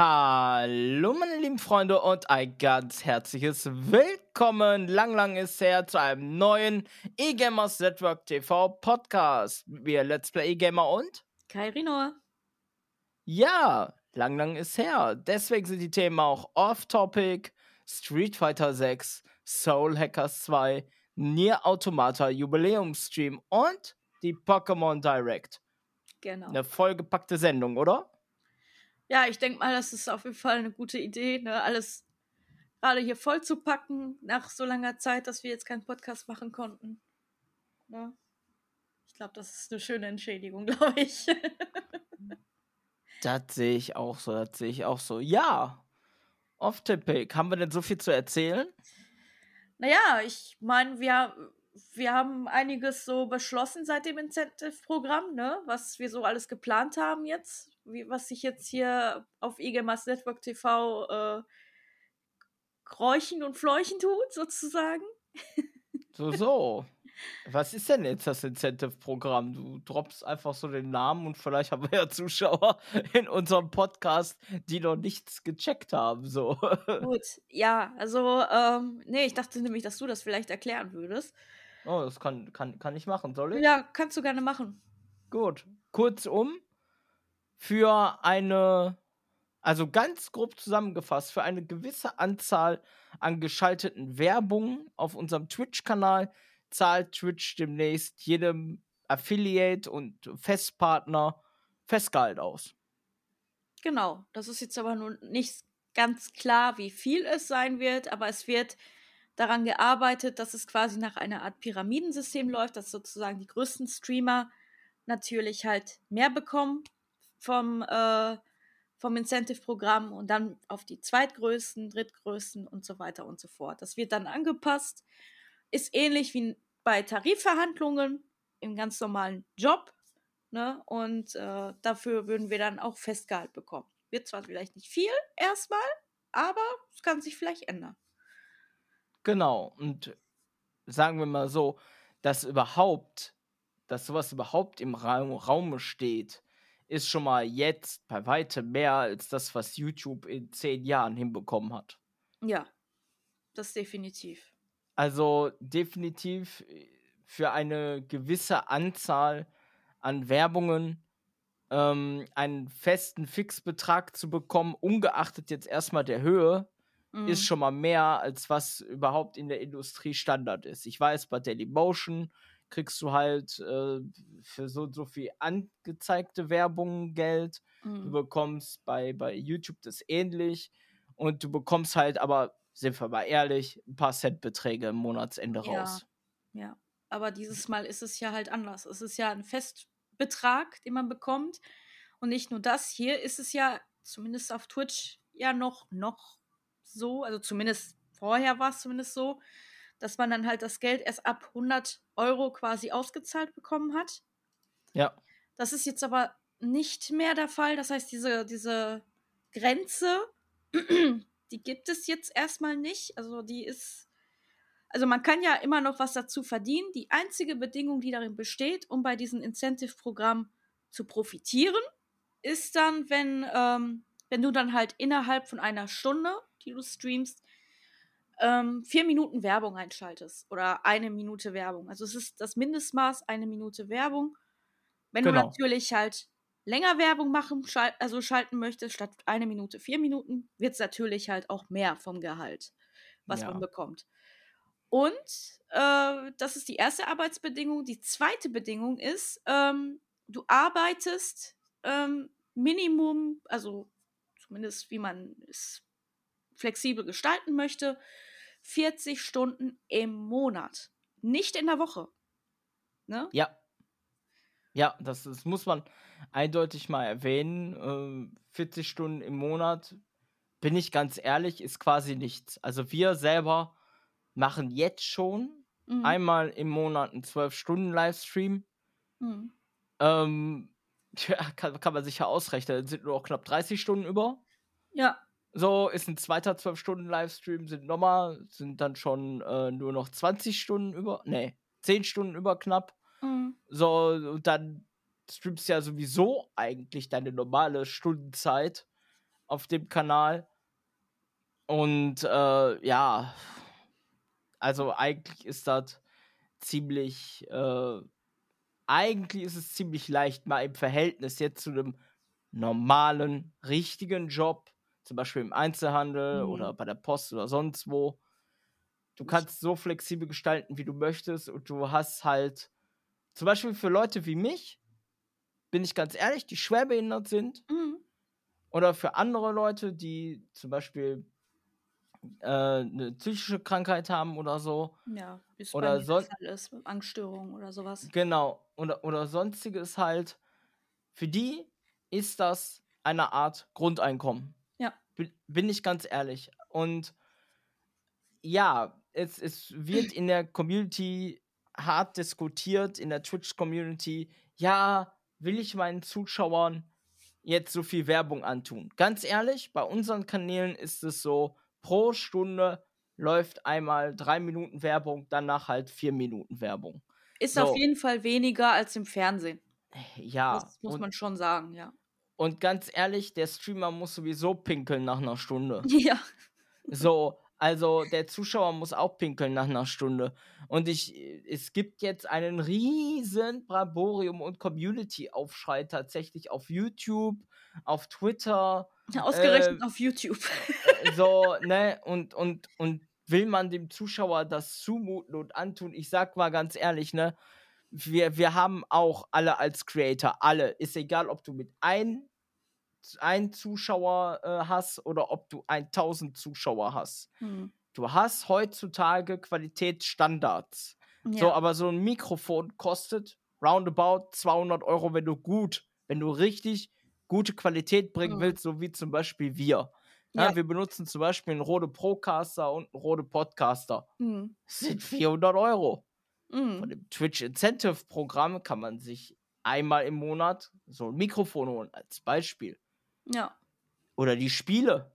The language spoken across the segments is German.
Hallo, meine lieben Freunde, und ein ganz herzliches Willkommen. Lang, lang ist her zu einem neuen eGamers Network TV Podcast. Wir Let's Play eGamer und Kairino. Ja, lang, lang ist her. Deswegen sind die Themen auch Off-Topic, Street Fighter 6, Soul Hackers 2, Nier Automata Jubiläumsstream und die Pokémon Direct. Genau. Eine vollgepackte Sendung, oder? Ja, ich denke mal, das ist auf jeden Fall eine gute Idee, ne? alles gerade hier voll zu packen nach so langer Zeit, dass wir jetzt keinen Podcast machen konnten. Ne? Ich glaube, das ist eine schöne Entschädigung, glaube ich. das sehe ich auch so, das sehe ich auch so. Ja, Off-Topic, haben wir denn so viel zu erzählen? Naja, ich meine, wir, wir haben einiges so beschlossen seit dem Incentive-Programm, ne? was wir so alles geplant haben jetzt wie, was sich jetzt hier auf EGMAS Network TV äh, kräuchen und fleuchen tut, sozusagen. So, so. Was ist denn jetzt das Incentive-Programm? Du droppst einfach so den Namen und vielleicht haben wir ja Zuschauer in unserem Podcast, die noch nichts gecheckt haben. So. Gut, ja, also, ähm, nee, ich dachte nämlich, dass du das vielleicht erklären würdest. Oh, das kann, kann, kann ich machen, soll ich? Ja, kannst du gerne machen. Gut. Kurzum, für eine, also ganz grob zusammengefasst, für eine gewisse Anzahl an geschalteten Werbungen auf unserem Twitch-Kanal zahlt Twitch demnächst jedem Affiliate und Festpartner Festgehalt aus. Genau, das ist jetzt aber nun nicht ganz klar, wie viel es sein wird, aber es wird daran gearbeitet, dass es quasi nach einer Art Pyramidensystem läuft, dass sozusagen die größten Streamer natürlich halt mehr bekommen vom, äh, vom Incentive-Programm und dann auf die zweitgrößten, drittgrößten und so weiter und so fort. Das wird dann angepasst. Ist ähnlich wie bei Tarifverhandlungen im ganz normalen Job. Ne? Und äh, dafür würden wir dann auch Festgehalt bekommen. Wird zwar vielleicht nicht viel erstmal, aber es kann sich vielleicht ändern. Genau. Und sagen wir mal so, dass überhaupt, dass sowas überhaupt im Raum, Raume steht, ist schon mal jetzt bei weitem mehr als das, was YouTube in zehn Jahren hinbekommen hat. Ja, das definitiv. Also definitiv äh, für eine gewisse Anzahl an Werbungen ähm, einen festen Fixbetrag zu bekommen, ungeachtet jetzt erstmal der Höhe, mhm. ist schon mal mehr, als was überhaupt in der Industrie Standard ist. Ich weiß, bei Dailymotion kriegst du halt äh, für so so viel angezeigte Werbung Geld. Mhm. Du bekommst bei, bei YouTube das ähnlich. Und du bekommst halt, aber sind wir mal ehrlich, ein paar Centbeträge im Monatsende ja. raus. Ja, aber dieses Mal ist es ja halt anders. Es ist ja ein Festbetrag, den man bekommt. Und nicht nur das, hier ist es ja, zumindest auf Twitch, ja noch, noch so, also zumindest vorher war es zumindest so, dass man dann halt das Geld erst ab 100 Euro quasi ausgezahlt bekommen hat. Ja. Das ist jetzt aber nicht mehr der Fall. Das heißt, diese, diese Grenze, die gibt es jetzt erstmal nicht. Also die ist, also man kann ja immer noch was dazu verdienen. Die einzige Bedingung, die darin besteht, um bei diesem Incentive-Programm zu profitieren, ist dann, wenn, ähm, wenn du dann halt innerhalb von einer Stunde, die du streamst, ähm, vier Minuten Werbung einschaltest oder eine Minute Werbung. Also es ist das Mindestmaß eine Minute Werbung. Wenn genau. du natürlich halt länger Werbung machen, schal also schalten möchtest, statt eine Minute vier Minuten, wird es natürlich halt auch mehr vom Gehalt, was ja. man bekommt. Und äh, das ist die erste Arbeitsbedingung. Die zweite Bedingung ist, ähm, du arbeitest ähm, Minimum, also zumindest wie man es flexibel gestalten möchte, 40 Stunden im Monat. Nicht in der Woche. Ne? Ja. Ja, das, das muss man eindeutig mal erwähnen. Äh, 40 Stunden im Monat, bin ich ganz ehrlich, ist quasi nichts. Also wir selber machen jetzt schon mhm. einmal im Monat einen 12-Stunden-Livestream. Mhm. Ähm, ja, kann, kann man sich ja ausrechnen, sind nur noch knapp 30 Stunden über. Ja. So, ist ein zweiter 12-Stunden-Livestream, sind nochmal, sind dann schon äh, nur noch 20 Stunden über, nee, 10 Stunden über knapp. Mhm. So, und dann streamst du ja sowieso eigentlich deine normale Stundenzeit auf dem Kanal. Und äh, ja, also eigentlich ist das ziemlich, äh, eigentlich ist es ziemlich leicht, mal im Verhältnis jetzt zu einem normalen, richtigen Job, zum Beispiel im Einzelhandel Mhm. oder bei der Post oder sonst wo. Du kannst so flexibel gestalten, wie du möchtest und du hast halt, zum Beispiel für Leute wie mich, bin ich ganz ehrlich, die schwerbehindert sind Mhm. oder für andere Leute, die zum Beispiel äh, eine psychische Krankheit haben oder so, Ja, wie es Oder Fall ist, Angststörungen oder sowas. Genau, oder, oder sonstiges halt, für die ist das eine Art Grundeinkommen. Bin, ich ganz ehrlich. Und ja, es, es wird in der Community hart diskutiert, in der Twitch-Community. Ja, will ich meinen Zuschauern jetzt so viel Werbung antun? Ganz ehrlich, bei unseren Kanälen ist es so, pro Stunde läuft einmal drei Minuten Werbung, danach halt vier Minuten Werbung. Ist So. auf jeden Fall weniger als im Fernsehen. Ja, das muss man schon sagen, ja. Und ganz ehrlich, der Streamer muss sowieso pinkeln nach einer Stunde. Ja. So, also der Zuschauer muss auch pinkeln nach einer Stunde. Und ich, es gibt jetzt einen riesen Braborium und Community-Aufschrei tatsächlich auf YouTube, auf Twitter, Ausgerechnet Äh, auf YouTube. äh, so, ne, und, und, und will man dem Zuschauer das zumuten und antun? Ich sag mal ganz ehrlich, ne, wir, wir haben auch alle als Creator, alle, ist egal, ob du mit ein, ein Zuschauer äh, hast oder ob du 1000 Zuschauer hast. Hm. Du hast heutzutage Qualitätsstandards. Ja. So, aber so ein Mikrofon kostet roundabout 200 Euro, wenn du gut, wenn du richtig gute Qualität bringen Mhm. willst, so wie zum Beispiel wir. Ja, Ja. Wir benutzen zum Beispiel einen Rode Procaster und einen Rode Podcaster. Hm. Das sind 400 Euro. Von Hm. dem Twitch Incentive Programm kann man sich einmal im Monat so ein Mikrofon holen, als Beispiel. Ja. Oder die Spiele.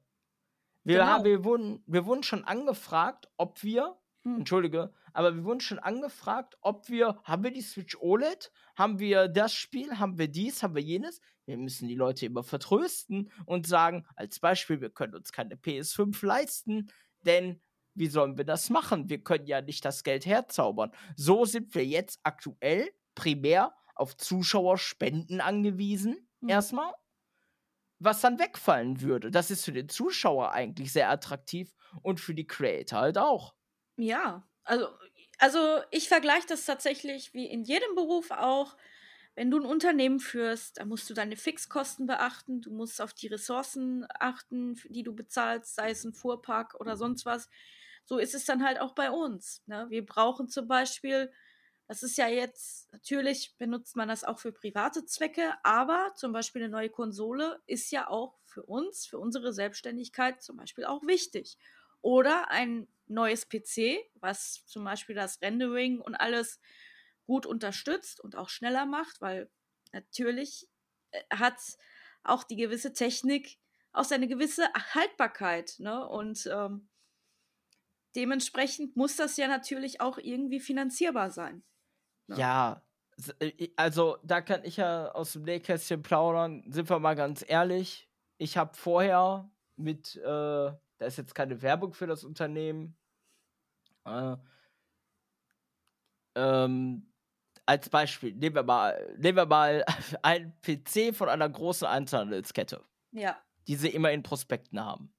Wir, Genau. haben, wir, wurden, wir wurden schon angefragt, ob wir Hm. Entschuldige, aber wir wurden schon angefragt, ob wir, haben wir die Switch OLED? Haben wir das Spiel? Haben wir dies? Haben wir jenes? Wir müssen die Leute immer vertrösten und sagen, als Beispiel, wir können uns keine PS5 leisten, denn wie sollen wir das machen? Wir können ja nicht das Geld herzaubern. So sind wir jetzt aktuell primär auf Zuschauerspenden angewiesen, Mhm. erstmal. Was dann wegfallen würde. Das ist für den Zuschauer eigentlich sehr attraktiv und für die Creator halt auch. Ja, also, also ich vergleiche das tatsächlich wie in jedem Beruf auch. Wenn du ein Unternehmen führst, dann musst du deine Fixkosten beachten, du musst auf die Ressourcen achten, die du bezahlst, sei es ein Fuhrpark oder sonst was. So ist es dann halt auch bei uns. Ne? Wir brauchen zum Beispiel, das ist ja jetzt, natürlich benutzt man das auch für private Zwecke, aber zum Beispiel eine neue Konsole ist ja auch für uns, für unsere Selbstständigkeit zum Beispiel auch wichtig. Oder ein neues PC, was zum Beispiel das Rendering und alles gut unterstützt und auch schneller macht, weil natürlich äh, hat auch die gewisse Technik auch seine gewisse Haltbarkeit. Ne? Und ähm, dementsprechend muss das ja natürlich auch irgendwie finanzierbar sein. Ja. Ja, s- äh, also da kann ich ja aus dem Nähkästchen plaudern. Sind wir mal ganz ehrlich. Ich habe vorher mit, äh, da ist jetzt keine Werbung für das Unternehmen, äh, ähm, als Beispiel, nehmen wir mal, nehmen wir mal einen PC von einer großen Einzelhandelskette, Ja. die sie immer in Prospekten haben.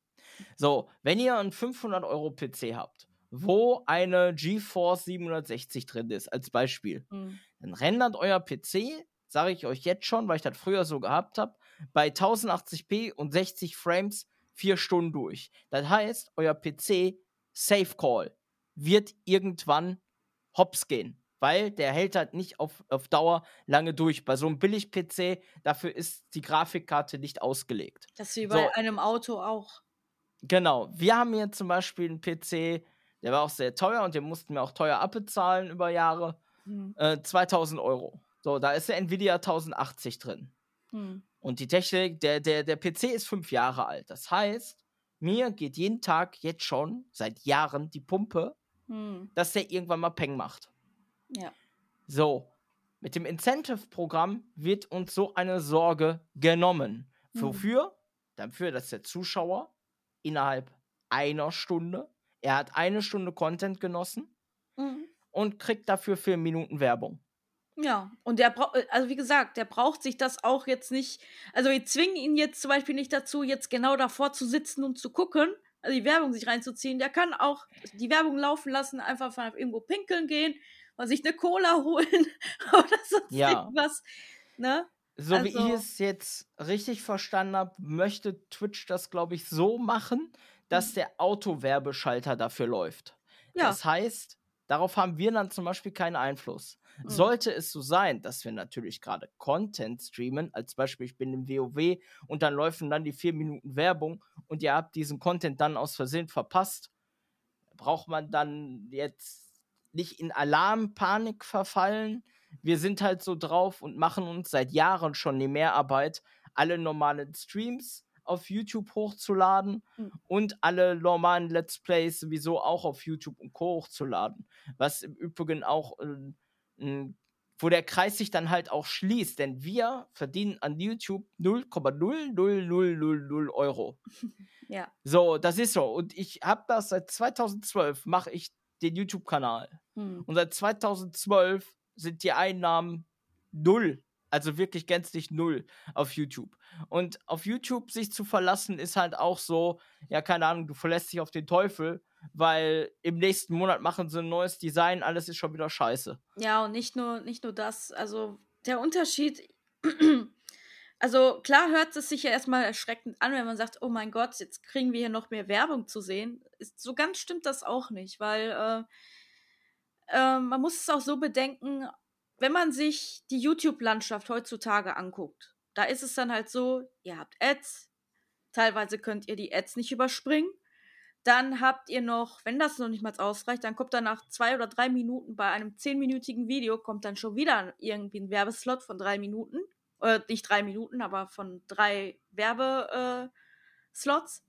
So, wenn ihr einen 500 Euro PC habt, wo eine GeForce 760 drin ist, als Beispiel, Hm. dann rendert euer PC, sage ich euch jetzt schon, weil ich das früher so gehabt habe, bei 1080p und 60 Frames vier Stunden durch. Das heißt, euer PC Safe Call wird irgendwann hops gehen, weil der hält halt nicht auf, auf Dauer lange durch. Bei so einem Billig-PC, dafür ist die Grafikkarte nicht ausgelegt. Das ist wie bei So. einem Auto auch. Genau, wir haben hier zum Beispiel einen PC, der war auch sehr teuer und den mussten wir auch teuer abbezahlen über Jahre. Hm. Äh, 2000 Euro. So, da ist der Nvidia 1080 drin. Hm. Und die Technik, der, der, der PC ist fünf Jahre alt. Das heißt, mir geht jeden Tag jetzt schon seit Jahren die Pumpe, Hm. dass der irgendwann mal Peng macht. Ja. So, mit dem Incentive-Programm wird uns so eine Sorge genommen. Mhm. Wofür? dafür, dass der Zuschauer innerhalb einer Stunde, er hat eine Stunde Content genossen Mhm. und kriegt dafür vier Minuten Werbung. Ja, und der braucht, also wie gesagt, der braucht sich das auch jetzt nicht, also wir zwingen ihn jetzt zum Beispiel nicht dazu, jetzt genau davor zu sitzen und zu gucken, also die Werbung sich reinzuziehen. Der kann auch die Werbung laufen lassen, einfach irgendwo pinkeln gehen oder sich eine Cola holen oder sonst Ja. irgendwas. Ne? So wie ich Also- es jetzt richtig verstanden habe, möchte Twitch das, glaube ich, so machen, dass Mhm. der Autowerbeschalter dafür läuft. Ja. Das heißt, darauf haben wir dann zum Beispiel keinen Einfluss. Mhm. Sollte es so sein, dass wir natürlich gerade Content streamen, als Beispiel ich bin im WoW und dann laufen dann die vier Minuten Werbung und ihr habt diesen Content dann aus Versehen verpasst, braucht man dann jetzt nicht in Alarmpanik verfallen. Wir sind halt so drauf und machen uns seit Jahren schon die Mehrarbeit, alle normalen Streams auf YouTube hochzuladen Mhm. und alle normalen Let's Plays sowieso auch auf YouTube und Co. hochzuladen. Was im Übrigen auch, äh, wo der Kreis sich dann halt auch schließt, denn wir verdienen an YouTube 0,00000 Euro. Ja. So, das ist so. Und ich habe das seit 2012, mache ich den YouTube-Kanal. Hm. Und seit 2012 sind die Einnahmen null. Also wirklich gänzlich null auf YouTube. Und auf YouTube sich zu verlassen ist halt auch so, ja, keine Ahnung, du verlässt dich auf den Teufel, weil im nächsten Monat machen sie ein neues Design, alles ist schon wieder scheiße. Ja, und nicht nur, nicht nur das. Also der Unterschied, also klar hört es sich ja erstmal erschreckend an, wenn man sagt, oh mein Gott, jetzt kriegen wir hier noch mehr Werbung zu sehen. Ist, so ganz stimmt das auch nicht, weil äh, äh, man muss es auch so bedenken, wenn man sich die YouTube-Landschaft heutzutage anguckt, da ist es dann halt so, ihr habt Ads, teilweise könnt ihr die Ads nicht überspringen. Dann habt ihr noch, wenn das noch nicht mal ausreicht, dann kommt dann nach zwei oder drei Minuten bei einem zehnminütigen Video, kommt dann schon wieder irgendwie ein Werbeslot von drei Minuten. Äh, nicht drei Minuten, aber von drei Werbeslots. Äh,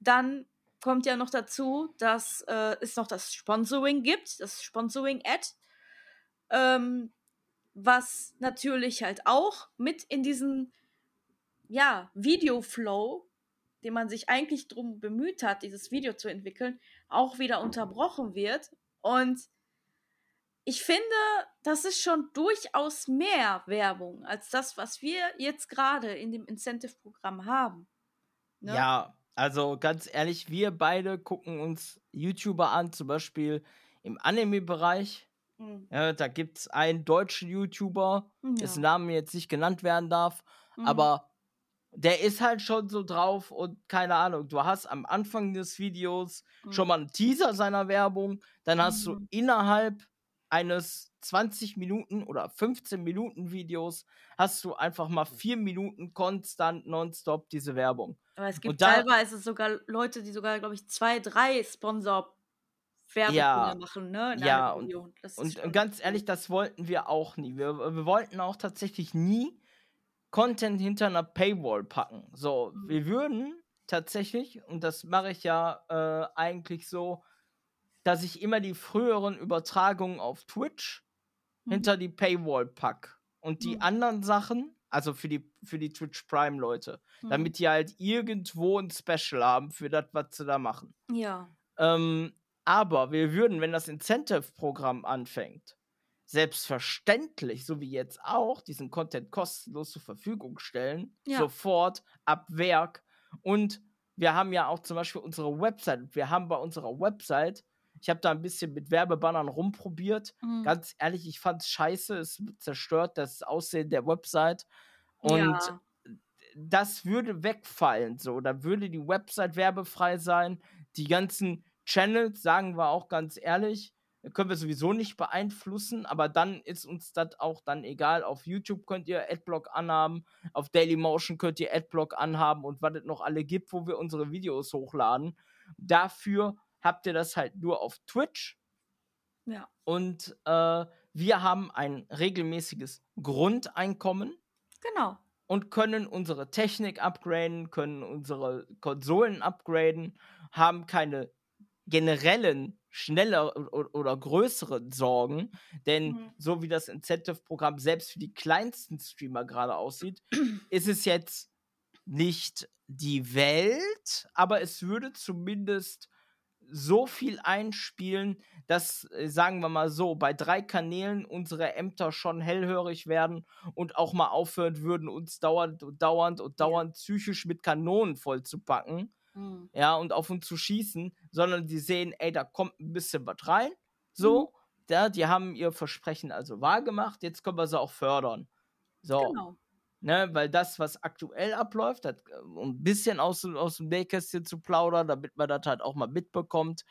dann kommt ja noch dazu, dass äh, es noch das Sponsoring gibt, das Sponsoring-Ad, ähm, was natürlich halt auch mit in diesen ja, Videoflow, den man sich eigentlich drum bemüht hat, dieses Video zu entwickeln, auch wieder unterbrochen wird. Und ich finde, das ist schon durchaus mehr Werbung als das, was wir jetzt gerade in dem Incentive-Programm haben. Ne? Ja, also ganz ehrlich, wir beide gucken uns YouTuber an, zum Beispiel im Anime-Bereich. Mhm. Ja, da gibt es einen deutschen YouTuber, dessen Name jetzt nicht genannt werden darf, Mhm. aber der ist halt schon so drauf und keine Ahnung, du hast am Anfang des Videos schon Mhm. mal einen Teaser seiner Werbung, dann hast du Mhm. innerhalb eines 20 Minuten oder 15 Minuten Videos hast du einfach mal vier Minuten konstant nonstop diese Werbung. Aber es gibt Und da- teilweise sogar Leute, die sogar, glaube ich, zwei, drei Sponsor Ja. machen, ne? Ja, Und, schon- und ganz ehrlich, das wollten wir auch nie. Wir, wir wollten auch tatsächlich nie Content hinter einer Paywall packen. So, Mhm. wir würden tatsächlich, und das mache ich ja äh, eigentlich so, dass ich immer die früheren Übertragungen auf Twitch Mhm. hinter die Paywall pack. Und die Mhm. anderen Sachen, also für die, für die Twitch Prime-Leute, Mhm. damit die halt irgendwo ein Special haben für das, was sie da machen. Ja. Ähm, aber wir würden, wenn das Incentive-Programm anfängt, selbstverständlich, so wie jetzt auch, diesen Content kostenlos zur Verfügung stellen, Ja. sofort ab Werk. Und wir haben ja auch zum Beispiel unsere Website. Wir haben bei unserer Website, ich habe da ein bisschen mit Werbebannern rumprobiert. Mhm. Ganz ehrlich, ich fand es scheiße. Es zerstört das Aussehen der Website. Und ja. das würde wegfallen. So, da würde die Website werbefrei sein. Die ganzen Channels, sagen wir auch ganz ehrlich, können wir sowieso nicht beeinflussen, aber dann ist uns das auch dann egal. Auf YouTube könnt ihr Adblock anhaben, auf Dailymotion könnt ihr Adblock anhaben und was es noch alle gibt, wo wir unsere Videos hochladen. Dafür habt ihr das halt nur auf Twitch ja. und äh, wir haben ein regelmäßiges Grundeinkommen Genau. und können unsere Technik upgraden, können unsere Konsolen upgraden, haben keine generellen, schneller oder, oder größeren Sorgen, denn Mhm. so wie das Incentive-Programm selbst für die kleinsten Streamer gerade aussieht, ist es jetzt nicht die Welt, aber es würde zumindest so viel einspielen, dass, äh, sagen wir mal so, bei drei Kanälen unsere Ämter schon hellhörig werden und auch mal aufhören würden, uns dauernd und dauernd und dauernd psychisch mit Kanonen vollzupacken. Mhm. Ja, und auf uns zu schießen, sondern die sehen, ey, da kommt ein bisschen was rein. So, Mhm. ja, die haben ihr Versprechen also wahrgemacht, jetzt können wir sie auch fördern. So. Genau. Ne, weil das, was aktuell abläuft, das, äh, um ein bisschen aus, dem- aus dem Nähkästchen zu plaudern, damit man das halt auch mal mitbekommt.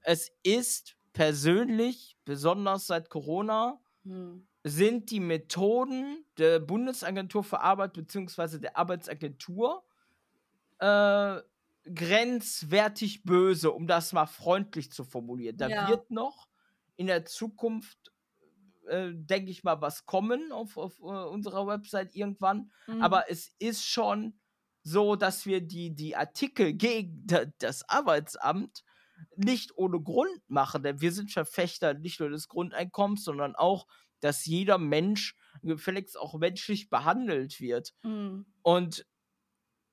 Es ist persönlich, besonders seit Corona, Mhm. sind die Methoden der Bundesagentur für Arbeit bzw. der Arbeitsagentur äh, grenzwertig böse, um das mal freundlich zu formulieren. Da Ja. wird noch in der Zukunft, äh, denke ich mal, was kommen auf, auf äh, unserer Website irgendwann. Mhm. Aber es ist schon so, dass wir die, die Artikel gegen da- das Arbeitsamt nicht ohne Grund machen, denn wir sind Verfechter nicht nur des Grundeinkommens, sondern auch, dass jeder Mensch gefälligst auch menschlich behandelt wird. Mhm. Und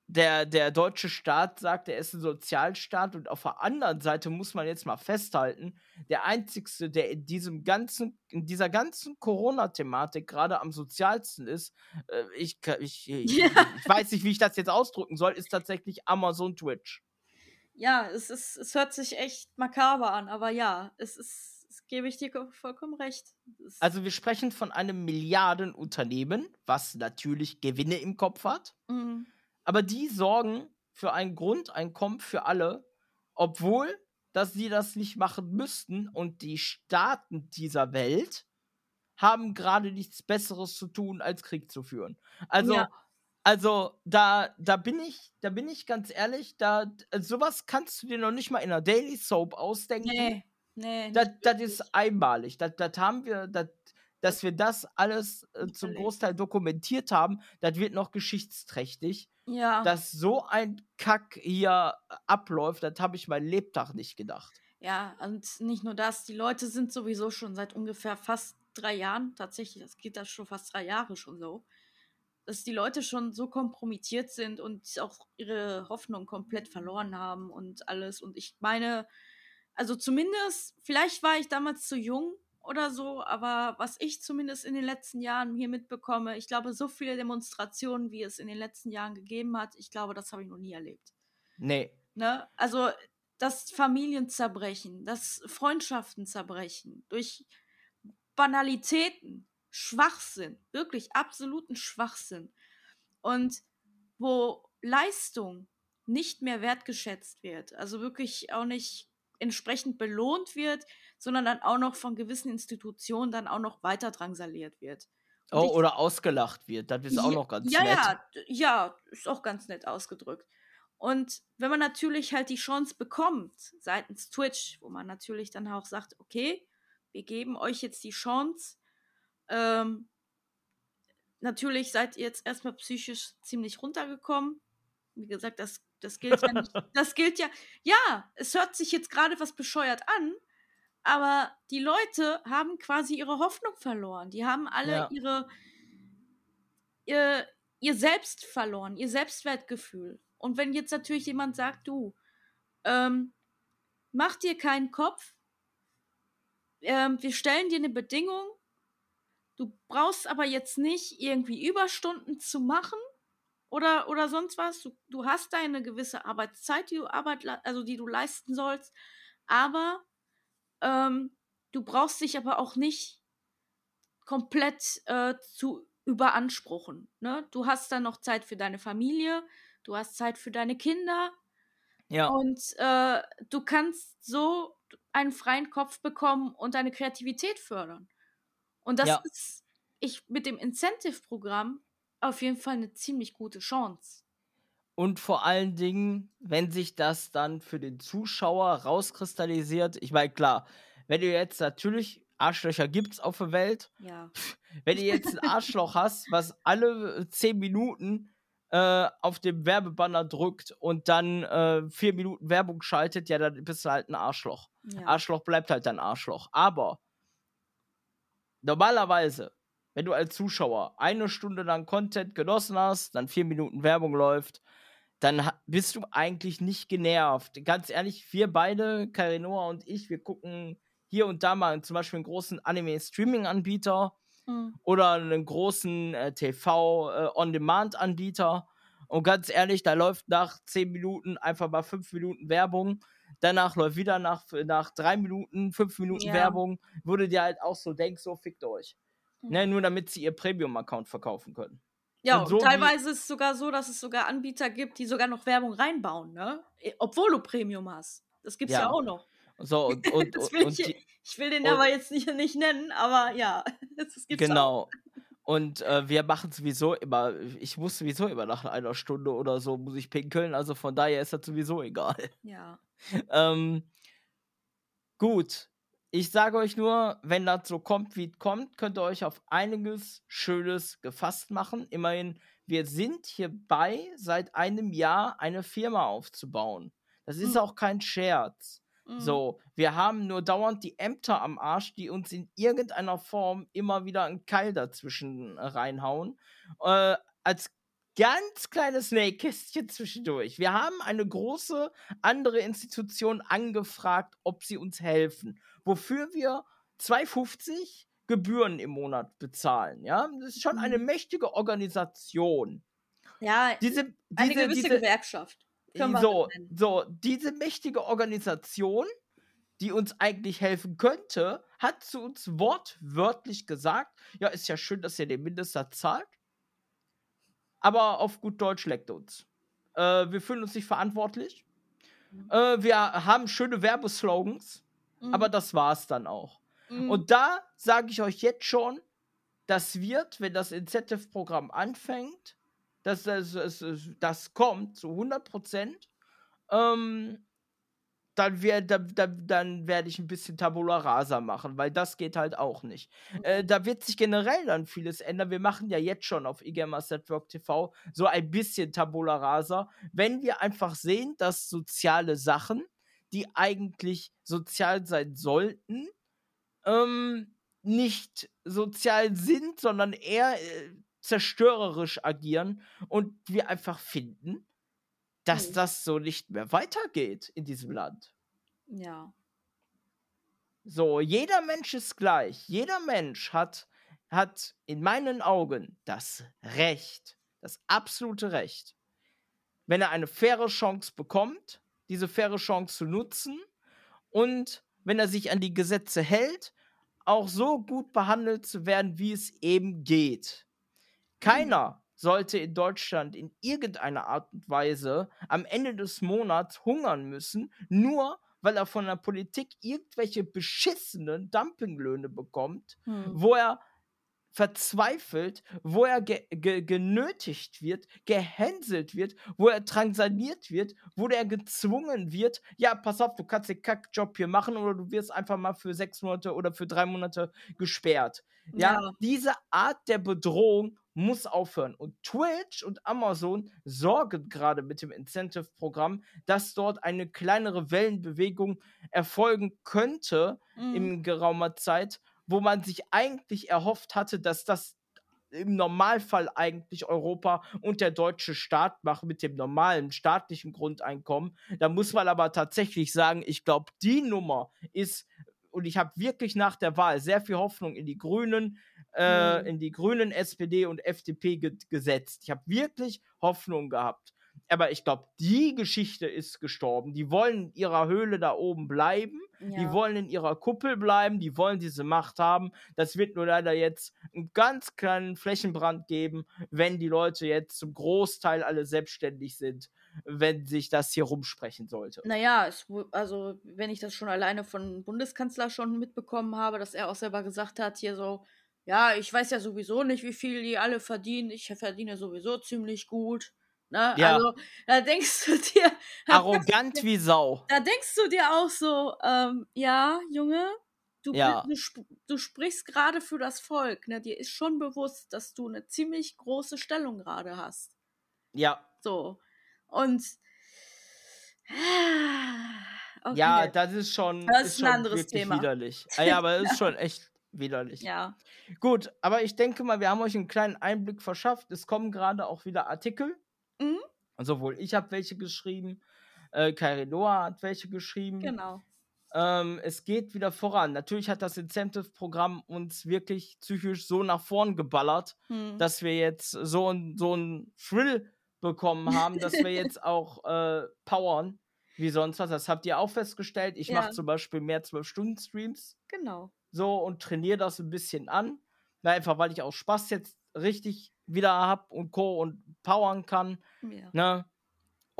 der, der deutsche Staat sagt, er ist ein Sozialstaat und auf der anderen Seite muss man jetzt mal festhalten, der einzigste, der in diesem ganzen, in dieser ganzen Corona-Thematik gerade am sozialsten ist, äh, ich, ich, ich, Ja. ich weiß nicht, wie ich das jetzt ausdrücken soll, ist tatsächlich Amazon Twitch. Ja, es ist, es hört sich echt makaber an, aber ja, es ist, es gebe ich dir ko- vollkommen recht. Es, Also wir sprechen von einem Milliardenunternehmen, was natürlich Gewinne im Kopf hat. Mhm. Aber die sorgen für ein Grundeinkommen für alle, obwohl dass sie das nicht machen müssten und die Staaten dieser Welt haben gerade nichts Besseres zu tun, als Krieg zu führen. Also, Ja. also da, da bin ich, da bin ich ganz ehrlich, da sowas kannst du dir noch nicht mal in einer Daily Soap ausdenken. Nee, nee. Das, das ist einmalig. Das, das haben wir, das, dass wir das alles äh, zum. Großteil dokumentiert haben, das wird noch geschichtsträchtig Ja, dass so ein Kack hier äh, abläuft, das habe ich mein Lebtag nicht gedacht. ja, und nicht nur das, die Leute sind sowieso schon seit ungefähr fast drei Jahren, tatsächlich, das geht das schon fast drei Jahre schon so, dass die Leute schon so kompromittiert sind und auch ihre Hoffnung komplett verloren haben und alles. Und ich meine, also zumindest, vielleicht war ich damals zu jung oder so, aber was ich zumindest in den letzten Jahren hier mitbekomme, ich glaube, so viele Demonstrationen, wie es in den letzten Jahren gegeben hat, ich glaube, das habe ich noch nie erlebt. Nee. Ne? Also das Familien zerbrechen, das Freundschaften zerbrechen, durch Banalitäten, Schwachsinn, wirklich absoluten Schwachsinn. Und wo Leistung nicht mehr wertgeschätzt wird, also wirklich auch nicht entsprechend belohnt wird, sondern dann auch noch von gewissen Institutionen dann auch noch weiter drangsaliert wird. Und Oh, ich- oder ausgelacht wird. Das ist auch ja, noch ganz ja, nett. Ja, ja, ist auch ganz nett ausgedrückt. Und wenn man natürlich halt die Chance bekommt, seitens Twitch, wo man natürlich dann auch sagt, okay, wir geben euch jetzt die Chance, ähm, natürlich seid ihr jetzt erstmal psychisch ziemlich runtergekommen. Wie gesagt, das, das gilt ja nicht. Das gilt ja. Ja, es hört sich jetzt gerade was bescheuert an, aber die Leute haben quasi ihre Hoffnung verloren. Die haben alle Ja. ihre, ihr, ihr Selbst verloren, ihr Selbstwertgefühl. Und wenn jetzt natürlich jemand sagt, du, ähm, mach dir keinen Kopf, ähm, wir stellen dir eine Bedingung, du brauchst aber jetzt nicht irgendwie Überstunden zu machen oder, oder sonst was. Du, du hast deine gewisse Arbeitszeit, die du, Arbeit, also die du leisten sollst, aber ähm, du brauchst dich aber auch nicht komplett äh, zu überanspruchen. Ne? Du hast dann noch Zeit für deine Familie, du hast Zeit für deine Kinder Ja. und äh, du kannst so einen freien Kopf bekommen und deine Kreativität fördern. Und das Ja. ist ich mit dem Incentive-Programm auf jeden Fall eine ziemlich gute Chance. Und vor allen Dingen, wenn sich das dann für den Zuschauer rauskristallisiert, ich meine, klar, wenn du jetzt natürlich Arschlöcher gibt's auf der Welt, Ja. wenn du jetzt ein Arschloch hast, was alle äh, zehn Minuten äh, auf dem Werbebanner drückt und dann äh, vier Minuten Werbung schaltet, ja, dann bist du halt ein Arschloch. ja. Arschloch bleibt halt ein Arschloch. Aber normalerweise wenn du als Zuschauer eine Stunde lang Content genossen hast, dann vier Minuten Werbung läuft, dann bist du eigentlich nicht genervt. Ganz ehrlich, wir beide, Karinoa und ich, wir gucken hier und da mal zum Beispiel einen großen Anime-Streaming-Anbieter mhm. oder einen großen äh, TV-On-Demand-Anbieter. Äh, und ganz ehrlich, da läuft nach zehn Minuten einfach mal fünf Minuten Werbung. Danach läuft wieder nach, nach drei Minuten, fünf Minuten ja. Werbung. Würde dir halt auch so denken, so fickt euch. Mhm. Ne, nur damit sie ihr Premium-Account verkaufen können. Ja, und, so und teilweise ist es sogar so, dass es sogar Anbieter gibt, die sogar noch Werbung reinbauen, ne? Obwohl du Premium hast. Das gibt's ja, ja auch noch. So, und, und, will und ich, die, ich, will den aber jetzt nicht, nicht nennen, aber ja, das gibt's Genau. Auch. Und äh, wir machen sowieso immer, ich muss sowieso immer nach einer Stunde oder so, muss ich pinkeln, also von daher ist das sowieso egal. Ja. ähm, gut, ich sage euch nur, wenn das so kommt, wie es kommt, könnt ihr euch auf einiges Schönes gefasst machen. Immerhin, wir sind hierbei, seit einem Jahr eine Firma aufzubauen. Das ist mhm. auch kein Scherz. Mhm. So, wir haben nur dauernd die Ämter am Arsch, die uns in irgendeiner Form immer wieder einen Keil dazwischen reinhauen. Äh, als ganz kleines Nähkästchen zwischendurch. Wir haben eine große andere Institution angefragt, ob sie uns helfen, wofür wir 2,50 Gebühren im Monat bezahlen. Ja, das ist schon eine mhm. mächtige Organisation. Ja, diese, diese eine gewisse diese, Gewerkschaft. So, so, diese mächtige Organisation, die uns eigentlich helfen könnte, hat zu uns wortwörtlich gesagt: Ja, ist ja schön, dass ihr den Mindestsatz zahlt aber auf gut Deutsch leckt uns. Äh, wir fühlen uns nicht verantwortlich. Mhm. Äh, wir haben schöne Werbeslogans, mhm. aber das war's dann auch. Mhm. Und da sage ich euch jetzt schon, das wird, wenn das Incentive-Programm anfängt, dass das, das, das kommt zu 100 Prozent, ähm, dann, wär, da, da, dann werde ich ein bisschen Tabula Rasa machen, weil das geht halt auch nicht. Äh, da wird sich generell dann vieles ändern. Wir machen ja jetzt schon auf eGamers Network TV so ein bisschen Tabula Rasa, wenn wir einfach sehen, dass soziale Sachen, die eigentlich sozial sein sollten, ähm, nicht sozial sind, sondern eher äh, zerstörerisch agieren und wir einfach finden, dass mhm. das so nicht mehr weitergeht in diesem Land. Ja. So, jeder Mensch ist gleich. Jeder Mensch hat, hat in meinen Augen das Recht, das absolute Recht, wenn er eine faire Chance bekommt, diese faire Chance zu nutzen und wenn er sich an die Gesetze hält, auch so gut behandelt zu werden, wie es eben geht. Keiner sollte in Deutschland in irgendeiner Art und Weise am Ende des Monats hungern müssen, nur weil er von der Politik irgendwelche beschissenen Dumpinglöhne bekommt, hm. wo er verzweifelt, wo er ge ge genötigt wird, gehänselt wird, wo er transaniert wird, wo er gezwungen wird, ja, pass auf, du kannst den Kackjob hier machen oder du wirst einfach mal für sechs Monate oder für drei Monate gesperrt. Ja, ja. diese Art der Bedrohung muss aufhören. Und Twitch und Amazon sorgen gerade mit dem Incentive-Programm, dass dort eine kleinere Wellenbewegung erfolgen könnte mhm. in geraumer Zeit, wo man sich eigentlich erhofft hatte, dass das im Normalfall eigentlich Europa und der deutsche Staat machen mit dem normalen staatlichen Grundeinkommen. Da muss man aber tatsächlich sagen, ich glaube, die Nummer ist, und ich habe wirklich nach der Wahl sehr viel Hoffnung in die Grünen, äh, mhm. in die Grünen, SPD und FDP ge gesetzt. Ich habe wirklich Hoffnung gehabt. Aber ich glaube, die Geschichte ist gestorben. Die wollen in ihrer Höhle da oben bleiben. Ja. Die wollen in ihrer Kuppel bleiben. Die wollen diese Macht haben. Das wird nur leider jetzt einen ganz kleinen Flächenbrand geben, wenn die Leute jetzt zum Großteil alle selbstständig sind, wenn sich das hier rumsprechen sollte. Naja, es, also wenn ich das schon alleine von Bundeskanzler schon mitbekommen habe, dass er auch selber gesagt hat, hier so, ja, ich weiß ja sowieso nicht, wie viel die alle verdienen. Ich verdiene sowieso ziemlich gut. Ne? Ja. Also, da denkst du dir. Arrogant wie Sau. Da denkst du dir auch so, ähm, ja, Junge, du, ja. du, du sprichst gerade für das Volk. Ne? Dir ist schon bewusst, dass du eine ziemlich große Stellung gerade hast. Ja. So. Und. Okay. Ja, das ist schon, das ist, ist ein anderes Thema. widerlich. Ah, ja, aber es ist schon echt widerlich. Ja. Gut, aber ich denke mal, wir haben euch einen kleinen Einblick verschafft. Es kommen gerade auch wieder Artikel. Mhm. Sowohl ich habe welche geschrieben, äh, Kairidoa hat welche geschrieben. Genau. Ähm, es geht wieder voran. Natürlich hat das Incentive-Programm uns wirklich psychisch so nach vorn geballert, Hm. dass wir jetzt so, ein, so einen Thrill bekommen haben, dass wir jetzt auch äh, powern wie sonst was. Das habt ihr auch festgestellt. Ich Ja. mache zum Beispiel mehr 12-Stunden-Streams Genau. so und trainiere das ein bisschen an. Na, einfach weil ich auch Spaß jetzt richtig wieder hab und Co. und powern kann. Ja. Ne?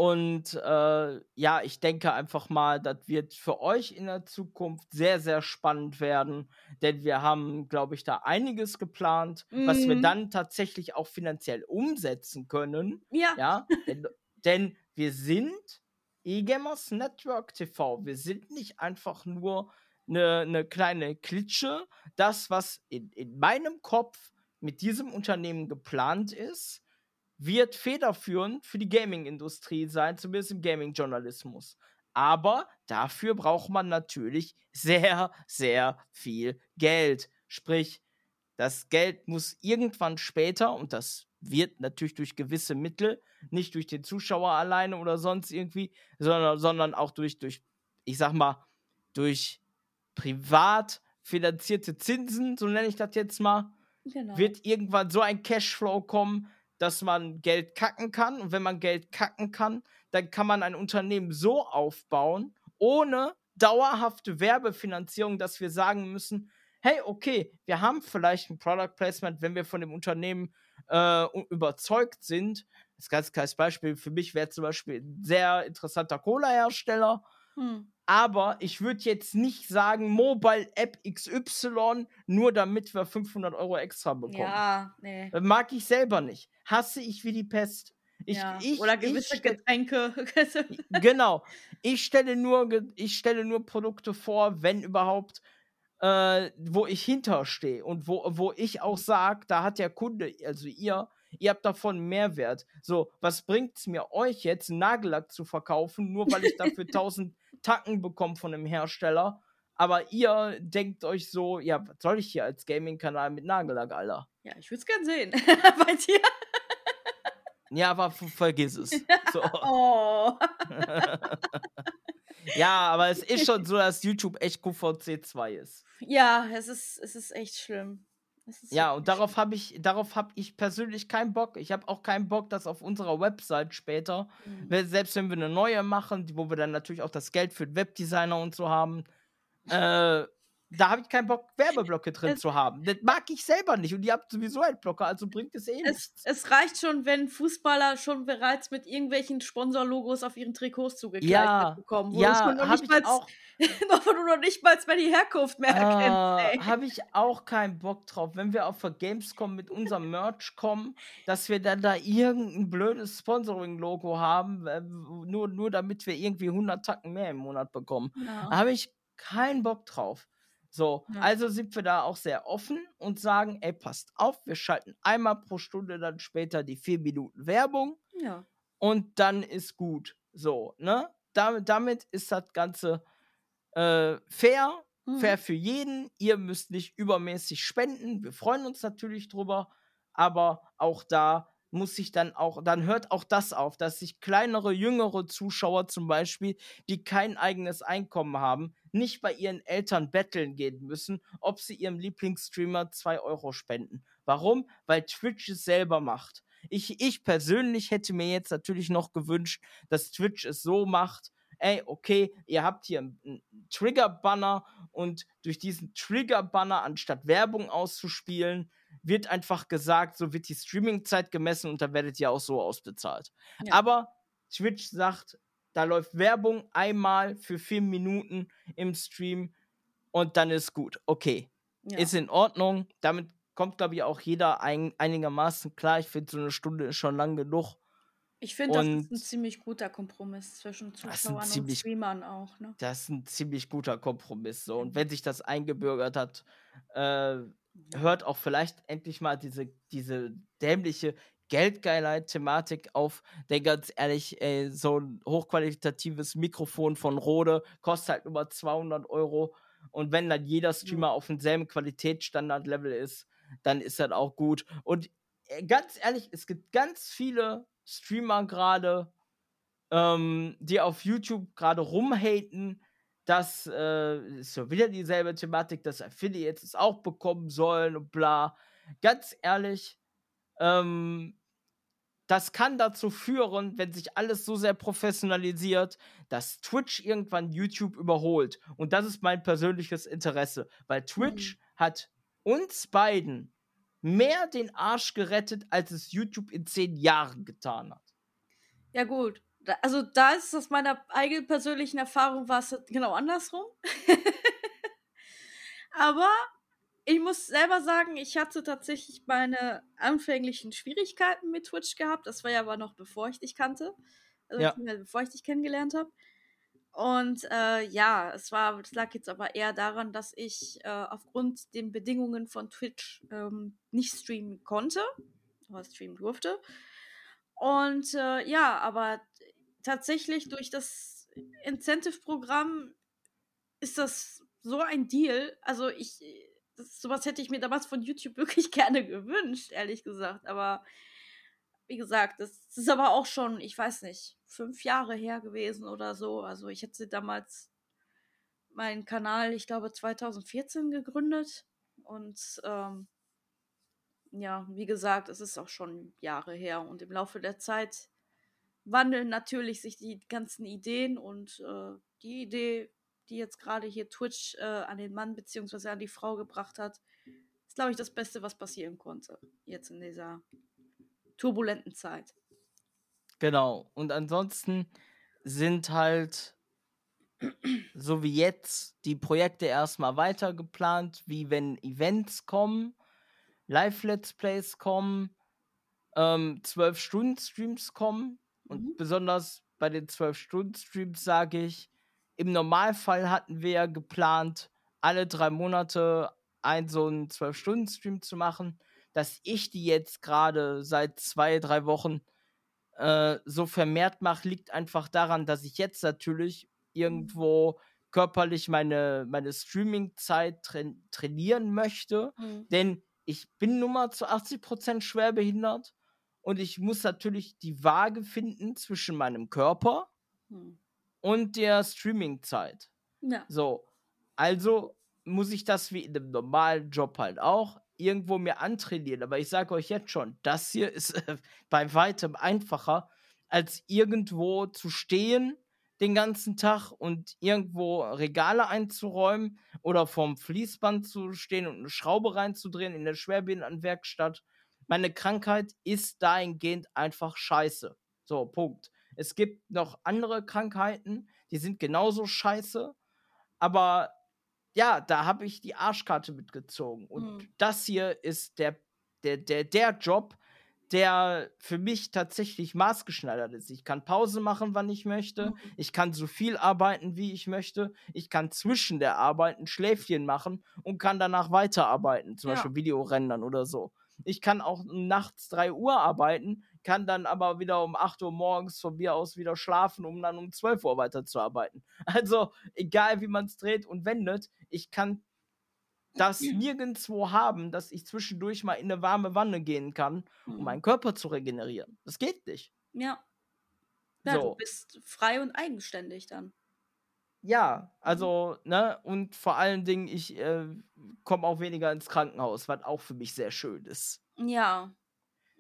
Und äh, ja, ich denke einfach mal, das wird für euch in der Zukunft sehr, sehr spannend werden, denn wir haben, glaube ich, da einiges geplant, was wir Mhm. dann tatsächlich auch finanziell umsetzen können. Ja. Ja, denn, denn wir sind eGamers Network TV. Wir sind nicht einfach nur eine, eine kleine Klitsche. Das, was in, in meinem Kopf mit diesem Unternehmen geplant ist, wird federführend für die Gaming-Industrie sein, zumindest im Gaming-Journalismus. Aber dafür braucht man natürlich sehr, sehr viel Geld. Sprich, das Geld muss irgendwann später, und das wird natürlich durch gewisse Mittel, nicht durch den Zuschauer alleine oder sonst irgendwie, sondern, sondern auch durch, durch, ich sag mal, durch privat finanzierte Zinsen, so nenne ich das jetzt mal, Genau. wird irgendwann so ein Cashflow kommen, dass man Geld kacken kann. Und wenn man Geld kacken kann, dann kann man ein Unternehmen so aufbauen, ohne dauerhafte Werbefinanzierung, dass wir sagen müssen, hey, okay, wir haben vielleicht ein Product Placement, wenn wir von dem Unternehmen äh, überzeugt sind. Das ist ein ganz kleines Beispiel. Für mich wäre zum Beispiel ein sehr interessanter Cola-Hersteller. Hm. Aber ich würde jetzt nicht sagen, Mobile App XY, nur damit wir 500 Euro extra bekommen. Ja, nee. Mag ich selber nicht. Hasse ich wie die Pest. Ich, ja. ich, Oder ich gewisse stell- Getränke. genau. Ich stelle nur, ich stelle nur Produkte vor, wenn überhaupt, äh, wo ich hinterstehe und wo, wo ich auch sage, da hat der Kunde, also ihr, ihr habt davon Mehrwert. So, was bringt es mir euch jetzt, Nagellack zu verkaufen, nur weil ich dafür 1000 Tacken bekomme von einem Hersteller? Aber ihr denkt euch so, ja, was soll ich hier als Gaming-Kanal mit Nagellack, Alter? ja, ich würde es gern sehen. Bei dir. Ja, aber ver- vergiss es. So. Oh. ja, aber es ist schon so, dass YouTube echt QVC 2 ist. Ja, es ist, es ist echt schlimm. Ist Ja, und darauf habe ich, darauf habe ich persönlich keinen Bock. Ich habe auch keinen Bock, dass auf unserer Website später, we- selbst wenn wir eine neue machen, wo wir dann natürlich auch das Geld für Webdesigner und so haben, äh, da habe ich keinen Bock, Werbeblöcke drin Es- zu haben. Das mag ich selber nicht und ihr habt sowieso Adblocker, also bringt es eh nichts. es reicht schon, wenn Fußballer schon bereits mit irgendwelchen Sponsorlogos auf ihren Trikots zugekleidet Ja, bekommen, wo ja, noch nicht ich mal, auch. wo du noch nicht mal mehr die Herkunft mehr erkennst. Äh, habe ich auch keinen Bock drauf. Wenn wir auf der Gamescom mit unserem Merch kommen, dass wir dann da irgendein blödes Sponsoring-Logo haben, äh, nur, nur damit wir irgendwie 100 Tacken mehr im Monat bekommen. Ja. Da habe ich keinen Bock drauf. So, Ja. also sind wir da auch sehr offen und sagen, ey, passt auf, wir schalten einmal pro Stunde dann später die vier Minuten Werbung ja. und dann ist gut. So, ne? Damit, damit ist das Ganze äh, fair, Mhm. fair für jeden. Ihr müsst nicht übermäßig spenden. Wir freuen uns natürlich drüber, aber auch da muss sich dann auch, dann hört auch das auf, dass sich kleinere, jüngere Zuschauer zum Beispiel, die kein eigenes Einkommen haben, nicht bei ihren Eltern betteln gehen müssen, ob sie ihrem Lieblingsstreamer 2 Euro spenden. Warum? Weil Twitch es selber macht. Ich, ich persönlich hätte mir jetzt natürlich noch gewünscht, dass Twitch es so macht, ey, okay, ihr habt hier einen Trigger-Banner und durch diesen Trigger-Banner, anstatt Werbung auszuspielen, wird einfach gesagt, so wird die Streaming-Zeit gemessen und dann werdet ihr auch so ausbezahlt. Ja. Aber Twitch sagt, da läuft Werbung einmal für vier Minuten im Stream und dann ist gut. Okay, Ja. ist in Ordnung. Damit kommt, glaube ich, auch jeder ein, einigermaßen klar. Ich finde, so eine Stunde ist schon lang genug. ich finde, das ist ein und- ziemlich guter Kompromiss zwischen Zuschauern und ziemlich- Streamern auch. Ne? Das ist ein ziemlich guter Kompromiss. So. Und Mhm. wenn sich das eingebürgert hat, äh, hört auch vielleicht endlich mal diese, diese dämliche Geldgeilheit-Thematik auf. Denn ganz ehrlich, ey, so ein hochqualitatives Mikrofon von Rode kostet halt über 200 Euro. Und wenn dann jeder Streamer auf demselben Qualitätsstandard-Level ist, dann ist das auch gut. Und äh, ganz ehrlich, es gibt ganz viele Streamer gerade, ähm, die auf YouTube gerade rumhaten, dass äh, ist ja wieder dieselbe Thematik, dass Affiliates es auch bekommen sollen und bla. Ganz ehrlich, ähm, das kann dazu führen, wenn sich alles so sehr professionalisiert, dass Twitch irgendwann YouTube überholt. Und das ist mein persönliches Interesse, weil Twitch mhm. hat uns beiden mehr den Arsch gerettet, als es YouTube in zehn Jahren getan hat. Ja, gut also da ist es aus meiner eigenen persönlichen Erfahrung war es genau andersrum. Aber ich muss selber sagen, ich hatte tatsächlich meine anfänglichen Schwierigkeiten mit Twitch gehabt. Das war ja aber noch bevor ich dich kannte. Also ja. bevor ich dich kennengelernt habe. Und äh, ja, es war, es lag jetzt aber eher daran, dass ich äh, aufgrund den Bedingungen von Twitch ähm, nicht streamen konnte, aber streamen durfte. Und äh, ja, aber tatsächlich durch das Incentive-Programm ist das so ein Deal. Also ich, das, sowas hätte ich mir damals von YouTube wirklich gerne gewünscht, ehrlich gesagt. Aber wie gesagt, das, ist aber auch schon, ich weiß nicht, fünf Jahre her gewesen oder so. Also ich hätte damals meinen Kanal, ich glaube, 2014 gegründet. Und ähm, ja, wie gesagt, es ist auch schon Jahre her. Und im Laufe der Zeit wandeln natürlich sich die ganzen Ideen und äh, die Idee, die jetzt gerade hier Twitch äh, an den Mann bzw. an die Frau gebracht hat, ist, glaube ich, das Beste, was passieren konnte. Jetzt in dieser turbulenten Zeit. Genau. Und ansonsten sind halt so wie jetzt die Projekte erstmal weiter geplant, wie wenn Events kommen, Live-Let's Plays kommen, ähm, 12-Stunden-Streams kommen und mhm. besonders bei den 12-Stunden-Streams sage ich, im Normalfall hatten wir ja geplant, alle drei Monate einen so einen 12-Stunden-Stream zu machen. Dass ich die jetzt gerade seit zwei, drei Wochen äh, so vermehrt mache, liegt einfach daran, dass ich jetzt natürlich irgendwo körperlich meine, meine Streaming-Zeit tra trainieren möchte. Mhm. Denn ich bin nun mal zu 80% schwerbehindert und ich muss natürlich die Waage finden zwischen meinem Körper hm. und der Streaming-Zeit. Ja. So, also muss ich das wie in einem normalen Job halt auch irgendwo mir antrainieren. Aber ich sage euch jetzt schon, das hier ist äh, bei weitem einfacher, als irgendwo zu stehen den ganzen Tag und irgendwo Regale einzuräumen oder vorm Fließband zu stehen und eine Schraube reinzudrehen in der Schwerbehindertenwerkstatt meine Krankheit ist dahingehend einfach scheiße. So, Punkt. Es gibt noch andere Krankheiten, die sind genauso scheiße, aber ja, da habe ich die Arschkarte mitgezogen. Und mhm. das hier ist der, der, der, der Job, der für mich tatsächlich maßgeschneidert ist. Ich kann Pause machen, wann ich möchte. Mhm. Ich kann so viel arbeiten, wie ich möchte. Ich kann zwischen der Arbeit ein Schläfchen machen und kann danach weiterarbeiten, zum ja. Beispiel Video rendern oder so. Ich kann auch nachts 3 Uhr arbeiten, kann dann aber wieder um 8 Uhr morgens von mir aus wieder schlafen, um dann um 12 Uhr weiterzuarbeiten. Also, egal wie man es dreht und wendet, ich kann das nirgendwo haben, dass ich zwischendurch mal in eine warme Wanne gehen kann, um mhm. meinen Körper zu regenerieren. Das geht nicht. Ja. Ja, so. du bist frei und eigenständig dann. Ja, mhm. also, ne, und vor allen Dingen, ich äh, komme auch weniger ins Krankenhaus, was auch für mich sehr schön ist. Ja.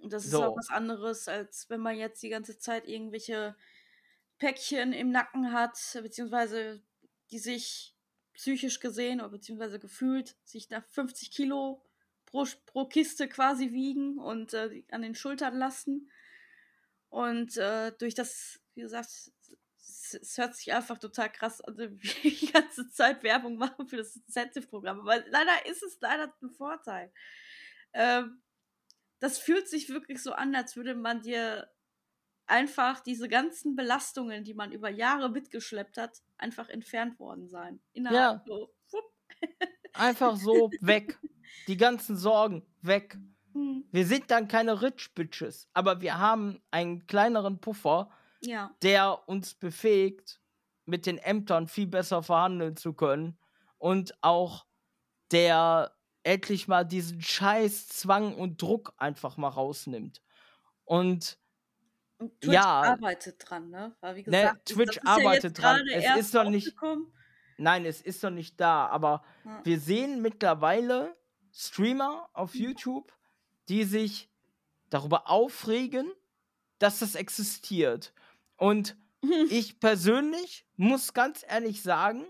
Das ist so. auch was anderes, als wenn man jetzt die ganze Zeit irgendwelche Päckchen im Nacken hat, beziehungsweise die sich psychisch gesehen oder beziehungsweise gefühlt sich nach 50 Kilo pro, pro Kiste quasi wiegen und äh, an den Schultern lassen. Und äh, durch das, wie gesagt, es, hört sich einfach total krass an, wie die ganze Zeit Werbung machen für das Incentive-Programm. Aber leider ist es leider ein Vorteil. Ähm, das fühlt sich wirklich so an, als würde man dir einfach diese ganzen Belastungen, die man über Jahre mitgeschleppt hat, einfach entfernt worden sein. Innerhalb ja. so. einfach so weg. Die ganzen Sorgen weg. Hm. Wir sind dann keine Rich Bitches, aber wir haben einen kleineren Puffer, ja. der uns befähigt, mit den Ämtern viel besser verhandeln zu können und auch der endlich mal diesen Scheiß, Zwang und Druck einfach mal rausnimmt. Und Twitch Ja. arbeitet dran, ne? Weil wie Ne, gesagt, das- Twitch ist ja arbeitet jetzt dran. Es ist doch nicht- nein, es ist noch nicht da, aber Ja. wir sehen mittlerweile Streamer auf Mhm. YouTube, die sich darüber aufregen, dass das existiert. Und ich persönlich muss ganz ehrlich sagen,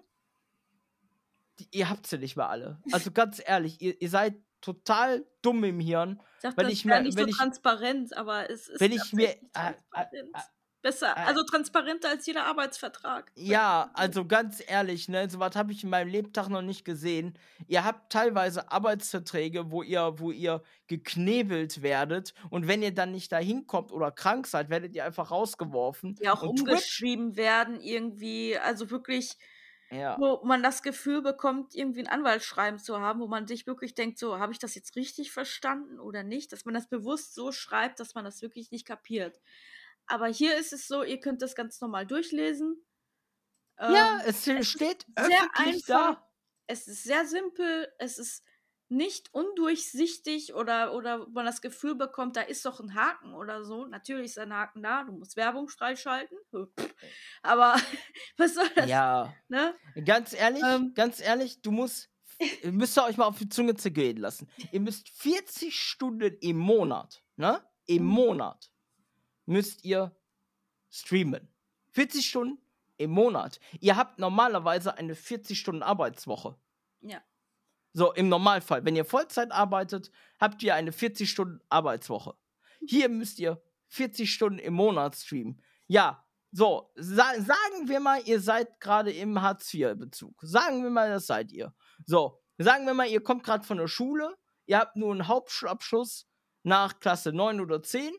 die, ihr habt sie nicht mehr alle. Also ganz ehrlich, ihr, ihr seid total dumm im Hirn. Ich dachte, Wenn das ich mir- nicht wenn so ich- transparent, aber es ist wenn ich mir- äh, transparent. äh, Besser, äh, also transparenter als jeder Arbeitsvertrag. Ja, also ganz ehrlich, ne, sowas habe ich in meinem Lebtag noch nicht gesehen. Ihr habt teilweise Arbeitsverträge, wo ihr, wo ihr geknebelt werdet und wenn ihr dann nicht dahin kommt oder krank seid, werdet ihr einfach rausgeworfen. Die auch und Twitch, umgeschrieben werden irgendwie, also wirklich, ja, wo man das Gefühl bekommt, irgendwie ein Anwaltsschreiben zu haben, wo man sich wirklich denkt, so, habe ich das jetzt richtig verstanden oder nicht? Dass man das bewusst so schreibt, dass man das wirklich nicht kapiert. Aber hier ist es so, ihr könnt das ganz normal durchlesen. ja, Ähm, es steht sehr einfach. da. es ist sehr simpel, es ist nicht undurchsichtig oder, oder man das Gefühl bekommt, da ist doch ein Haken oder so. Natürlich ist ein Haken da, du musst Werbung freischalten. Aber was soll das? Ja, Ne? ganz ehrlich, Ähm. ganz ehrlich, du musst, ihr müsst ihr euch mal auf die Zunge zergehen lassen. Ihr müsst 40 Stunden im Monat, ne, im Mhm. Monat müsst ihr streamen. 40 Stunden im Monat. Ihr habt normalerweise eine 40-Stunden-Arbeitswoche. Ja. So, im Normalfall. Wenn ihr Vollzeit arbeitet, habt ihr eine 40-Stunden-Arbeitswoche. Hier müsst ihr 40 Stunden im Monat streamen. Ja, so, sa sagen wir mal, ihr seid gerade im Hartz-IV-Bezug. Sagen wir mal, das seid ihr. So, sagen wir mal, ihr kommt gerade von der Schule, ihr habt nur einen Hauptschulabschluss nach Klasse 9 oder 10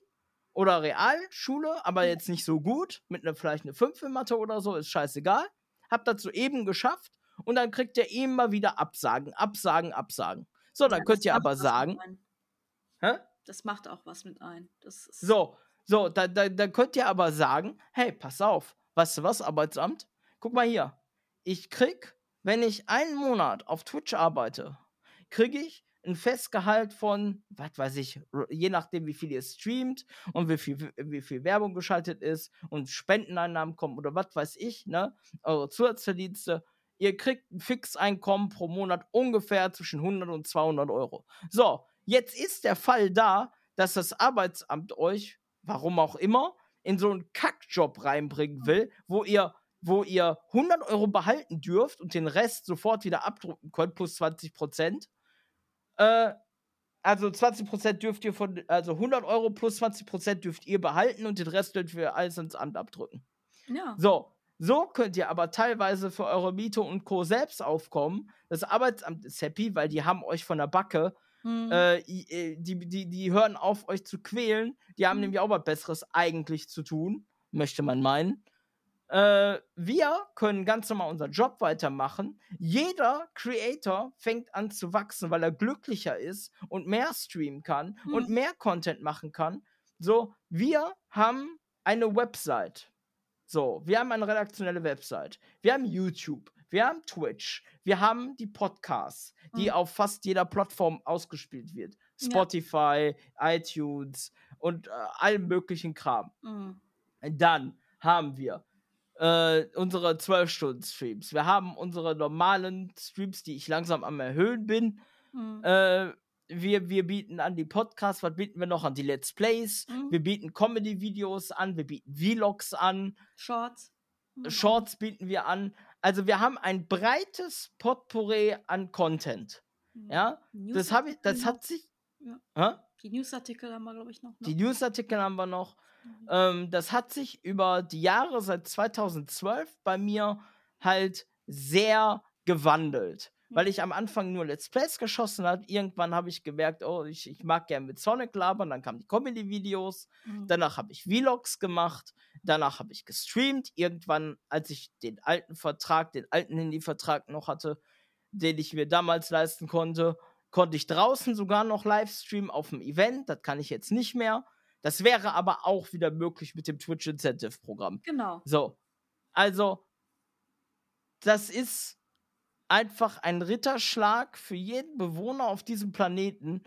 oder Realschule, aber jetzt nicht so gut, mit einer vielleicht eine 5 in Mathe oder so, ist scheißegal. Habt das soeben geschafft und dann kriegt ihr immer wieder Absagen, Absagen, Absagen. So, dann Ja, könnt ihr aber sagen, hä? Das macht auch was mit ein. So, so, da, da, da könnt ihr aber sagen, hey, pass auf, weißt du was, Arbeitsamt? Guck mal hier, ich krieg, wenn ich einen Monat auf Twitch arbeite, kriege ich ein Festgehalt von, was weiß ich, je nachdem, wie viel ihr streamt und wie viel, wie viel Werbung geschaltet ist und Spendeneinnahmen kommen oder was weiß ich, ne, eure Zusatzverdienste, ihr kriegt ein Fixeinkommen pro Monat ungefähr zwischen 100 und 200 Euro. So, jetzt ist der Fall da, dass das Arbeitsamt euch, warum auch immer, in so einen Kackjob reinbringen will, wo ihr, wo ihr 100 Euro behalten dürft und den Rest sofort wieder abdrucken könnt, plus 20 Prozent. Äh, also 20 Prozent dürft ihr von, also 100 Euro plus 20 Prozent dürft ihr behalten und den Rest dürft ihr alles ins Amt abdrücken. ja. So, so könnt ihr aber teilweise für eure Miete und Co. selbst aufkommen. Das Arbeitsamt ist happy, weil die haben euch von der Backe. Hm. Äh, die, die, die hören auf, euch zu quälen. Die haben Mhm. nämlich auch was Besseres eigentlich zu tun, möchte man meinen. Äh, wir können ganz normal unseren Job weitermachen. Jeder Creator fängt an zu wachsen, weil er glücklicher ist und mehr streamen kann und Mhm. mehr Content machen kann. So, wir haben eine Website. So, wir haben eine redaktionelle Website. Wir haben YouTube. Wir haben Twitch. Wir haben die Podcasts, die Mhm. auf fast jeder Plattform ausgespielt wird. Ja. Spotify, iTunes und äh, allem möglichen Kram. Hm. Dann haben wir äh, unsere 12-Stunden-Streams. Wir haben unsere normalen Streams, die ich langsam am Erhöhen bin. Hm. Äh, wir, wir bieten an die Podcasts, was bieten wir noch an? Die Let's Plays. Hm. Wir bieten Comedy-Videos an, wir bieten Vlogs an, Shorts. Hm. Shorts bieten wir an. Also wir haben ein breites Potpourri an Content. Hm. Ja, das, hab ich, das hat sich. Ja. Die Newsartikel haben wir, glaube ich, noch. ne? Die Newsartikel haben wir noch. Mhm. Ähm, das hat sich über die Jahre seit 2012 bei mir halt sehr gewandelt. Weil Mhm. ich am Anfang nur Let's Plays geschossen habe. Irgendwann habe ich gemerkt, oh, ich, ich mag gerne mit Sonic labern. Dann kamen die Comedy-Videos. Hm. Danach habe ich Vlogs gemacht. Danach habe ich gestreamt. Irgendwann, als ich den alten Vertrag, den alten Handyvertrag noch hatte, den ich mir damals leisten konnte, konnte ich draußen sogar noch Livestreamen auf dem Event. Das kann ich jetzt nicht mehr. Das wäre aber auch wieder möglich mit dem Twitch Incentive Programm. Genau. So. Also, das ist einfach ein Ritterschlag für jeden Bewohner auf diesem Planeten.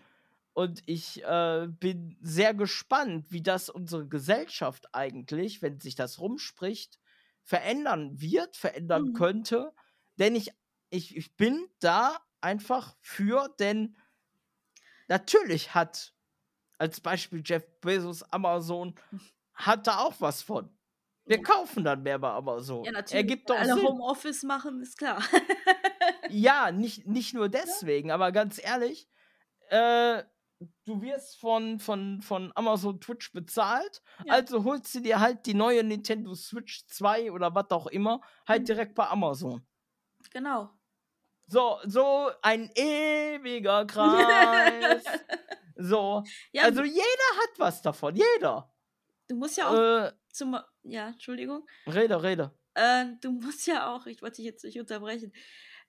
Und ich äh, bin sehr gespannt, wie das unsere Gesellschaft eigentlich, wenn sich das rumspricht, verändern wird, verändern mhm. könnte. Denn ich, ich, ich bin da einfach für, denn natürlich hat als Beispiel Jeff Bezos Amazon hat da auch was von. Wir kaufen dann mehr bei Amazon. Ja, natürlich. Ergibt doch alle Sinn. Homeoffice machen, ist klar. ja, nicht, nicht nur deswegen, ja. aber ganz ehrlich, äh, du wirst von, von, von Amazon Twitch bezahlt, ja. also holst du dir halt die neue Nintendo Switch 2 oder was auch immer, halt mhm. direkt bei Amazon. Genau. So, so ein ewiger Kreis. So. Ja, also jeder hat was davon, jeder. Du musst ja auch äh, zum. Ja, Entschuldigung. Rede, rede. Äh, du musst ja auch, ich wollte dich jetzt nicht unterbrechen.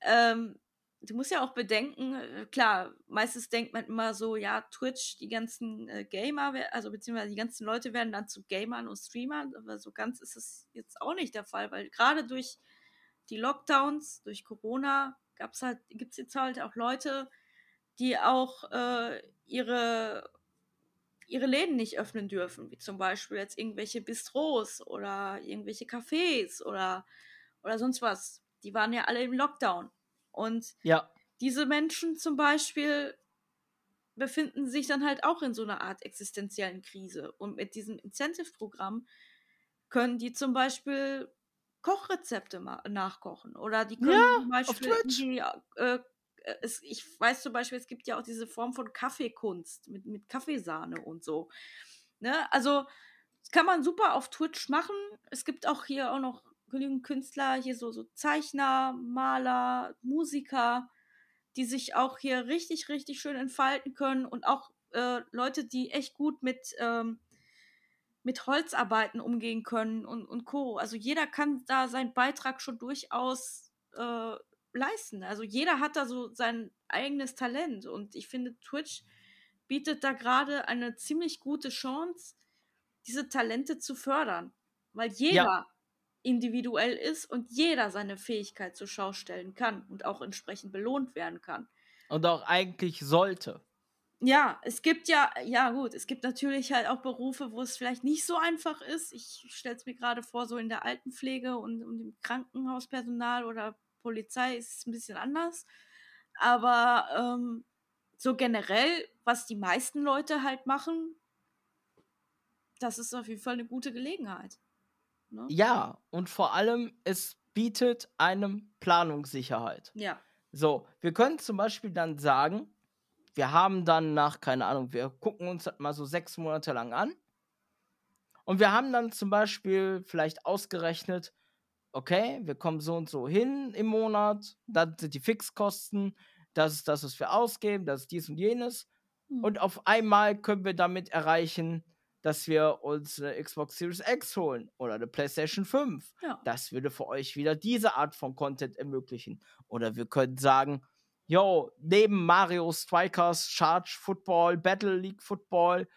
Ähm, du musst ja auch bedenken, äh, klar, meistens denkt man immer so, ja, Twitch, die ganzen äh, Gamer, also beziehungsweise die ganzen Leute werden dann zu Gamern und Streamern, aber so ganz ist es jetzt auch nicht der Fall, weil gerade durch die Lockdowns, durch Corona, gab's halt, gibt es jetzt halt auch Leute, die auch äh, ihre ihre Läden nicht öffnen dürfen, wie zum Beispiel jetzt irgendwelche Bistros oder irgendwelche Cafés oder, oder sonst was. Die waren ja alle im Lockdown. Und ja. diese Menschen zum Beispiel befinden sich dann halt auch in so einer Art existenziellen Krise. Und mit diesem Incentive-Programm können die zum Beispiel Kochrezepte nachkochen oder die können ja, zum Beispiel die, äh, es, ich weiß zum Beispiel, es gibt ja auch diese Form von Kaffeekunst mit, mit Kaffeesahne und so. Ne? Also, das kann man super auf Twitch machen. Es gibt auch hier auch noch genügend Künstler, hier so, so Zeichner, Maler, Musiker, die sich auch hier richtig, richtig schön entfalten können und auch äh, Leute, die echt gut mit, ähm, mit Holzarbeiten umgehen können und, und Co. Also jeder kann da seinen Beitrag schon durchaus äh, leisten. Also jeder hat da so sein eigenes Talent und ich finde, Twitch bietet da gerade eine ziemlich gute Chance, diese Talente zu fördern, weil jeder ja. individuell ist und jeder seine Fähigkeit zur Schau stellen kann und auch entsprechend belohnt werden kann. Und auch eigentlich sollte. Ja, es gibt ja, ja gut, es gibt natürlich halt auch Berufe, wo es vielleicht nicht so einfach ist. Ich stelle es mir gerade vor, so in der Altenpflege und, und im Krankenhauspersonal oder Polizei ist es ein bisschen anders. Aber ähm, so generell, was die meisten Leute halt machen, das ist auf jeden Fall eine gute Gelegenheit. Ne? Ja, und vor allem, es bietet einem Planungssicherheit. Ja. So, wir können zum Beispiel dann sagen, wir haben dann nach, keine Ahnung, wir gucken uns das mal so sechs Monate lang an. Und wir haben dann zum Beispiel vielleicht ausgerechnet, okay, wir kommen so und so hin im Monat, dann sind die Fixkosten, das ist das, was wir ausgeben, das ist dies und jenes. Mhm. Und auf einmal können wir damit erreichen, dass wir uns eine Xbox Series X holen oder eine PlayStation 5. Ja. Das würde für euch wieder diese Art von Content ermöglichen. Oder wir können sagen, yo, neben Mario Strikers, Charge Football, Battle League Football,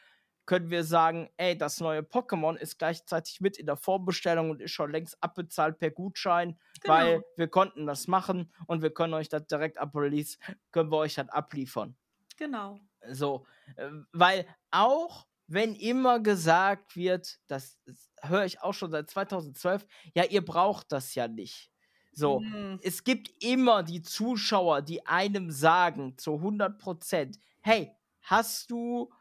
können wir sagen, ey, das neue Pokémon ist gleichzeitig mit in der Vorbestellung und ist schon längst abbezahlt per Gutschein, genau. weil wir konnten das machen und wir können euch das direkt ab Release, können wir euch das abliefern. Genau. So, äh, weil auch wenn immer gesagt wird, das, das höre ich auch schon seit 2012, ja, ihr braucht das ja nicht. So, mhm. es gibt immer die Zuschauer, die einem sagen zu 100 Prozent, hey, hast du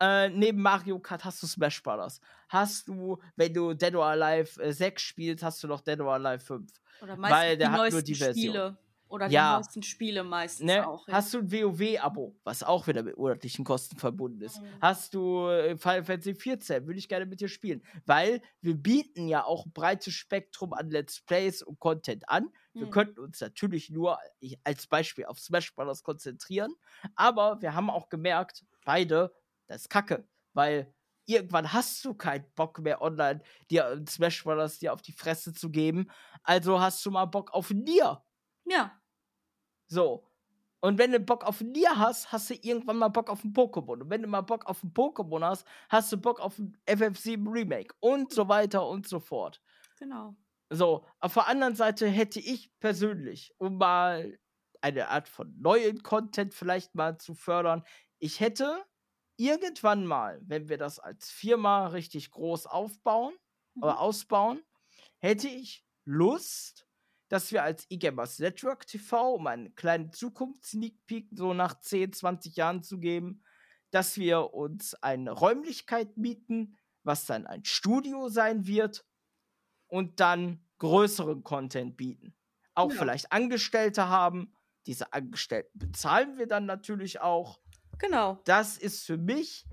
äh, neben Mario Kart hast du Smash Bros. Hast du, wenn du Dead or Alive äh, 6 spielst, hast du noch Dead or Alive 5. Oder meistens weil der hat nur die Version. Spiele. Oder die ja. neuesten Spiele meistens ne? auch. Ja. Hast du ein WoW-Abo, was auch wieder mit monatlichen Kosten verbunden ist. Mhm. Hast du äh, Final Fantasy 14, würde ich gerne mit dir spielen. Weil wir bieten ja auch ein breites Spektrum an Let's Plays und Content an. Wir mhm. könnten uns natürlich nur als Beispiel auf Smash Bros. konzentrieren. Aber wir haben auch gemerkt, beide, das ist kacke, weil irgendwann hast du keinen Bock mehr online dir Smash Bros. dir auf die Fresse zu geben. Also hast du mal Bock auf Nier. Ja. So. Und wenn du Bock auf Nier hast, hast du irgendwann mal Bock auf ein Pokémon. Und wenn du mal Bock auf ein Pokémon hast, hast du Bock auf ein FF7 Remake und so weiter und so fort. Genau. So, auf der anderen Seite hätte ich persönlich, um mal eine Art von neuen Content vielleicht mal zu fördern. Ich hätte irgendwann mal, wenn wir das als Firma richtig groß aufbauen mhm. oder ausbauen, hätte ich Lust, dass wir als eGamers Network TV, um einen kleinen Zukunftssneak Peek so nach 10, 20 Jahren zu geben, dass wir uns eine Räumlichkeit mieten, was dann ein Studio sein wird und dann größeren Content bieten. Auch ja. vielleicht Angestellte haben. Diese Angestellten bezahlen wir dann natürlich auch. Genau. Das ist für mich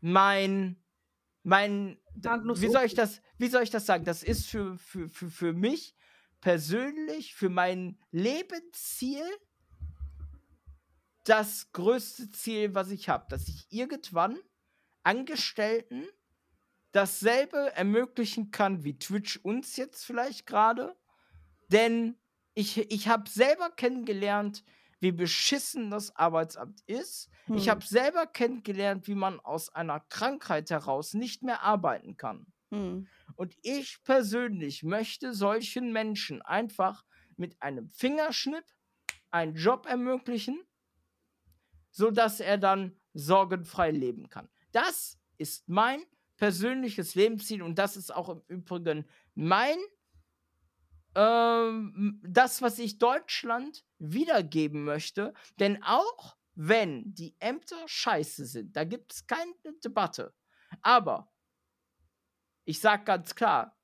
mein mein wie soll ich das wie soll ich das sagen? Das ist für für für, für mich persönlich für mein Lebensziel das größte Ziel, was ich habe, dass ich irgendwann Angestellten dasselbe ermöglichen kann wie Twitch uns jetzt vielleicht gerade. Denn ich, ich habe selber kennengelernt, wie beschissen das Arbeitsamt ist. Hm. Ich habe selber kennengelernt, wie man aus einer Krankheit heraus nicht mehr arbeiten kann. Hm. Und ich persönlich möchte solchen Menschen einfach mit einem Fingerschnipp einen Job ermöglichen, sodass er dann sorgenfrei leben kann. Das ist mein persönliches Lebensziel und das ist auch im Übrigen mein, ähm, das, was ich Deutschland wiedergeben möchte. Denn auch wenn die Ämter scheiße sind, da gibt es keine Debatte. Aber ich sage ganz klar,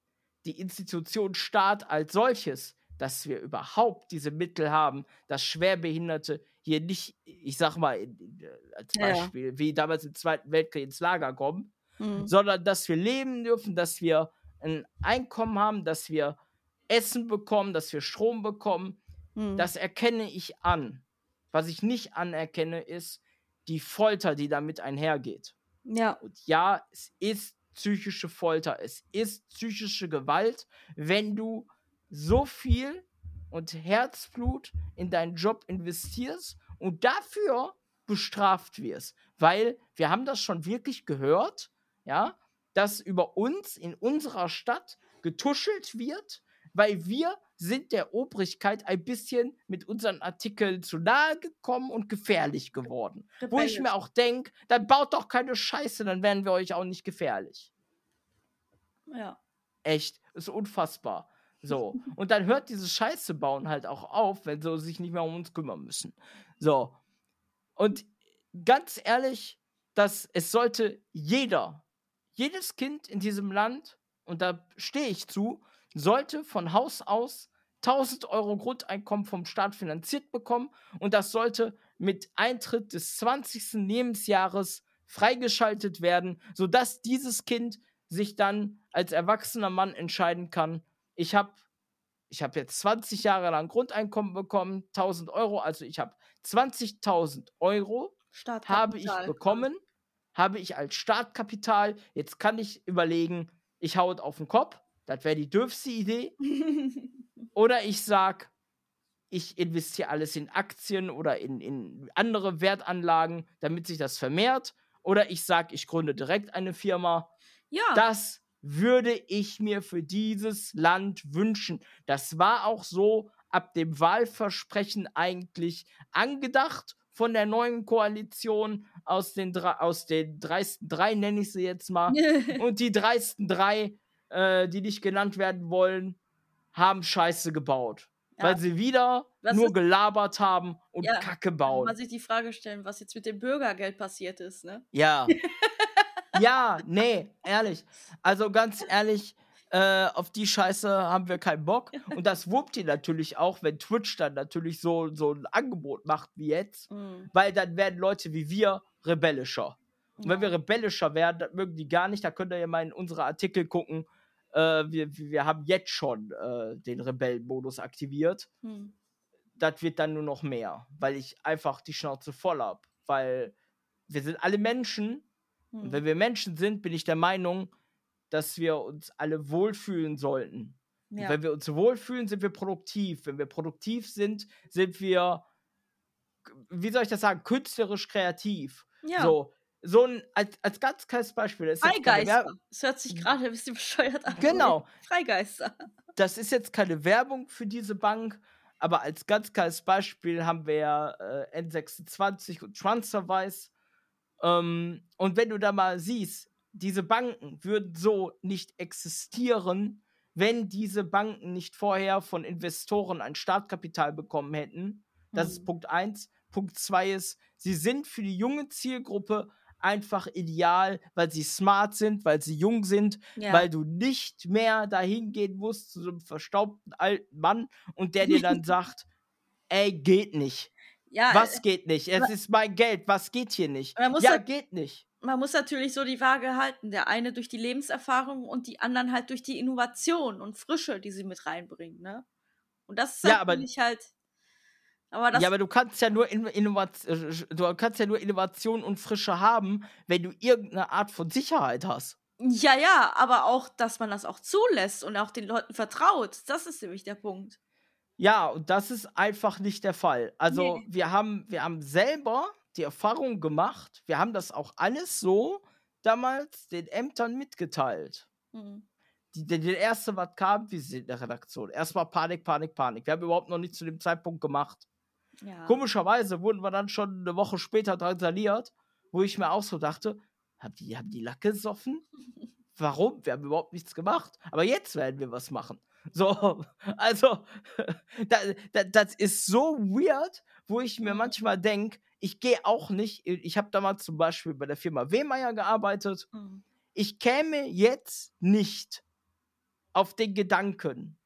die Institution Staat als solches, dass wir überhaupt diese Mittel haben, dass Schwerbehinderte hier nicht, ich sag mal, in, als Beispiel, ja. wie damals im Zweiten Weltkrieg ins Lager kommen, mhm. sondern dass wir leben dürfen, dass wir ein Einkommen haben, dass wir Essen bekommen, dass wir Strom bekommen. Mhm. Das erkenne ich an. Was ich nicht anerkenne, ist die Folter, die damit einhergeht. Ja. Und ja, es ist psychische Folter, es ist psychische Gewalt, wenn du so viel und Herzblut in deinen Job investierst und dafür bestraft wirst. Weil wir haben das schon wirklich gehört, ja, dass über uns in unserer Stadt getuschelt wird, weil wir sind der Obrigkeit ein bisschen mit unseren Artikeln zu nahe gekommen und gefährlich geworden. Wo ich mir auch denke, dann baut doch keine Scheiße, dann werden wir euch auch nicht gefährlich. Ja. Echt, ist unfassbar. So. Und dann hört dieses Scheiße bauen halt auch auf, wenn sie sich nicht mehr um uns kümmern müssen. So. Und ganz ehrlich, dass es sollte jeder, jedes Kind in diesem Land, und da stehe ich zu, sollte von Haus aus 1000 Euro Grundeinkommen vom Staat finanziert bekommen und das sollte mit Eintritt des 20. Lebensjahres freigeschaltet werden, sodass dieses Kind sich dann als erwachsener Mann entscheiden kann, ich habe ich hab jetzt 20 Jahre lang Grundeinkommen bekommen, 1000 Euro, also ich habe 20.000 Euro habe ich bekommen, habe ich als Startkapital. Jetzt kann ich überlegen, ich hau es auf den Kopf, das wäre die dürfste Idee. oder ich sag, ich investiere alles in Aktien oder in, in andere Wertanlagen, damit sich das vermehrt. Oder ich sag, ich gründe direkt eine Firma. Ja. Das würde ich mir für dieses Land wünschen. Das war auch so ab dem Wahlversprechen eigentlich angedacht von der neuen Koalition aus den, aus den dreisten drei, nenne ich sie jetzt mal. und die dreisten drei, äh, die nicht genannt werden wollen, haben Scheiße gebaut. Ja. Weil sie wieder was nur gelabert haben und ja, Kacke bauen. Man sich die Frage stellen, was jetzt mit dem Bürgergeld passiert ist, ne? Ja. ja, nee, ehrlich. Also ganz ehrlich, äh, auf die Scheiße haben wir keinen Bock. Und das wuppt ihr natürlich auch, wenn Twitch dann natürlich so, so ein Angebot macht wie jetzt. Mhm. Weil dann werden Leute wie wir rebellischer. Und wenn wir rebellischer werden, das mögen die gar nicht. Da könnt ihr ja mal in unsere Artikel gucken. Äh, wir, wir haben jetzt schon äh, den Rebellenmodus aktiviert. Mhm. Das wird dann nur noch mehr, weil ich einfach die Schnauze voll habe. Weil wir sind alle Menschen hm. Und wenn wir Menschen sind, bin ich der Meinung, dass wir uns alle wohlfühlen sollten. Ja. wenn wir uns wohlfühlen, sind wir produktiv. Wenn wir produktiv sind, sind wir, wie soll ich das sagen, künstlerisch kreativ. Ja. So, so ein, als, als ganz kleines Beispiel. Freigeister. Das hört sich gerade ein bisschen bescheuert an. Genau. Freigeister. Das ist jetzt keine Werbung für diese Bank, aber als ganz kleines Beispiel haben wir ja äh, N26 und Transferwise. Ähm, und wenn du da mal siehst, diese Banken würden so nicht existieren, wenn diese Banken nicht vorher von Investoren ein Startkapital bekommen hätten. Das mhm. ist Punkt 1. Punkt 2 ist, sie sind für die junge Zielgruppe einfach ideal, weil sie smart sind, weil sie jung sind, ja. weil du nicht mehr dahin gehen musst zu so einem verstaubten alten Mann und der dir dann sagt, ey, geht nicht. Ja, was äh, geht nicht? Es ist mein Geld, was geht hier nicht? ja, halt, geht nicht. Man muss natürlich so die Waage halten. Der eine durch die Lebenserfahrung und die anderen halt durch die Innovation und Frische, die sie mit reinbringen, ne? Und das ist ja, aber, halt aber ja, aber du kannst ja nur Innovation, äh, du kannst ja nur Innovation und Frische haben, wenn du irgendeine Art von Sicherheit hast. Ja, ja, aber auch, dass man das auch zulässt und auch den Leuten vertraut. Das ist nämlich der Punkt. Ja, und das ist einfach nicht der Fall. Also, nee. wir haben, wir haben selber die Erfahrung gemacht, wir haben das auch alles so damals den Ämtern mitgeteilt. Mhm. Die, der, der erste, was kam, wie sie in der Redaktion. Erstmal Panik, Panik, Panik. Wir haben überhaupt noch nicht zu dem Zeitpunkt gemacht. Ja. Komischerweise wurden wir dann schon eine Woche später drangsaliert, wo ich mir auch so dachte, haben die, haben die Lacke gesoffen? Warum? Wir haben überhaupt nichts gemacht. Aber jetzt werden wir was machen. So, also, da, da, das ist so weird, wo ich mir manchmal denke, ich gehe auch nicht, ich habe damals zum Beispiel bei der Firma Wehmeier gearbeitet. Mhm. Ich käme jetzt nicht auf den Gedanken,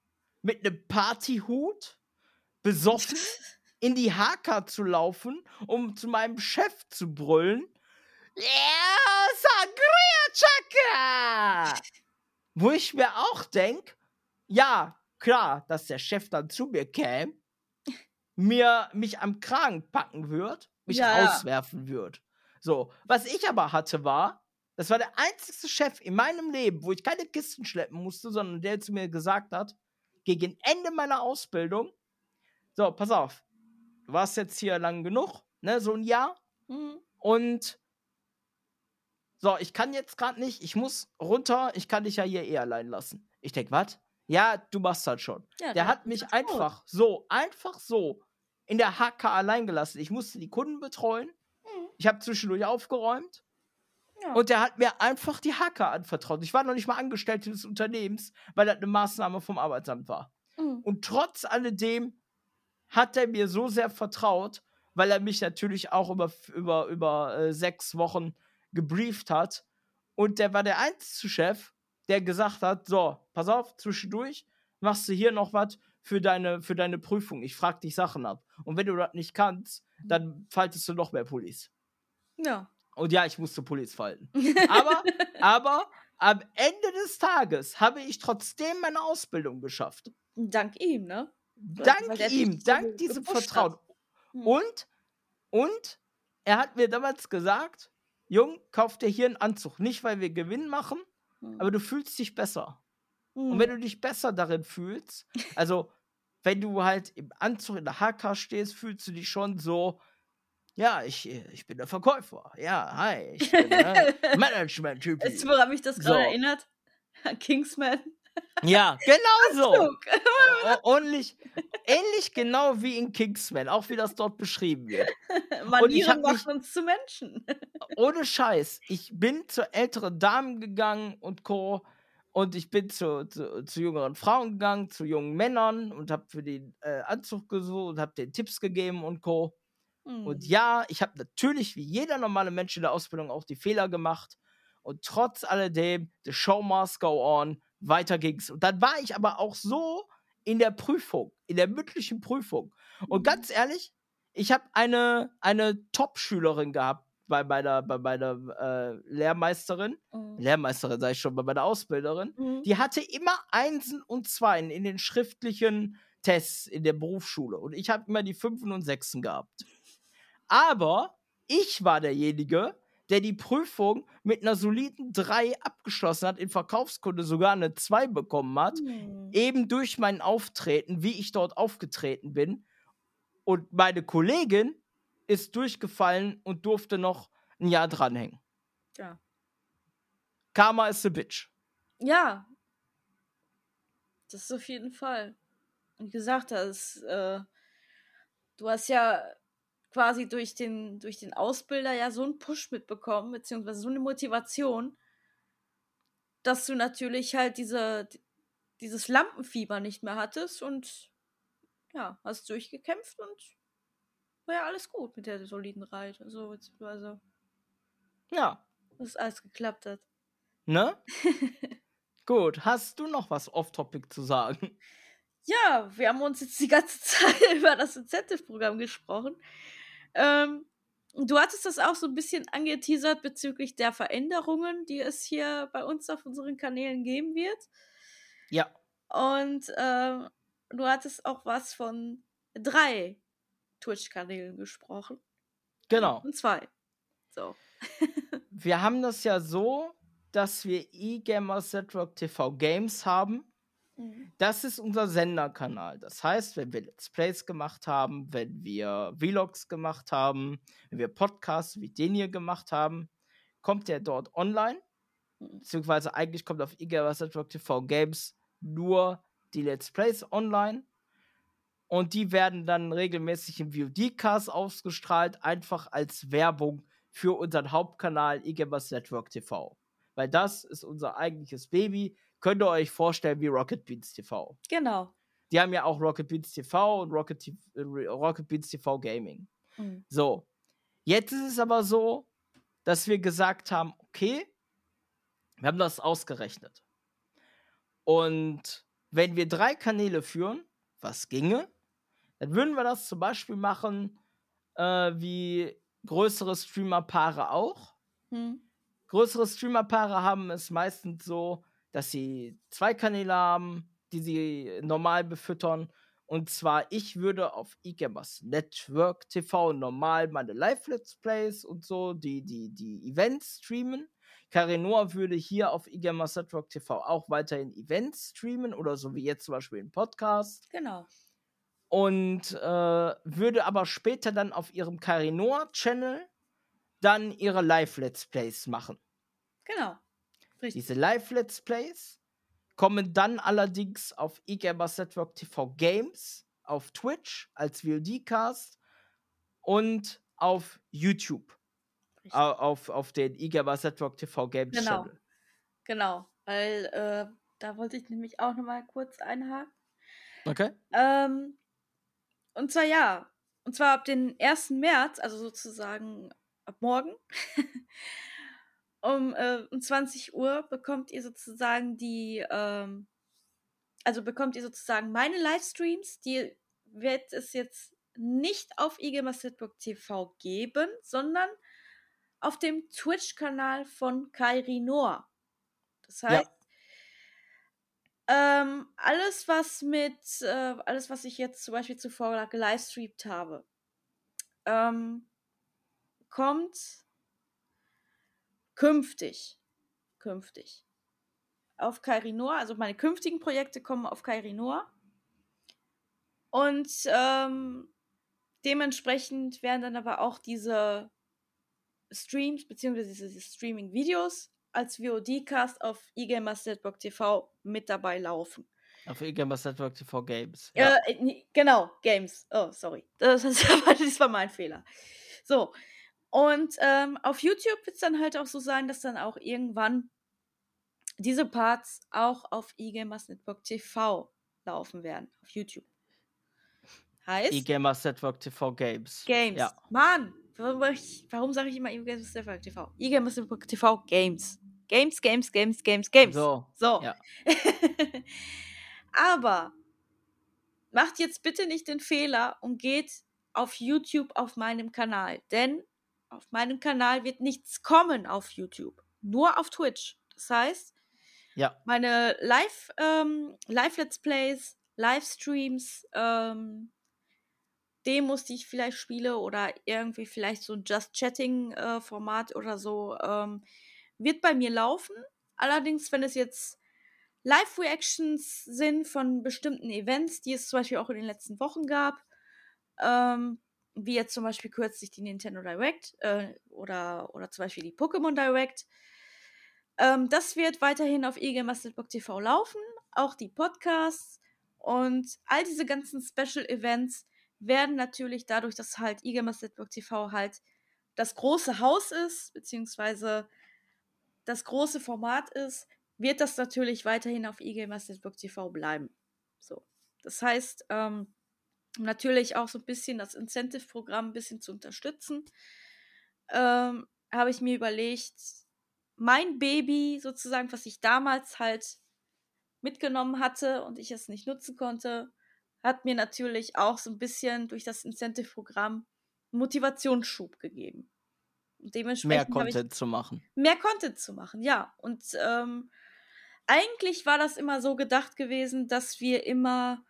mit einem Partyhut besoffen in die HK zu laufen, um zu meinem Chef zu brüllen. Sangria Chaka! Wo ich mir auch denke, ja, klar, dass der Chef dann zu mir käme, mir mich am Kragen packen wird, mich ja, rauswerfen ja. wird. So, was ich aber hatte war, das war der einzige Chef in meinem Leben, wo ich keine Kisten schleppen musste, sondern der zu mir gesagt hat, gegen Ende meiner Ausbildung, so, pass auf, du warst jetzt hier lang genug, ne, so ein Jahr. Mhm. Und so, ich kann jetzt gerade nicht, ich muss runter, ich kann dich ja hier eh allein lassen. Ich denk, was? Ja, du machst das schon. Ja, der hat mich einfach gut. so, einfach so in der HK allein gelassen. Ich musste die Kunden betreuen. Mhm. Ich habe zwischendurch aufgeräumt. Ja. Und der hat mir einfach die HK anvertraut. Ich war noch nicht mal Angestellte des Unternehmens, weil das eine Maßnahme vom Arbeitsamt war. Mhm. Und trotz alledem hat er mir so sehr vertraut, weil er mich natürlich auch über, über, über äh, sechs Wochen gebrieft hat. Und der war der einzige Chef, der gesagt hat: So, pass auf, zwischendurch machst du hier noch was für deine, für deine Prüfung. Ich frag dich Sachen ab. Und wenn du das nicht kannst, dann faltest du noch mehr Pullis. Ja. Und ja, ich musste Pullis falten. aber, aber am Ende des Tages habe ich trotzdem meine Ausbildung geschafft. Dank ihm, ne? Dank ihm, dank diesem Vertrauen. Hm. Und, und er hat mir damals gesagt, Jung, kauf dir hier einen Anzug. Nicht, weil wir Gewinn machen, hm. aber du fühlst dich besser. Hm. Und wenn du dich besser darin fühlst, also wenn du halt im Anzug in der HK stehst, fühlst du dich schon so, ja, ich, ich bin der Verkäufer. Ja, hi, ich bin der Management-Typ. Weißt du, woran mich das gerade so. erinnert? Kingsman. Ja, genau so. ähnlich, ähnlich genau wie in Kingsman, auch wie das dort beschrieben wird. Manieren machen uns zu Menschen. ohne Scheiß. Ich bin zu älteren Damen gegangen und Co. Und ich bin zu, zu, zu jüngeren Frauen gegangen, zu jungen Männern und habe für den äh, Anzug gesucht und habe den Tipps gegeben und Co. Mhm. Und ja, ich habe natürlich wie jeder normale Mensch in der Ausbildung auch die Fehler gemacht. Und trotz alledem, the show must go on weiter ging's. Und dann war ich aber auch so in der Prüfung, in der mündlichen Prüfung. Und mhm. ganz ehrlich, ich habe eine, eine Top-Schülerin gehabt bei meiner, bei meiner äh, Lehrmeisterin. Mhm. Lehrmeisterin, sage ich schon, bei meiner Ausbilderin. Mhm. Die hatte immer Einsen und Zweien in den schriftlichen Tests in der Berufsschule. Und ich habe immer die Fünfen und Sechsen gehabt. Aber ich war derjenige, der die Prüfung mit einer soliden 3 abgeschlossen hat, in Verkaufskunde sogar eine 2 bekommen hat, mhm. eben durch mein Auftreten, wie ich dort aufgetreten bin. Und meine Kollegin ist durchgefallen und durfte noch ein Jahr dranhängen. Ja. Karma is a bitch. Ja. Das ist auf jeden Fall. gesagt hast, äh, du hast ja quasi durch den, durch den Ausbilder ja so einen Push mitbekommen, beziehungsweise so eine Motivation, dass du natürlich halt diese, dieses Lampenfieber nicht mehr hattest und ja, hast durchgekämpft und war ja alles gut mit der soliden Reit. Also, beziehungsweise. Ja. Dass alles geklappt hat. Ne? gut, hast du noch was off-topic zu sagen? Ja, wir haben uns jetzt die ganze Zeit über das Incentive-Programm gesprochen. Ähm, du hattest das auch so ein bisschen angeteasert bezüglich der Veränderungen, die es hier bei uns auf unseren Kanälen geben wird. Ja. Und äh, du hattest auch was von drei Twitch-Kanälen gesprochen. Genau. Und zwei. So. wir haben das ja so, dass wir eGamers Network TV Games haben. Mhm. Das ist unser Senderkanal. Das heißt, wenn wir Let's Plays gemacht haben, wenn wir Vlogs gemacht haben, wenn wir Podcasts wie den hier gemacht haben, kommt der dort online. Mhm. Beziehungsweise eigentlich kommt auf eGamers Network TV Games nur die Let's Plays online. Und die werden dann regelmäßig im VOD-Cast ausgestrahlt, einfach als Werbung für unseren Hauptkanal eGamers Network TV. Weil das ist unser eigentliches Baby. Könnt ihr euch vorstellen wie Rocket Beans TV. Genau. Die haben ja auch Rocket Beans TV und Rocket, äh, Rocket Beans TV Gaming. Mhm. So. Jetzt ist es aber so, dass wir gesagt haben, okay, wir haben das ausgerechnet. Und wenn wir drei Kanäle führen, was ginge, dann würden wir das zum Beispiel machen äh, wie größere Streamerpaare auch. Hm. Größere Streamerpaare haben es meistens so, dass sie zwei Kanäle haben, die sie normal befüttern. Und zwar, ich würde auf eGamers Network TV normal meine Live-Let's Plays und so, die, die, die Events streamen. Karinor würde hier auf eGamers Network TV auch weiterhin Events streamen oder so wie jetzt zum Beispiel ein Podcast. Genau. Und äh, würde aber später dann auf ihrem Karinor-Channel dann ihre Live-Let's Plays machen. Genau. Richtig. Diese Live-Let's Plays kommen dann allerdings auf eGamers Network TV Games, auf Twitch als VOD-Cast und auf YouTube auf, auf den IGABA Network TV Games genau. Channel. Genau, weil äh, da wollte ich nämlich auch nochmal kurz einhaken. Okay. Ähm, und zwar ja, und zwar ab den 1. März, also sozusagen ab morgen, um, äh, um 20 Uhr bekommt ihr sozusagen die, ähm, also bekommt ihr sozusagen meine Livestreams, die wird es jetzt nicht auf IG TV geben, sondern auf dem Twitch-Kanal von Kairi Noah. Das heißt, ja. ähm, alles, was mit, äh, alles, was ich jetzt zum Beispiel zuvor gelivestreamt habe, ähm, kommt künftig, künftig auf Kairi Noah. Also meine künftigen Projekte kommen auf Kairi Noah. Und ähm, dementsprechend werden dann aber auch diese Streams beziehungsweise diese Streaming-Videos als VOD-Cast auf eGamers Network TV mit dabei laufen. Auf eGamers Network TV Games. Ja. Äh, genau, Games. Oh, sorry. Das, das war mein Fehler. So. Und ähm, auf YouTube wird es dann halt auch so sein, dass dann auch irgendwann diese Parts auch auf eGamers Network TV laufen werden. Auf YouTube. Heißt? eGamers Network TV Games. Games. Ja. Mann, Warum, warum sage ich immer E-Games Network TV? E-Games Network TV Games. Games, Games, Games, Games, Games. So. So. Ja. Aber macht jetzt bitte nicht den Fehler und geht auf YouTube auf meinem Kanal. Denn auf meinem Kanal wird nichts kommen auf YouTube. Nur auf Twitch. Das heißt, ja. meine Live, ähm, Live-Let's Plays, Livestreams, ähm, Demos, die ich vielleicht spiele oder irgendwie vielleicht so ein Just Chatting-Format äh, oder so, ähm, wird bei mir laufen. Allerdings, wenn es jetzt Live-Reactions sind von bestimmten Events, die es zum Beispiel auch in den letzten Wochen gab, ähm, wie jetzt zum Beispiel kürzlich die Nintendo Direct äh, oder, oder zum Beispiel die Pokémon Direct. Ähm, das wird weiterhin auf eGamers TV laufen, auch die Podcasts Und all diese ganzen Special Events werden natürlich dadurch, dass halt eGamers TV halt das große Haus ist, beziehungsweise das große Format ist, wird das natürlich weiterhin auf eGamers TV bleiben. So. Das heißt, ähm, natürlich auch so ein bisschen das Incentive-Programm ein bisschen zu unterstützen, ähm, habe ich mir überlegt, mein Baby sozusagen, was ich damals halt mitgenommen hatte und ich es nicht nutzen konnte, hat mir natürlich auch so ein bisschen durch das Incentive-Programm Motivationsschub gegeben. Und dementsprechend mehr Content zu machen. Mehr Content zu machen, ja. Und ähm, eigentlich war das immer so gedacht gewesen, dass wir immer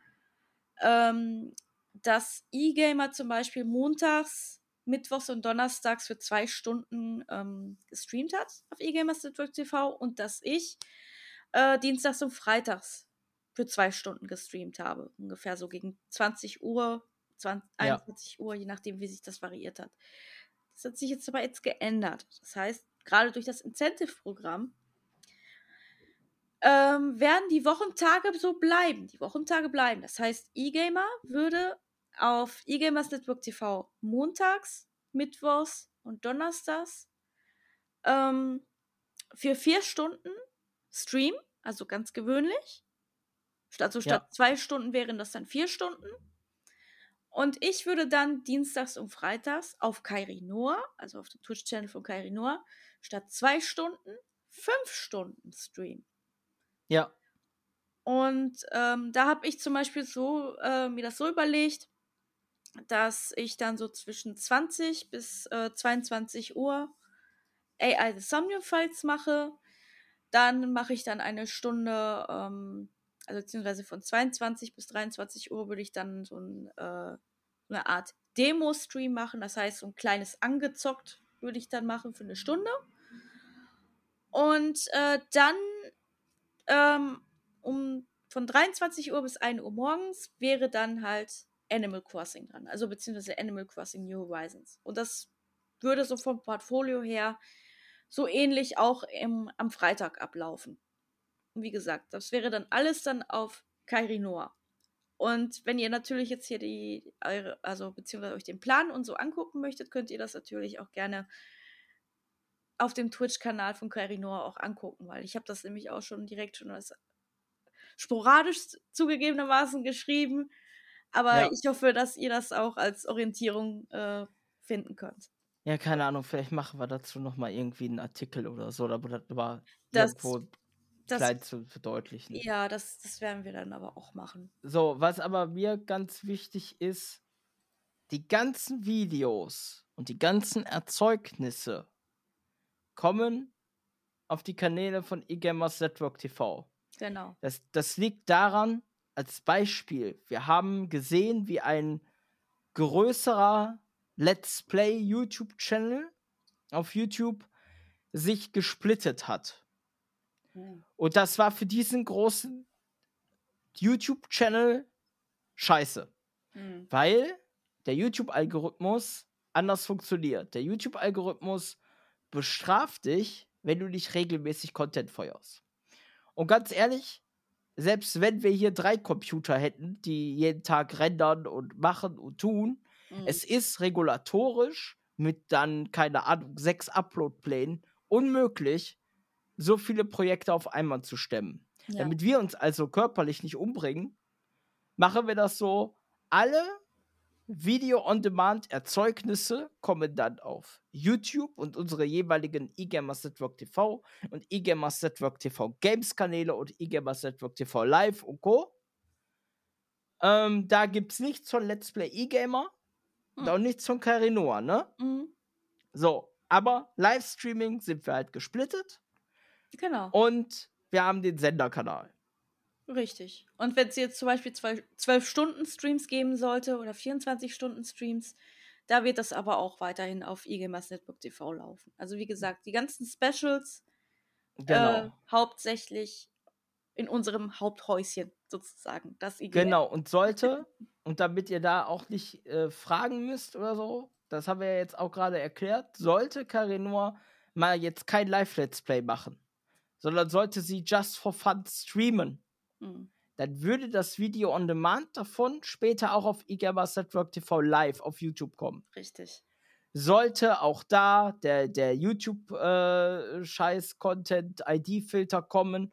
ähm, dass E-Gamer zum Beispiel montags, mittwochs und donnerstags für zwei Stunden ähm, gestreamt hat auf E-Gamers Network TV und dass ich äh, dienstags und freitags für zwei Stunden gestreamt habe. Ungefähr so gegen 20 Uhr, 20, ja. 21 Uhr, je nachdem, wie sich das variiert hat. Das hat sich jetzt aber jetzt geändert. Das heißt, gerade durch das Incentive-Programm ähm, werden die Wochentage so bleiben. Die Wochentage bleiben. Das heißt, eGamer würde auf eGamers Network TV montags, mittwochs und donnerstags ähm, für vier Stunden Stream, also ganz gewöhnlich. Also statt ja. zwei Stunden wären das dann vier Stunden. Und ich würde dann dienstags und freitags auf Kairi Noah, also auf dem Twitch-Channel von Kairi Noah, statt zwei Stunden fünf Stunden streamen. Ja. Und ähm, da habe ich zum Beispiel so äh, mir das so überlegt, dass ich dann so zwischen 20 bis äh, 22 Uhr AI The Somnium Files mache. Dann mache ich dann eine Stunde, ähm, also beziehungsweise von 22 bis 23 Uhr würde ich dann so ein, äh, eine Art Demo-Stream machen. Das heißt, so ein kleines angezockt würde ich dann machen für eine Stunde. Und äh, dann ähm, um von 23 Uhr bis 1 Uhr morgens wäre dann halt Animal Crossing dran, also beziehungsweise Animal Crossing New Horizons. Und das würde so vom Portfolio her so ähnlich auch im, am Freitag ablaufen. Und wie gesagt, das wäre dann alles dann auf Kairi Noah. Und wenn ihr natürlich jetzt hier die, also beziehungsweise euch den Plan und so angucken möchtet, könnt ihr das natürlich auch gerne auf dem Twitch-Kanal von Kairi Noah auch angucken, weil ich habe das nämlich auch schon direkt schon als sporadisch zugegebenermaßen geschrieben. Aber ja. ich hoffe, dass ihr das auch als Orientierung äh, finden könnt. Ja, keine Ahnung, vielleicht machen wir dazu nochmal irgendwie einen Artikel oder so, aber das war das, irgendwo das, klein zu verdeutlichen. Ja, das, das werden wir dann aber auch machen. So, was aber mir ganz wichtig ist, die ganzen Videos und die ganzen Erzeugnisse kommen auf die Kanäle von eGamers Network TV. Genau. Das, das liegt daran, als Beispiel, wir haben gesehen, wie ein größerer Let's Play YouTube-Channel auf YouTube sich gesplittet hat. Mhm. Und das war für diesen großen YouTube-Channel scheiße. Mhm. Weil der YouTube-Algorithmus anders funktioniert. Der YouTube-Algorithmus bestraft dich, wenn du nicht regelmäßig Content feuerst. Und ganz ehrlich, selbst wenn wir hier drei Computer hätten, die jeden Tag rendern und machen und tun, mhm. es ist regulatorisch mit dann, keine Ahnung, sechs Upload-Plänen unmöglich, so viele Projekte auf einmal zu stemmen. Ja. Damit wir uns also körperlich nicht umbringen, machen wir das so, alle Video-on-Demand-Erzeugnisse kommen dann auf YouTube und unsere jeweiligen eGamers Network TV und eGamers Network TV Games-Kanäle und eGamers Network TV Live und Co. Ähm, da gibt's nichts von Let's Play eGamer mhm. und nichts von Karinoa, ne? Mhm. So, aber Livestreaming sind wir halt gesplittet. Genau. Und wir haben den Senderkanal. Richtig. Und wenn es jetzt zum Beispiel zwölf Stunden Streams geben sollte oder 24 Stunden Streams, da wird das aber auch weiterhin auf eGamers Network TV laufen. Also wie gesagt, die ganzen Specials genau. äh, hauptsächlich in unserem Haupthäuschen sozusagen. Das IGM. Genau, und sollte, und damit ihr da auch nicht äh, fragen müsst oder so, das haben wir ja jetzt auch gerade erklärt, sollte Karinor mal jetzt kein Live-Let's Play machen, sondern sollte sie just for fun streamen, Mhm. dann würde das Video on Demand davon später auch auf eGamers Network TV live auf YouTube kommen. Richtig. Sollte auch da der, der YouTube-Scheiß-Content-ID-Filter äh, kommen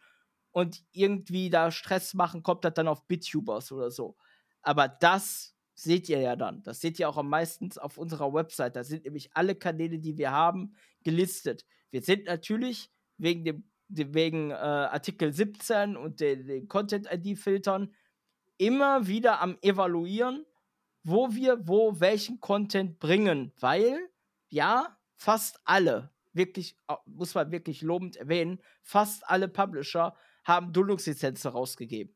und irgendwie da Stress machen, kommt das dann auf BitTubers oder so. Aber das seht ihr ja dann. Das seht ihr auch am meisten auf unserer Website. Da sind nämlich alle Kanäle, die wir haben, gelistet. Wir sind natürlich wegen dem, wegen äh, Artikel 17 und den, den Content-ID-Filtern immer wieder am Evaluieren, wo wir wo welchen Content bringen, weil ja, fast alle, wirklich, muss man wirklich lobend erwähnen, fast alle Publisher haben Duldungslizenzen rausgegeben.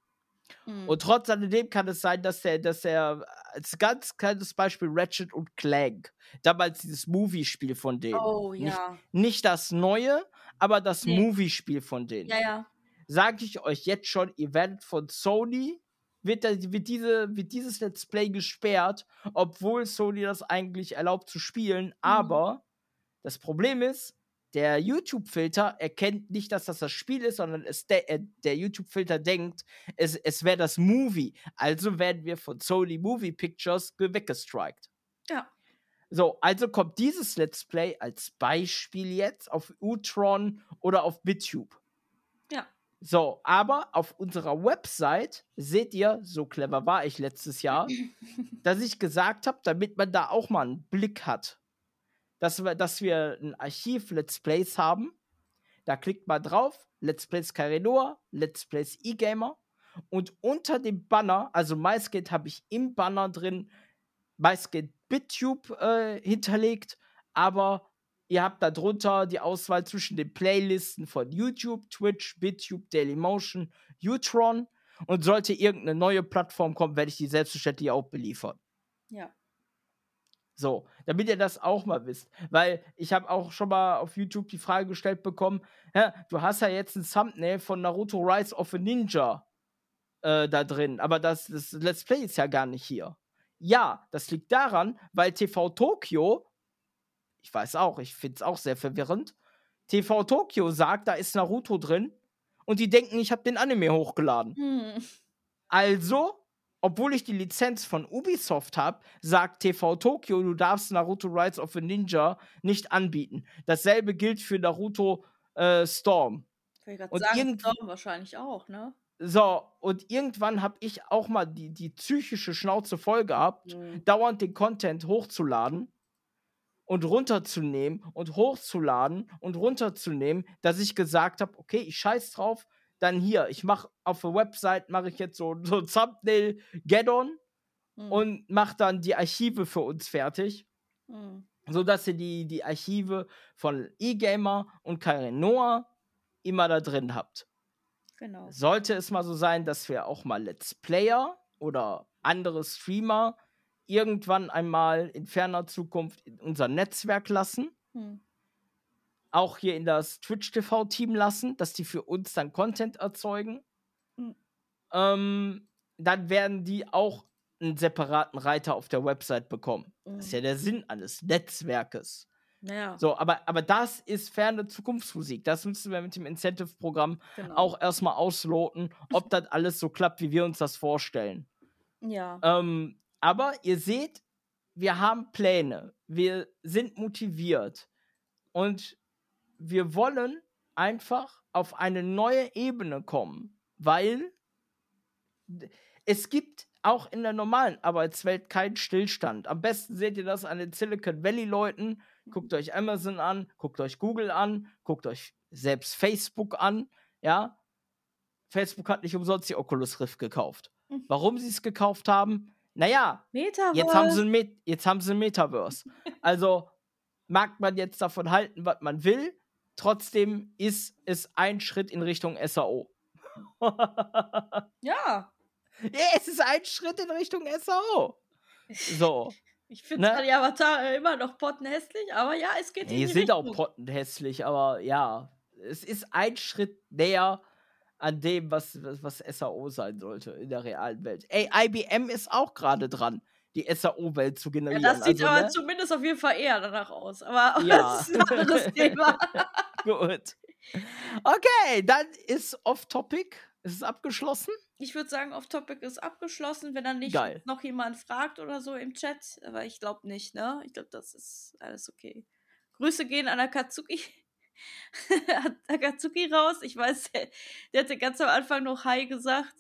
Mhm. Und trotz alledem kann es sein, dass der, dass der, als ganz kleines Beispiel Ratchet und Clank, damals dieses Movie-Spiel von denen. Oh, ja. Nicht, nicht das neue, aber das nee. Movie-Spiel von denen. Ja, ja. Sage ich euch jetzt schon, ihr werdet von Sony, wird, wird, diese, wird dieses Let's Play gesperrt, obwohl Sony das eigentlich erlaubt zu spielen. Mhm. Aber das Problem ist, der YouTube-Filter erkennt nicht, dass das das Spiel ist, sondern es de äh, der YouTube-Filter denkt, es, es wäre das Movie. Also werden wir von Sony Movie Pictures weggestrikt. Ja. So, also kommt dieses Let's Play als Beispiel jetzt auf Utron oder auf BitTube. Ja. So, aber auf unserer Website seht ihr, so clever war ich letztes Jahr, dass ich gesagt habe, damit man da auch mal einen Blick hat, dass wir, dass wir ein Archiv Let's Plays haben. Da klickt man drauf, Let's Plays Karenor, Let's Plays eGamer. Und unter dem Banner, also MySkate habe ich im Banner drin MySkate BitTube äh, hinterlegt, aber ihr habt da drunter die Auswahl zwischen den Playlisten von YouTube, Twitch, BitTube, Dailymotion, Utron. Und sollte irgendeine neue Plattform kommen, werde ich die selbstverständlich auch beliefern. Ja. So, damit ihr das auch mal wisst. Weil ich habe auch schon mal auf YouTube die Frage gestellt bekommen, ja, du hast ja jetzt ein Thumbnail von Naruto Rise of a Ninja äh, da drin, aber das, das Let's Play ist ja gar nicht hier. Ja, das liegt daran, weil TV Tokyo, ich weiß auch, ich finde es auch sehr verwirrend, TV Tokyo sagt, da ist Naruto drin und die denken, ich habe den Anime hochgeladen. Hm. Also obwohl ich die Lizenz von Ubisoft habe, sagt TV Tokyo, du darfst Naruto Rise of a Ninja nicht anbieten. Dasselbe gilt für Naruto äh, Storm. Ich und sagen, Storm wahrscheinlich auch, ne? So, und irgendwann habe ich auch mal die, die psychische Schnauze voll gehabt, mhm. dauernd den Content hochzuladen und runterzunehmen und hochzuladen und runterzunehmen, dass ich gesagt habe, okay, ich scheiß drauf, dann hier, ich mache auf der Website, mache ich jetzt so, so Thumbnail Gaddon mhm. und mache dann die Archive für uns fertig. Mhm. So dass ihr die, die Archive von eGamer und Karen Noah immer da drin habt. Genau. Sollte es mal so sein, dass wir auch mal Let's Player oder andere Streamer irgendwann einmal in ferner Zukunft in unser Netzwerk lassen, hm auch hier in das Twitch-TV-Team lassen, dass die für uns dann Content erzeugen. Mhm. Ähm, dann werden die auch einen separaten Reiter auf der Website bekommen. Mhm. Das ist ja der Sinn eines Netzwerkes. Ja. So, aber, aber das ist ferne Zukunftsmusik. Das müssen wir mit dem Incentive-Programm genau. auch erstmal ausloten, ob das alles so klappt, wie wir uns das vorstellen. Ja. Ähm, aber ihr seht, wir haben Pläne. Wir sind motiviert. Und wir wollen einfach auf eine neue Ebene kommen, weil es gibt auch in der normalen Arbeitswelt keinen Stillstand. Am besten seht ihr das an den Silicon Valley-Leuten. Guckt euch Amazon an, guckt euch Google an, guckt euch selbst Facebook an. Ja, Facebook hat nicht umsonst die Oculus Rift gekauft. Mhm. Warum sie es gekauft haben? Naja, Metaverse. Jetzt, haben sie ein Met jetzt haben sie ein Metaverse. also mag man jetzt davon halten, was man will. Trotzdem ist es ein Schritt in Richtung SAO. ja. Ja, es ist ein Schritt in Richtung SAO. So. Ich finde ne? die Avatare immer noch pottenhässlich, aber ja, es geht in die, die sind Richtung. auch pottenhässlich, aber ja, es ist ein Schritt näher an dem, was, was, was SAO sein sollte in der realen Welt. Ey, IBM ist auch gerade dran die SAO-Welt zu generieren. Ja, das sieht also, aber ne? zumindest auf jeden Fall eher danach aus. Aber ja. das ist ein anderes Thema. Gut. Okay, dann ist off-topic. Ist es abgeschlossen? Ich würde sagen, Off-Topic ist abgeschlossen, wenn dann nicht Geil. noch jemand fragt oder so im Chat. Aber ich glaube nicht, ne? Ich glaube, das ist alles okay. Grüße gehen an Akatsuki. Akatsuki raus. Ich weiß, der hatte ganz am Anfang noch Hi gesagt.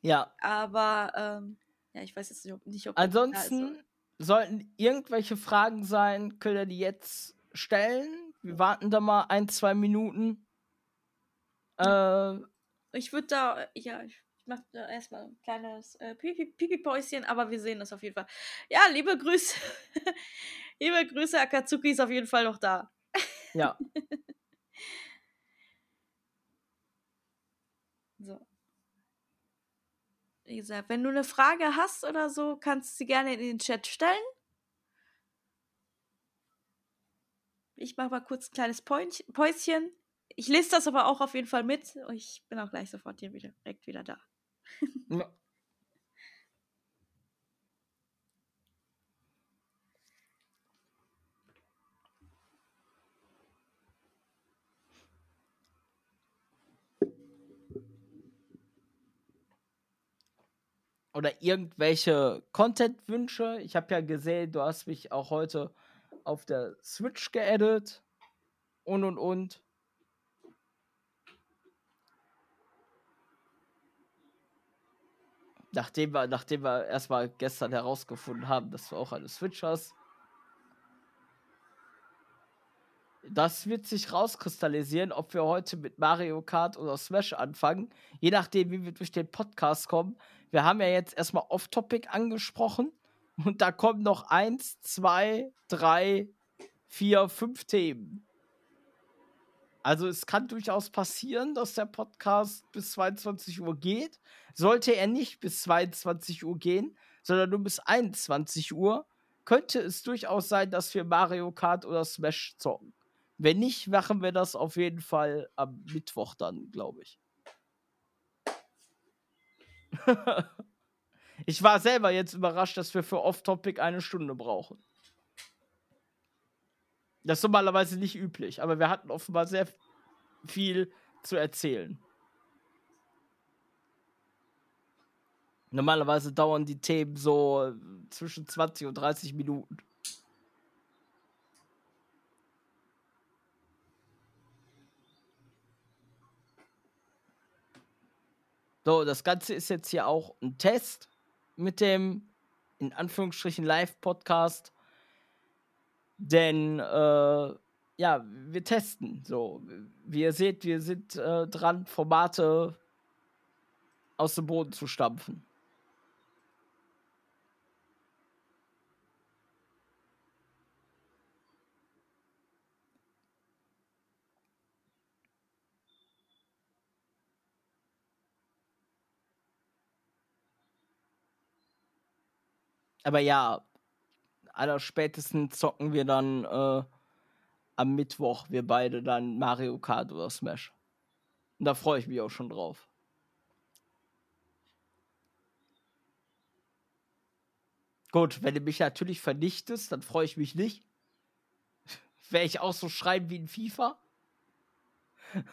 Ja. Aber ähm, ja, ich weiß jetzt nicht, ob, nicht, ob Ansonsten sollten irgendwelche Fragen sein, könnt ihr die jetzt stellen. Wir warten da mal ein, zwei Minuten. Äh, ich würde da, ja, ich mache da erstmal ein kleines äh, Pipi-Päuschen, aber wir sehen das auf jeden Fall. Ja, liebe Grüße. liebe Grüße, Akatsuki ist auf jeden Fall noch da. Ja. so. Wie gesagt, wenn du eine Frage hast oder so, kannst du sie gerne in den Chat stellen. Ich mache mal kurz ein kleines Päuschen. Ich lese das aber auch auf jeden Fall mit. Ich bin auch gleich sofort hier wieder, direkt wieder da. ja. oder irgendwelche Content-Wünsche. Ich habe ja gesehen, du hast mich auch heute auf der Switch geaddet und und und. Nachdem wir, nachdem wir erstmal gestern herausgefunden haben, dass du auch eine Switch hast. Das wird sich rauskristallisieren, ob wir heute mit Mario Kart oder Smash anfangen. Je nachdem, wie wir durch den Podcast kommen. Wir haben ja jetzt erstmal Off-Topic angesprochen. Und da kommen noch eins, zwei, drei, vier, fünf Themen. Also es kann durchaus passieren, dass der Podcast bis 22 Uhr geht. Sollte er nicht bis 22 Uhr gehen, sondern nur bis 21 Uhr, könnte es durchaus sein, dass wir Mario Kart oder Smash zocken. Wenn nicht, machen wir das auf jeden Fall am Mittwoch dann, glaube ich. ich war selber jetzt überrascht, dass wir für Off-Topic eine Stunde brauchen. Das ist normalerweise nicht üblich, aber wir hatten offenbar sehr viel zu erzählen. Normalerweise dauern die Themen so zwischen 20 und 30 Minuten. So, das Ganze ist jetzt hier auch ein Test mit dem, in Anführungsstrichen, Live-Podcast. Denn, äh, ja, wir testen. So, wie ihr seht, wir sind äh, dran, Formate aus dem Boden zu stampfen. Aber ja, aller spätestens zocken wir dann äh, am Mittwoch, wir beide dann Mario Kart oder Smash. Und da freue ich mich auch schon drauf. Gut, wenn du mich natürlich vernichtest, dann freue ich mich nicht. Wäre ich auch so schreiben wie in FIFA?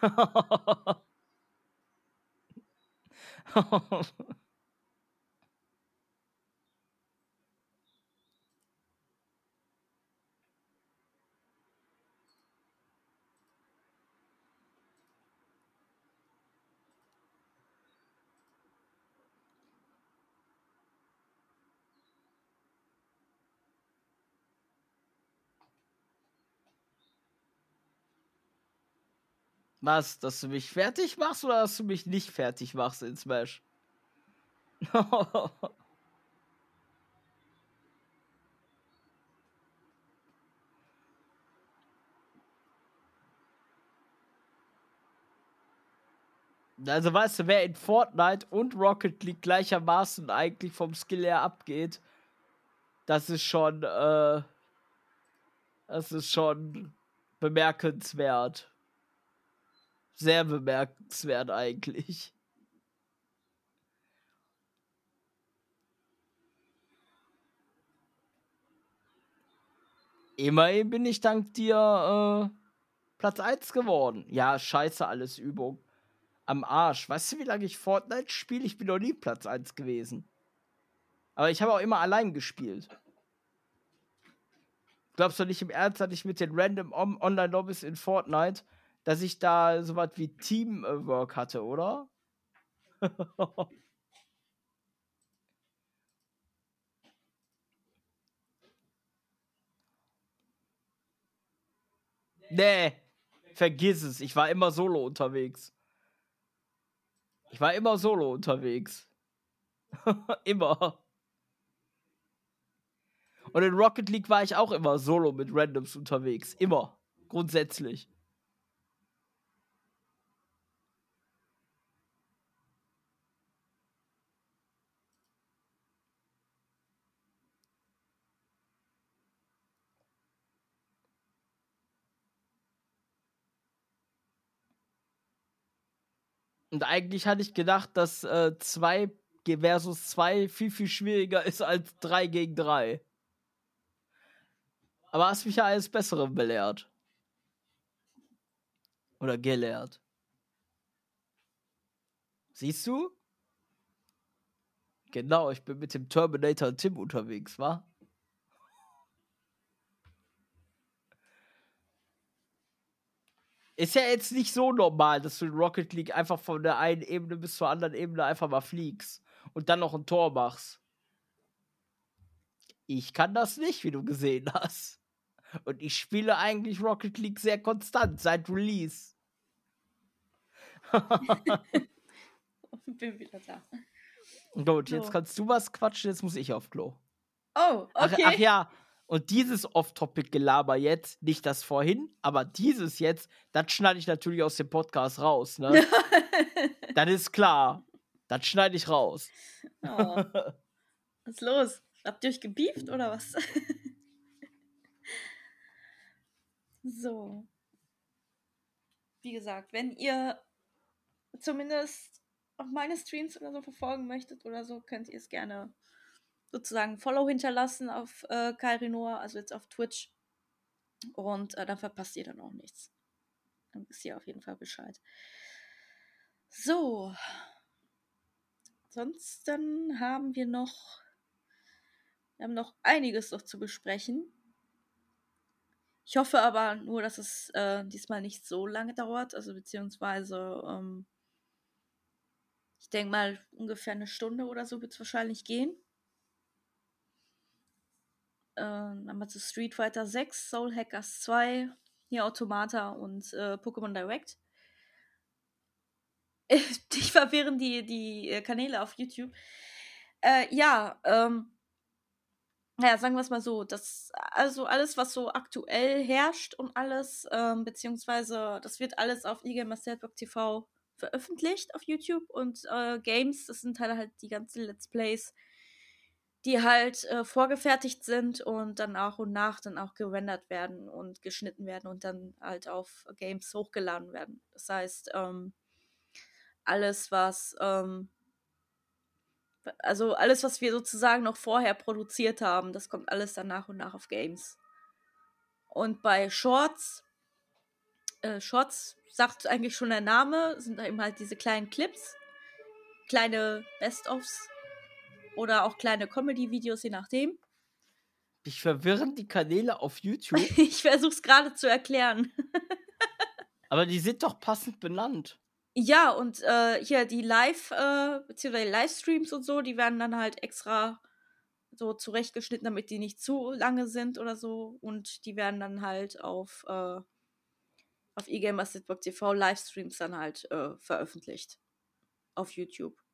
Was, dass du mich fertig machst oder dass du mich nicht fertig machst in Smash? Also weißt du, wer in Fortnite und Rocket League gleichermaßen eigentlich vom Skill her abgeht, das ist schon, äh, das ist schon bemerkenswert sehr bemerkenswert eigentlich. Immerhin bin ich dank dir äh, Platz 1 geworden. Ja, scheiße, alles Übung. am Arsch. Weißt du, wie lange ich Fortnite spiele? Ich bin noch nie Platz 1 gewesen. Aber ich habe auch immer allein gespielt. Glaubst du nicht im Ernst, dass ich mit den random Online-Lobbys in Fortnite, dass ich da sowas wie Teamwork hatte, oder? nee, vergiss es. Ich war immer solo unterwegs. Ich war immer solo unterwegs. immer. Und in Rocket League war ich auch immer solo mit Randoms unterwegs. Immer. Grundsätzlich. Und eigentlich hatte ich gedacht, dass 2 äh, versus 2 viel, viel schwieriger ist als 3 gegen 3. Aber hast mich ja alles Bessere belehrt. Oder gelehrt. Siehst du? Genau, ich bin mit dem Terminator Tim unterwegs, wa? Ist ja jetzt nicht so normal, dass du in Rocket League einfach von der einen Ebene bis zur anderen Ebene einfach mal fliegst und dann noch ein Tor machst. Ich kann das nicht, wie du gesehen hast. Und ich spiele eigentlich Rocket League sehr konstant seit Release. Bin wieder da. Gut, jetzt kannst du was quatschen, jetzt muss ich auf Klo. Oh, okay. Ach, ach ja, und dieses Off-Topic-Gelaber jetzt, nicht das vorhin, aber dieses jetzt, das schneide ich natürlich aus dem Podcast raus, ne? das ist klar. Das schneide ich raus. Oh. Was ist los? Habt ihr euch gebieft oder was? so. Wie gesagt, wenn ihr zumindest auch meine Streams oder so verfolgen möchtet oder so, könnt ihr es gerne sozusagen Follow hinterlassen auf äh, Kairinoa, also jetzt auf Twitch. Und äh, dann verpasst ihr dann auch nichts. Dann wisst ihr auf jeden Fall Bescheid. So. Ansonsten haben wir noch. Wir haben noch einiges noch zu besprechen. Ich hoffe aber nur, dass es äh, diesmal nicht so lange dauert. Also beziehungsweise, ähm, ich denke mal, ungefähr eine Stunde oder so wird es wahrscheinlich gehen. Äh, dann wir zu Street Fighter 6, Soul Hackers 2, hier Automata und äh, Pokémon Direct. Ich verwirren die, die äh, Kanäle auf YouTube. Äh, ja, ähm, naja, sagen wir es mal so, das, also alles, was so aktuell herrscht und alles, ähm, beziehungsweise das wird alles auf eGamer Network TV veröffentlicht auf YouTube und äh, Games, das sind halt, halt die ganzen Let's Plays, die halt äh, vorgefertigt sind und dann auch und nach dann auch gerendert werden und geschnitten werden und dann halt auf Games hochgeladen werden. Das heißt, ähm, alles, was, ähm, also alles, was wir sozusagen noch vorher produziert haben, das kommt alles dann nach und nach auf Games. Und bei Shorts, äh, Shorts sagt eigentlich schon der Name, sind eben halt diese kleinen Clips, kleine Best-ofs oder auch kleine Comedy-Videos, je nachdem. Ich verwirren die Kanäle auf YouTube. ich versuche es gerade zu erklären. Aber die sind doch passend benannt. Ja, und äh, hier die Live, äh, beziehungsweise Livestreams und so, die werden dann halt extra so zurechtgeschnitten, damit die nicht zu lange sind oder so. Und die werden dann halt auf, äh, auf eGamersNetwork.tv Livestreams dann halt äh, veröffentlicht. Auf YouTube.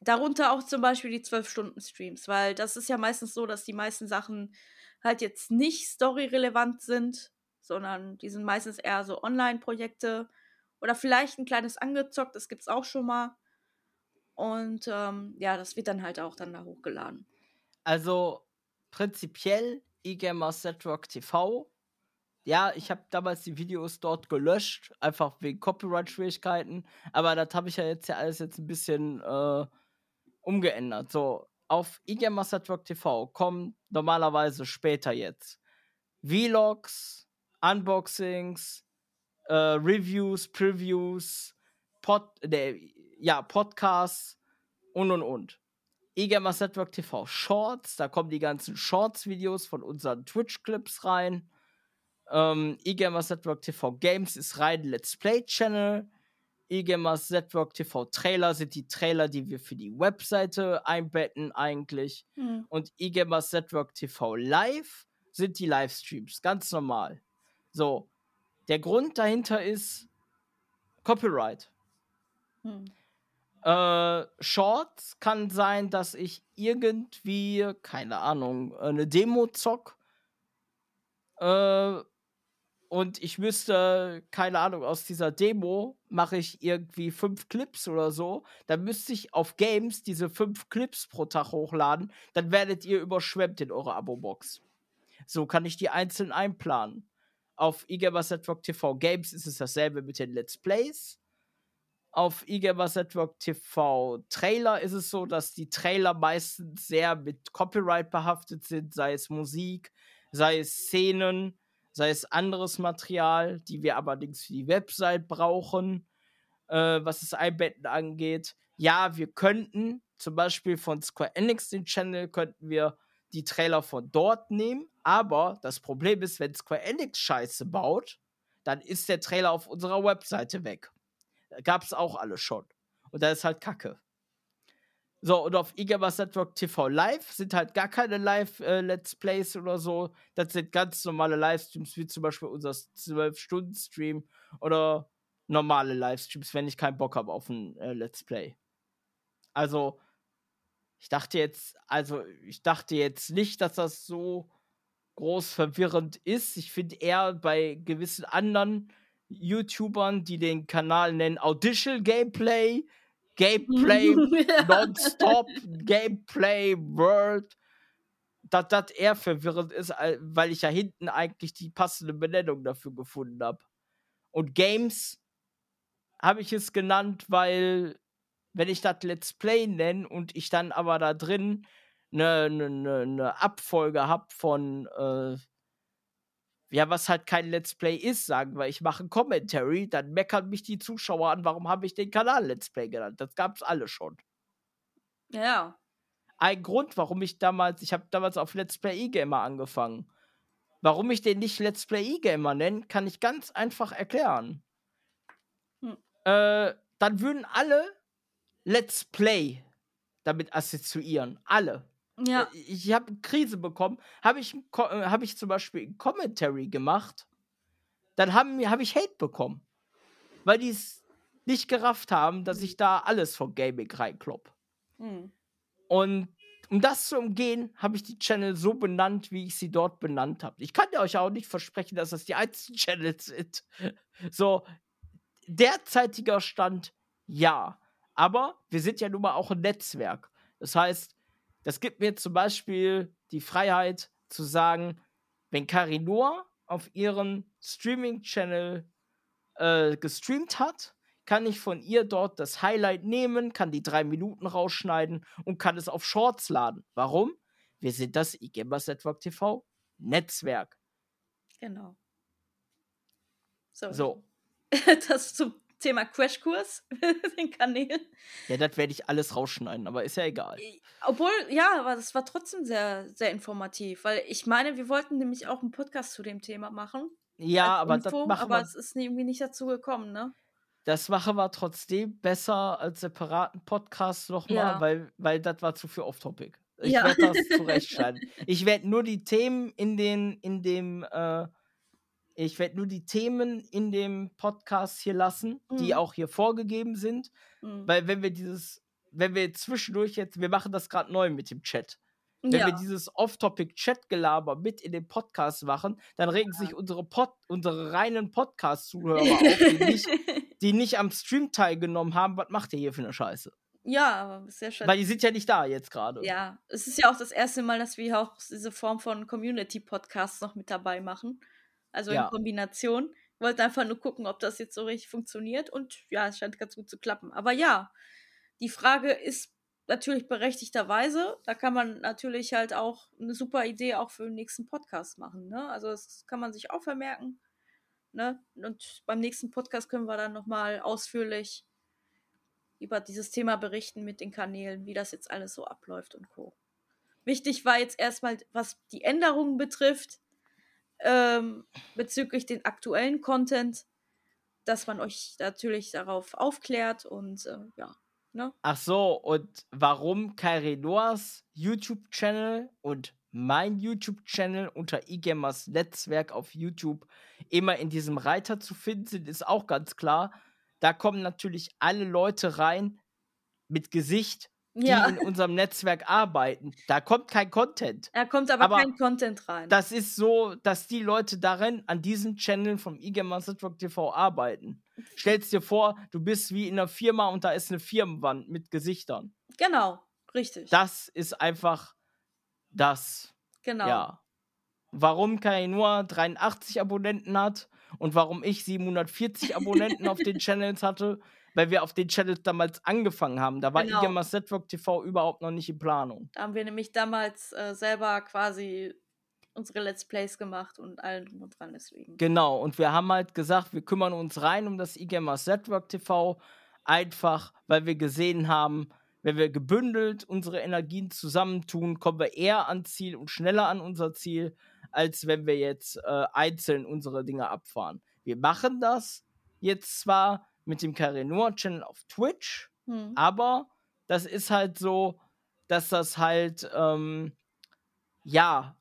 Darunter auch zum Beispiel die 12-Stunden-Streams, weil das ist ja meistens so, dass die meisten Sachen halt jetzt nicht storyrelevant sind, sondern die sind meistens eher so Online-Projekte oder vielleicht ein kleines angezockt, das gibt's auch schon mal. Und ähm, ja, das wird dann halt auch dann da hochgeladen. Also prinzipiell eGamers Network TV. Ja, ich habe damals die Videos dort gelöscht, einfach wegen Copyright-Schwierigkeiten. Aber das habe ich ja jetzt ja alles jetzt ein bisschen äh, umgeändert. So, auf eGamers Network TV kommen normalerweise später jetzt Vlogs, Unboxings, äh, Reviews, Previews, Pod, der, ja, Podcasts und und und. eGamers TV Shorts, da kommen die ganzen Shorts-Videos von unseren Twitch-Clips rein. Ähm, eGamers TV Games ist rein Let's Play-Channel. eGamers Network TV Trailer sind die Trailer, die wir für die Webseite einbetten eigentlich. Hm. Und eGamers Network TV Live sind die Livestreams, ganz normal. So, der Grund dahinter ist Copyright. Hm. Äh, Shorts kann sein, dass ich irgendwie, keine Ahnung, eine Demo zock. Äh, und ich müsste, keine Ahnung, aus dieser Demo mache ich irgendwie fünf Clips oder so. Dann müsste ich auf Games diese fünf Clips pro Tag hochladen. Dann werdet ihr überschwemmt in eurer Abo-Box. So kann ich die einzeln einplanen. Auf eGamers Network TV Games ist es dasselbe mit den Let's Plays. Auf eGamers Network TV Trailer ist es so, dass die Trailer meistens sehr mit Copyright behaftet sind, sei es Musik, sei es Szenen, sei es anderes Material, die wir allerdings für die Website brauchen, äh, was das Einbetten angeht. Ja, wir könnten zum Beispiel von Square Enix den Channel, könnten wir die Trailer von dort nehmen, aber das Problem ist, wenn Square Enix Scheiße baut, dann ist der Trailer auf unserer Webseite weg. Gab es auch alle schon. Und da ist halt Kacke. So, und auf eGamers Network TV Live sind halt gar keine Live-Let's äh, Plays oder so. Das sind ganz normale Livestreams, wie zum Beispiel unser 12-Stunden-Stream oder normale Livestreams, wenn ich keinen Bock habe auf ein äh, Let's Play. Also, ich dachte jetzt, also, ich dachte jetzt nicht, dass das so groß verwirrend ist. Ich finde eher bei gewissen anderen YouTubern, die den Kanal nennen Audition Gameplay, Gameplay Nonstop, Gameplay World, dass das eher verwirrend ist, weil ich ja hinten eigentlich die passende Benennung dafür gefunden habe. Und Games habe ich es genannt, weil wenn ich das Let's Play nenne und ich dann aber da drin eine, eine, eine Abfolge habe von äh, ja, was halt kein Let's Play ist, sagen wir, ich mache ein Commentary, dann meckern mich die Zuschauer an, warum habe ich den Kanal Let's Play genannt? Das gab es alle schon. Ja. Ein Grund, warum ich damals, ich habe damals auf Let's Play E-Gamer angefangen. Warum ich den nicht Let's Play E-Gamer nenne, kann ich ganz einfach erklären. Hm. Äh, dann würden alle Let's Play damit assoziieren. Alle. Ja. Äh, ich habe Krise bekommen. Habe ich, äh, hab ich zum Beispiel ein Commentary gemacht, dann habe hab ich Hate bekommen. Weil die es nicht gerafft haben, dass ich da alles von Gaming reinklopp. Mhm. Und um das zu umgehen, habe ich die Channel so benannt, wie ich sie dort benannt habe. Ich kann euch auch nicht versprechen, dass das die einzigen Channels sind. So, derzeitiger Stand, ja. Aber wir sind ja nun mal auch ein Netzwerk. Das heißt, das gibt mir zum Beispiel die Freiheit zu sagen, wenn Karinor auf ihren Streaming-Channel äh, gestreamt hat, kann ich von ihr dort das Highlight nehmen, kann die drei Minuten rausschneiden und kann es auf Shorts laden. Warum? Wir sind das eGamers Network TV Netzwerk. Genau. So. so. das zum Thema Crashkurs, den Kanälen. Ja, das werde ich alles rausschneiden, aber ist ja egal. Obwohl, ja, aber das war trotzdem sehr, sehr informativ, weil ich meine, wir wollten nämlich auch einen Podcast zu dem Thema machen. Ja, aber Info, das machen aber wir, es ist irgendwie nicht dazu gekommen, ne? Das machen wir trotzdem besser als separaten Podcast nochmal, ja. weil, weil das war zu viel off-topic. Ich ja. werde das zurechtschneiden. ich werde nur die Themen in den, in dem, äh, ich werde nur die Themen in dem Podcast hier lassen, mhm. die auch hier vorgegeben sind. Mhm. Weil wenn wir dieses, wenn wir zwischendurch jetzt, wir machen das gerade neu mit dem Chat. Wenn ja. wir dieses Off-Topic-Chat-Gelaber mit in den Podcast machen, dann regen ja. sich unsere, Pod, unsere reinen Podcast-Zuhörer auf, die nicht, die nicht am Stream teilgenommen haben. Was macht ihr hier für eine Scheiße? Ja, aber sehr schön. Weil die sind ja nicht da jetzt gerade. Ja, es ist ja auch das erste Mal, dass wir auch diese Form von Community-Podcasts noch mit dabei machen. Also ja. in Kombination. Ich wollte einfach nur gucken, ob das jetzt so richtig funktioniert. Und ja, es scheint ganz gut zu klappen. Aber ja, die Frage ist natürlich berechtigterweise. Da kann man natürlich halt auch eine super Idee auch für den nächsten Podcast machen. Ne? Also das kann man sich auch vermerken. Ne? Und beim nächsten Podcast können wir dann nochmal ausführlich über dieses Thema berichten mit den Kanälen, wie das jetzt alles so abläuft und Co. Wichtig war jetzt erstmal, was die Änderungen betrifft, ähm, bezüglich den aktuellen Content, dass man euch natürlich darauf aufklärt und äh, ja. Ne? Ach so, und warum Kairi Noahs YouTube-Channel und mein YouTube-Channel unter eGamers Netzwerk auf YouTube immer in diesem Reiter zu finden sind, ist auch ganz klar. Da kommen natürlich alle Leute rein mit Gesicht, die ja. in unserem Netzwerk arbeiten. Da kommt kein Content. Da kommt aber, aber, kein Content rein. Das ist so, dass die Leute darin an diesen Channel vom eGamers Network TV arbeiten. Stellst dir vor, du bist wie in einer Firma und da ist eine Firmenwand mit Gesichtern. Genau, richtig. Das ist einfach das. Genau. Ja. Warum Kai nur 83 Abonnenten hat und warum ich 740 Abonnenten auf den Channels hatte, weil wir auf den Channels damals angefangen haben. Da war genau. IGMAS Network TV überhaupt noch nicht in Planung. Da haben wir nämlich damals äh, selber quasi unsere Let's Plays gemacht und allen drum und dran deswegen. Genau, und wir haben halt gesagt, wir kümmern uns rein um das IGMAS Network TV, einfach weil wir gesehen haben, wenn wir gebündelt unsere Energien zusammentun, kommen wir eher ans Ziel und schneller an unser Ziel, als wenn wir jetzt äh, einzeln unsere Dinge abfahren. Wir machen das jetzt zwar mit dem Karenor Channel auf Twitch, hm. aber das ist halt so, dass das halt, ähm, ja,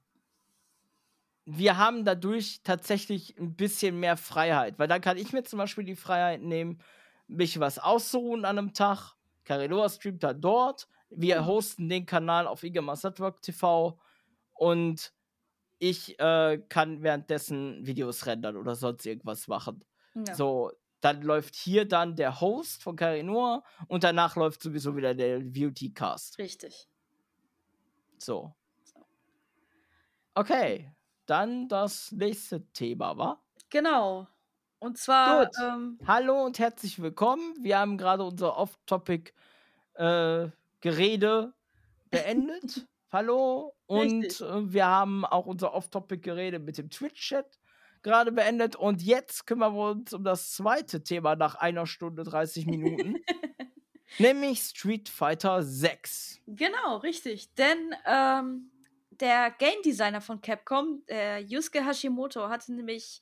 wir haben dadurch tatsächlich ein bisschen mehr Freiheit, weil dann kann ich mir zum Beispiel die Freiheit nehmen, mich was auszuruhen an einem Tag Cariloa streamt da dort. Wir mhm. hosten den Kanal auf Network TV und ich äh, kann währenddessen Videos rendern oder sonst irgendwas machen. Ja. So, dann läuft hier dann der Host von Carinoa und danach läuft sowieso wieder der VT-Cast. Richtig. So. Okay, dann das nächste Thema, wa? Genau. Und zwar. Gut. Ähm, Hallo und herzlich willkommen. Wir haben gerade unser Off-Topic-Gerede äh, beendet. Hallo. Und äh, wir haben auch unser Off-Topic-Gerede mit dem Twitch-Chat gerade beendet. Und jetzt kümmern wir uns um das zweite Thema nach einer Stunde 30 Minuten. nämlich Street Fighter 6. Genau, richtig. Denn ähm, der Game Designer von Capcom, der Yusuke Hashimoto, hatte nämlich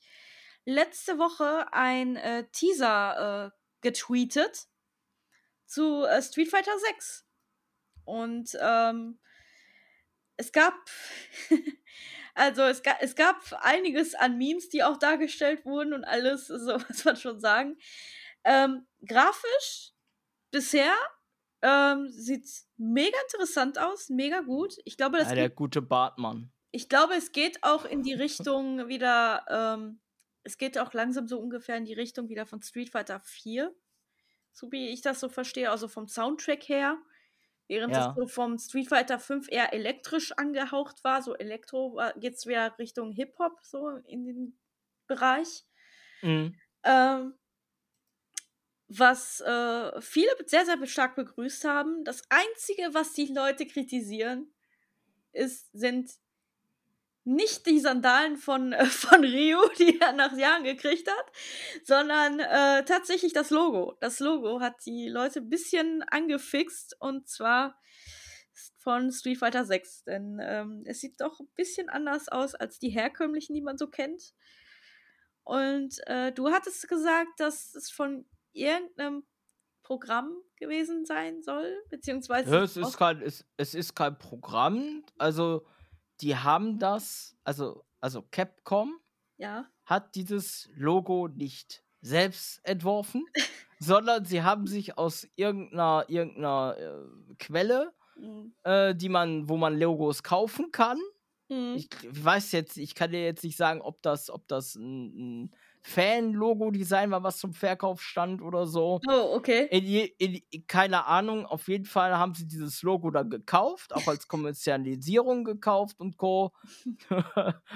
letzte Woche ein äh, Teaser äh, getweetet zu äh, Street Fighter 6. Und ähm, es gab, also es, ga, es gab einiges an Memes, die auch dargestellt wurden und alles, so was man schon sagen. Ähm, grafisch bisher ähm, sieht mega interessant aus, mega gut. Ich glaube, das ja, der geht, gute Bartmann. Ich glaube, es geht auch in die Richtung wieder ähm, es geht auch langsam so ungefähr in die Richtung wieder von Street Fighter 4. So wie ich das so verstehe, also vom Soundtrack her. Während ja. es so vom Street Fighter 5 eher elektrisch angehaucht war, so Elektro, geht es wieder Richtung Hip-Hop, so in den Bereich. Mhm. Ähm, was äh, viele sehr, sehr stark begrüßt haben. Das Einzige, was die Leute kritisieren, ist, sind nicht die Sandalen von, äh, von Rio, die er nach Jahren gekriegt hat, sondern äh, tatsächlich das Logo. Das Logo hat die Leute ein bisschen angefixt und zwar von Street Fighter 6, denn ähm, es sieht doch ein bisschen anders aus als die herkömmlichen, die man so kennt. Und äh, du hattest gesagt, dass es von irgendeinem Programm gewesen sein soll, beziehungsweise. Ja, es, ist kein, es, es ist kein Programm, also die haben das, also, also Capcom ja. hat dieses Logo nicht selbst entworfen, sondern sie haben sich aus irgendeiner, irgendeiner äh, Quelle, mhm. äh, die man, wo man Logos kaufen kann. Mhm. Ich, ich, weiß jetzt, ich kann dir jetzt nicht sagen, ob das, ob das ein, ein Fan-Logo-Design war, was zum Verkauf stand oder so. Oh, okay. In, in, in, keine Ahnung, auf jeden Fall haben sie dieses Logo dann gekauft, auch als Kommerzialisierung gekauft und Co.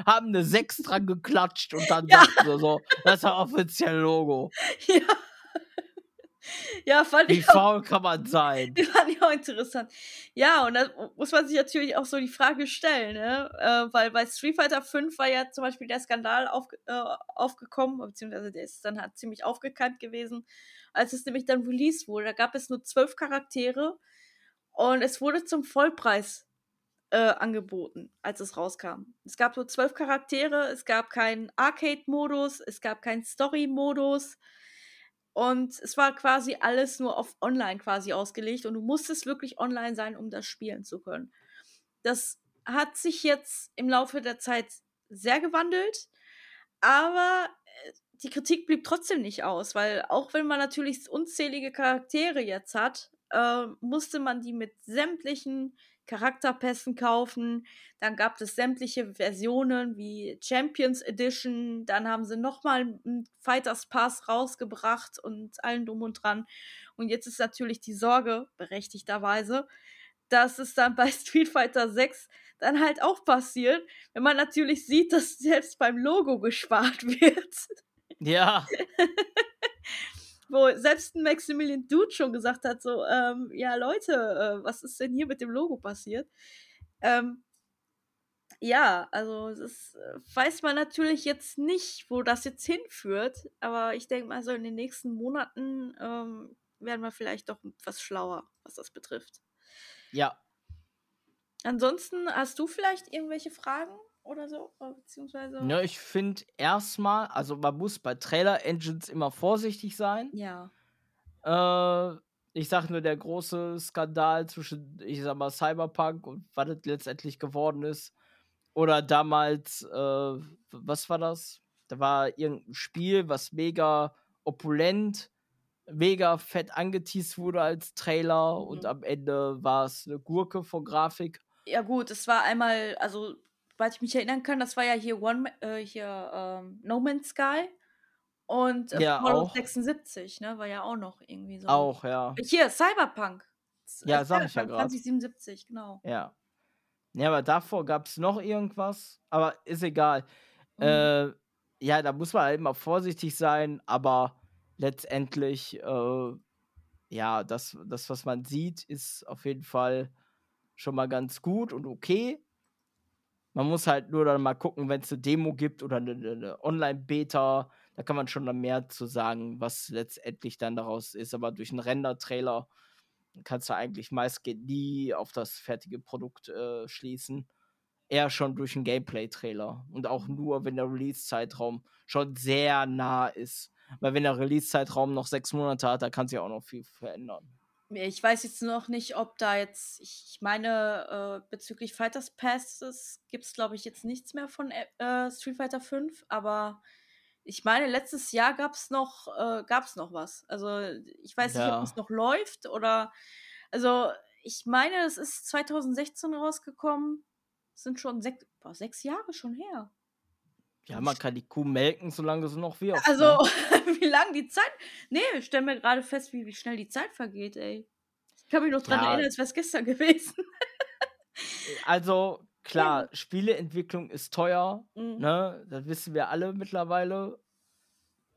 haben eine 6 dran geklatscht und dann ja. sagten sie so, das ist ein offizielles Logo. Ja. Ja, fand Wie ich auch, faul kann man sein? die fand ich auch interessant. Ja, und da muss man sich natürlich auch so die Frage stellen, ne? Äh, weil bei Street Fighter 5 war ja zum Beispiel der Skandal auf, äh, aufgekommen, beziehungsweise der ist dann halt ziemlich aufgekeimt gewesen, als es nämlich dann released wurde. Da gab es nur zwölf Charaktere und es wurde zum Vollpreis äh, angeboten, als es rauskam. Es gab nur zwölf Charaktere, es gab keinen Arcade-Modus, es gab keinen Story-Modus. Und es war quasi alles nur auf online quasi ausgelegt und du musstest wirklich online sein, um das spielen zu können. Das hat sich jetzt im Laufe der Zeit sehr gewandelt, aber äh, die Kritik blieb trotzdem nicht aus, weil auch wenn man natürlich unzählige Charaktere jetzt hat, äh, musste man die mit sämtlichen Charakterpässen kaufen. Dann gab es sämtliche Versionen wie Champions Edition. Dann haben sie nochmal einen Fighters Pass rausgebracht und allen drum und dran. Und jetzt ist natürlich die Sorge, berechtigterweise, dass es dann bei Street Fighter 6 dann halt auch passiert, wenn man natürlich sieht, dass selbst beim Logo gespart wird. Ja. Wo selbst ein Maximilian Dude schon gesagt hat, so, ähm, ja Leute, äh, was ist denn hier mit dem Logo passiert? Ähm, ja, also das äh, weiß man natürlich jetzt nicht, wo das jetzt hinführt, aber ich denke mal so in den nächsten Monaten ähm, werden wir vielleicht doch etwas schlauer, was das betrifft. Ja. Ansonsten hast du vielleicht irgendwelche Fragen oder so, Äh, beziehungsweise Ja, ich finde erstmal, also man muss bei Trailer-Engines immer vorsichtig sein. ja, Äh, ich sag nur der große Skandal zwischen, ich sag mal, Cyberpunk und was es letztendlich geworden ist. Oder damals, äh, was war das? Da war irgendein Spiel, was mega opulent, mega fett angeteased wurde als Trailer und Mhm. am Ende war es eine Gurke von Grafik. ja gut, es war einmal, also soweit ich mich erinnern kann, das war ja hier One, äh, hier ähm, No Man's Sky und äh, Ja, Fallout auch. 76, ne, war ja auch noch irgendwie so. Auch, ja. Hier, Cyberpunk. Ja, äh, sag ich ja grad. 2077, genau. Ja. Ja, aber davor gab es noch irgendwas, aber ist egal. Mhm. Äh, ja, da muss man halt immer vorsichtig sein, aber letztendlich, äh, ja, das, das, was man sieht, ist auf jeden Fall schon mal ganz gut und okay. Man muss halt nur dann mal gucken, wenn es eine Demo gibt oder eine, eine- eine Online-Beta, da kann man schon dann mehr zu sagen, was letztendlich dann daraus ist. Aber durch einen Render-Trailer kannst du eigentlich meistgehend nie auf das fertige Produkt äh, schließen. Eher schon durch einen Gameplay-Trailer. Und auch nur, wenn der Release-Zeitraum schon sehr nah ist. Weil wenn der Release-Zeitraum noch sechs Monate hat, da kann sich auch noch viel verändern. Ja, Ich weiß jetzt noch nicht, ob da jetzt, ich meine, äh, bezüglich Fighters Passes gibt es, glaube ich, jetzt nichts mehr von äh, Street Fighter 5, aber ich meine, letztes Jahr gab es noch, äh, gab's noch was. Also ich weiß nicht, ob Ja. es noch läuft oder, also ich meine, es ist 2016 rausgekommen. Sind schon sechs, boah, sechs Jahre schon her. Ja, man kann die Kuh melken, solange sie noch wirft. Also, ne? wie lang die Zeit. Nee, ich stelle mir gerade fest, wie, wie schnell die Zeit vergeht, ey. Ich kann mich noch dran Ja. erinnern, als wäre es gestern gewesen. Also, klar, Spieleentwicklung ist teuer, Mhm. ne? Das wissen wir alle mittlerweile.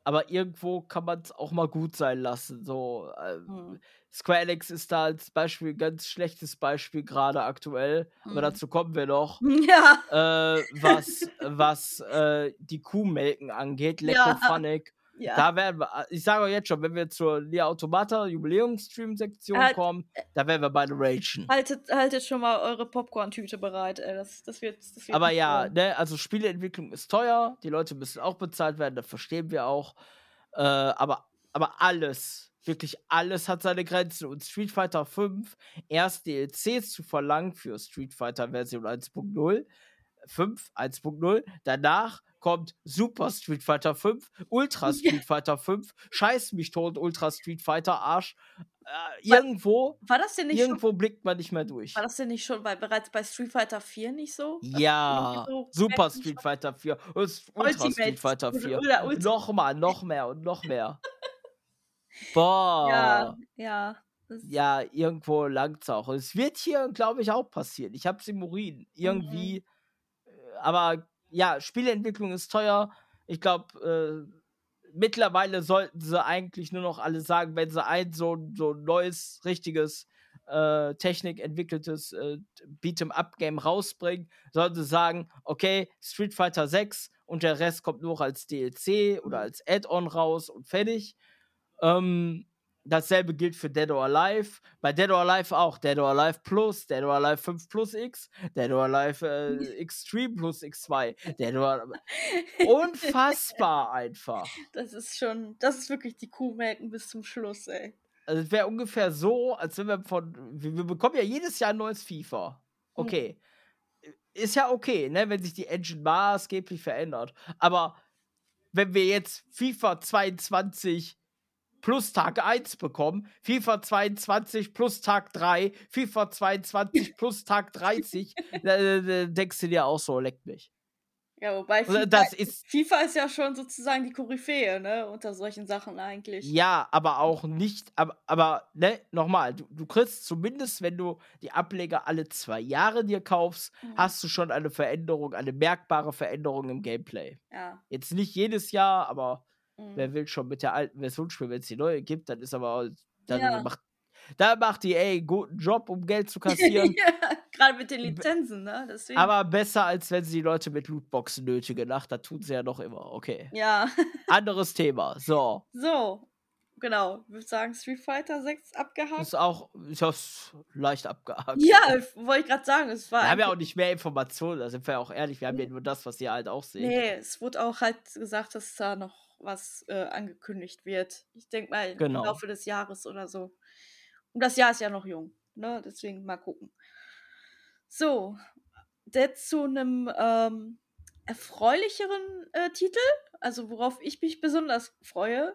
Aber irgendwo kann man es auch mal gut sein lassen. So, äh, Mhm. Square Enix ist da als Beispiel ein ganz schlechtes Beispiel gerade aktuell. Aber Mhm. dazu kommen wir noch. Ja, äh, was was äh, die Kuhmelken angeht, Ja. Leckophonic. Ja. Da werden wir, ich sage euch jetzt schon, wenn wir zur Lia Automata Jubiläumsstream-Sektion Halt, kommen, da werden wir beide ragen. haltet, haltet schon mal eure Popcorn-Tüte bereit, ey. Das, das wird, das wird Aber ja, ne, also Spieleentwicklung ist teuer, die Leute müssen auch bezahlt werden, das verstehen wir auch. Äh, aber, aber alles, wirklich alles hat seine Grenzen. Und Street Fighter 5 erst DLCs zu verlangen für Street Fighter Version 1.0, 5, 1.0, danach kommt Super Street Fighter 5, Ultra Street Fighter 5, Scheiß mich tot, Ultra Street Fighter Arsch. Äh, irgendwo, War das denn nicht schon, irgendwo blickt man nicht mehr durch. war das denn nicht schon bei, bereits bei Street Fighter 4 nicht so? Ja, irgendwie so Super Street Fighter 4 und Ultra Ultimate Street Fighter 4. oder Ultra- Nochmal, noch mehr und noch mehr. Boah. Ja, Ja, ja. Irgendwo langt's auch. Und es wird hier, glaube ich, auch passieren. Ich hab's im Urin. Mhm. Aber ja, Spieleentwicklung ist teuer. Ich glaube, äh, mittlerweile sollten sie eigentlich nur noch alle sagen, wenn sie ein so, so neues, richtiges äh, Technik entwickeltes äh, Beat'em-up-Game rausbringen, sollten sie sagen, okay, Street Fighter 6 und der Rest kommt nur als DLC oder als Add-on raus und fertig. Ähm, Dasselbe gilt für Dead or Alive. Bei Dead or Alive auch. Dead or Alive Plus, Dead or Alive 5 Plus X, Dead or Alive äh, Extreme Plus X2. Dead or Unfassbar einfach. Das ist schon, das ist wirklich die Kuhmelken bis zum Schluss, ey. Also es wäre ungefähr so, als wenn wir von. Wir, wir, bekommen ja jedes Jahr ein neues FIFA. Okay. Hm. Ist ja okay, ne, wenn sich die Engine maßgeblich verändert. Aber wenn wir jetzt FIFA 22 plus Tag 1 bekommen, FIFA 22 plus Tag 3, FIFA 22 plus Tag 30, da, da, denkst du dir auch so, leckt mich. Ja, wobei FIFA, das ist, FIFA ist ja schon sozusagen die Koryphäe, ne, unter solchen Sachen eigentlich. Ja, aber auch nicht, aber, aber ne, nochmal, du, du kriegst zumindest, wenn du die Ableger alle zwei Jahre dir kaufst, mhm. hast du schon eine Veränderung, eine merkbare Veränderung im Gameplay. Ja. Jetzt nicht jedes Jahr, aber Mhm. Wer will schon mit der alten Version spielen, wenn es die neue gibt, dann ist aber dann ja. macht da macht die ey guten Job, um Geld zu kassieren. ja, gerade mit den Lizenzen, ne? Deswegen. Aber besser als wenn sie die Leute mit Lootboxen nötigen. Ach, da tun sie ja noch immer. Okay. Ja. Anderes Thema. So. So. Genau. Ich würde sagen, Street Fighter 6 abgehakt. Ist auch, ich hab's leicht abgehakt. Ja, wollte ich gerade sagen. Es war wir haben ja auch nicht mehr Informationen, da sind wir ja auch ehrlich. Wir haben ja nur das, was ihr halt auch seht. Nee, es wurde auch halt gesagt, dass da noch was äh, angekündigt wird. Ich denke mal genau. im Laufe des Jahres oder so. Und das Jahr ist ja noch jung, ne? Deswegen mal gucken. So, jetzt zu einem ähm, erfreulicheren äh, Titel, also worauf ich mich besonders freue.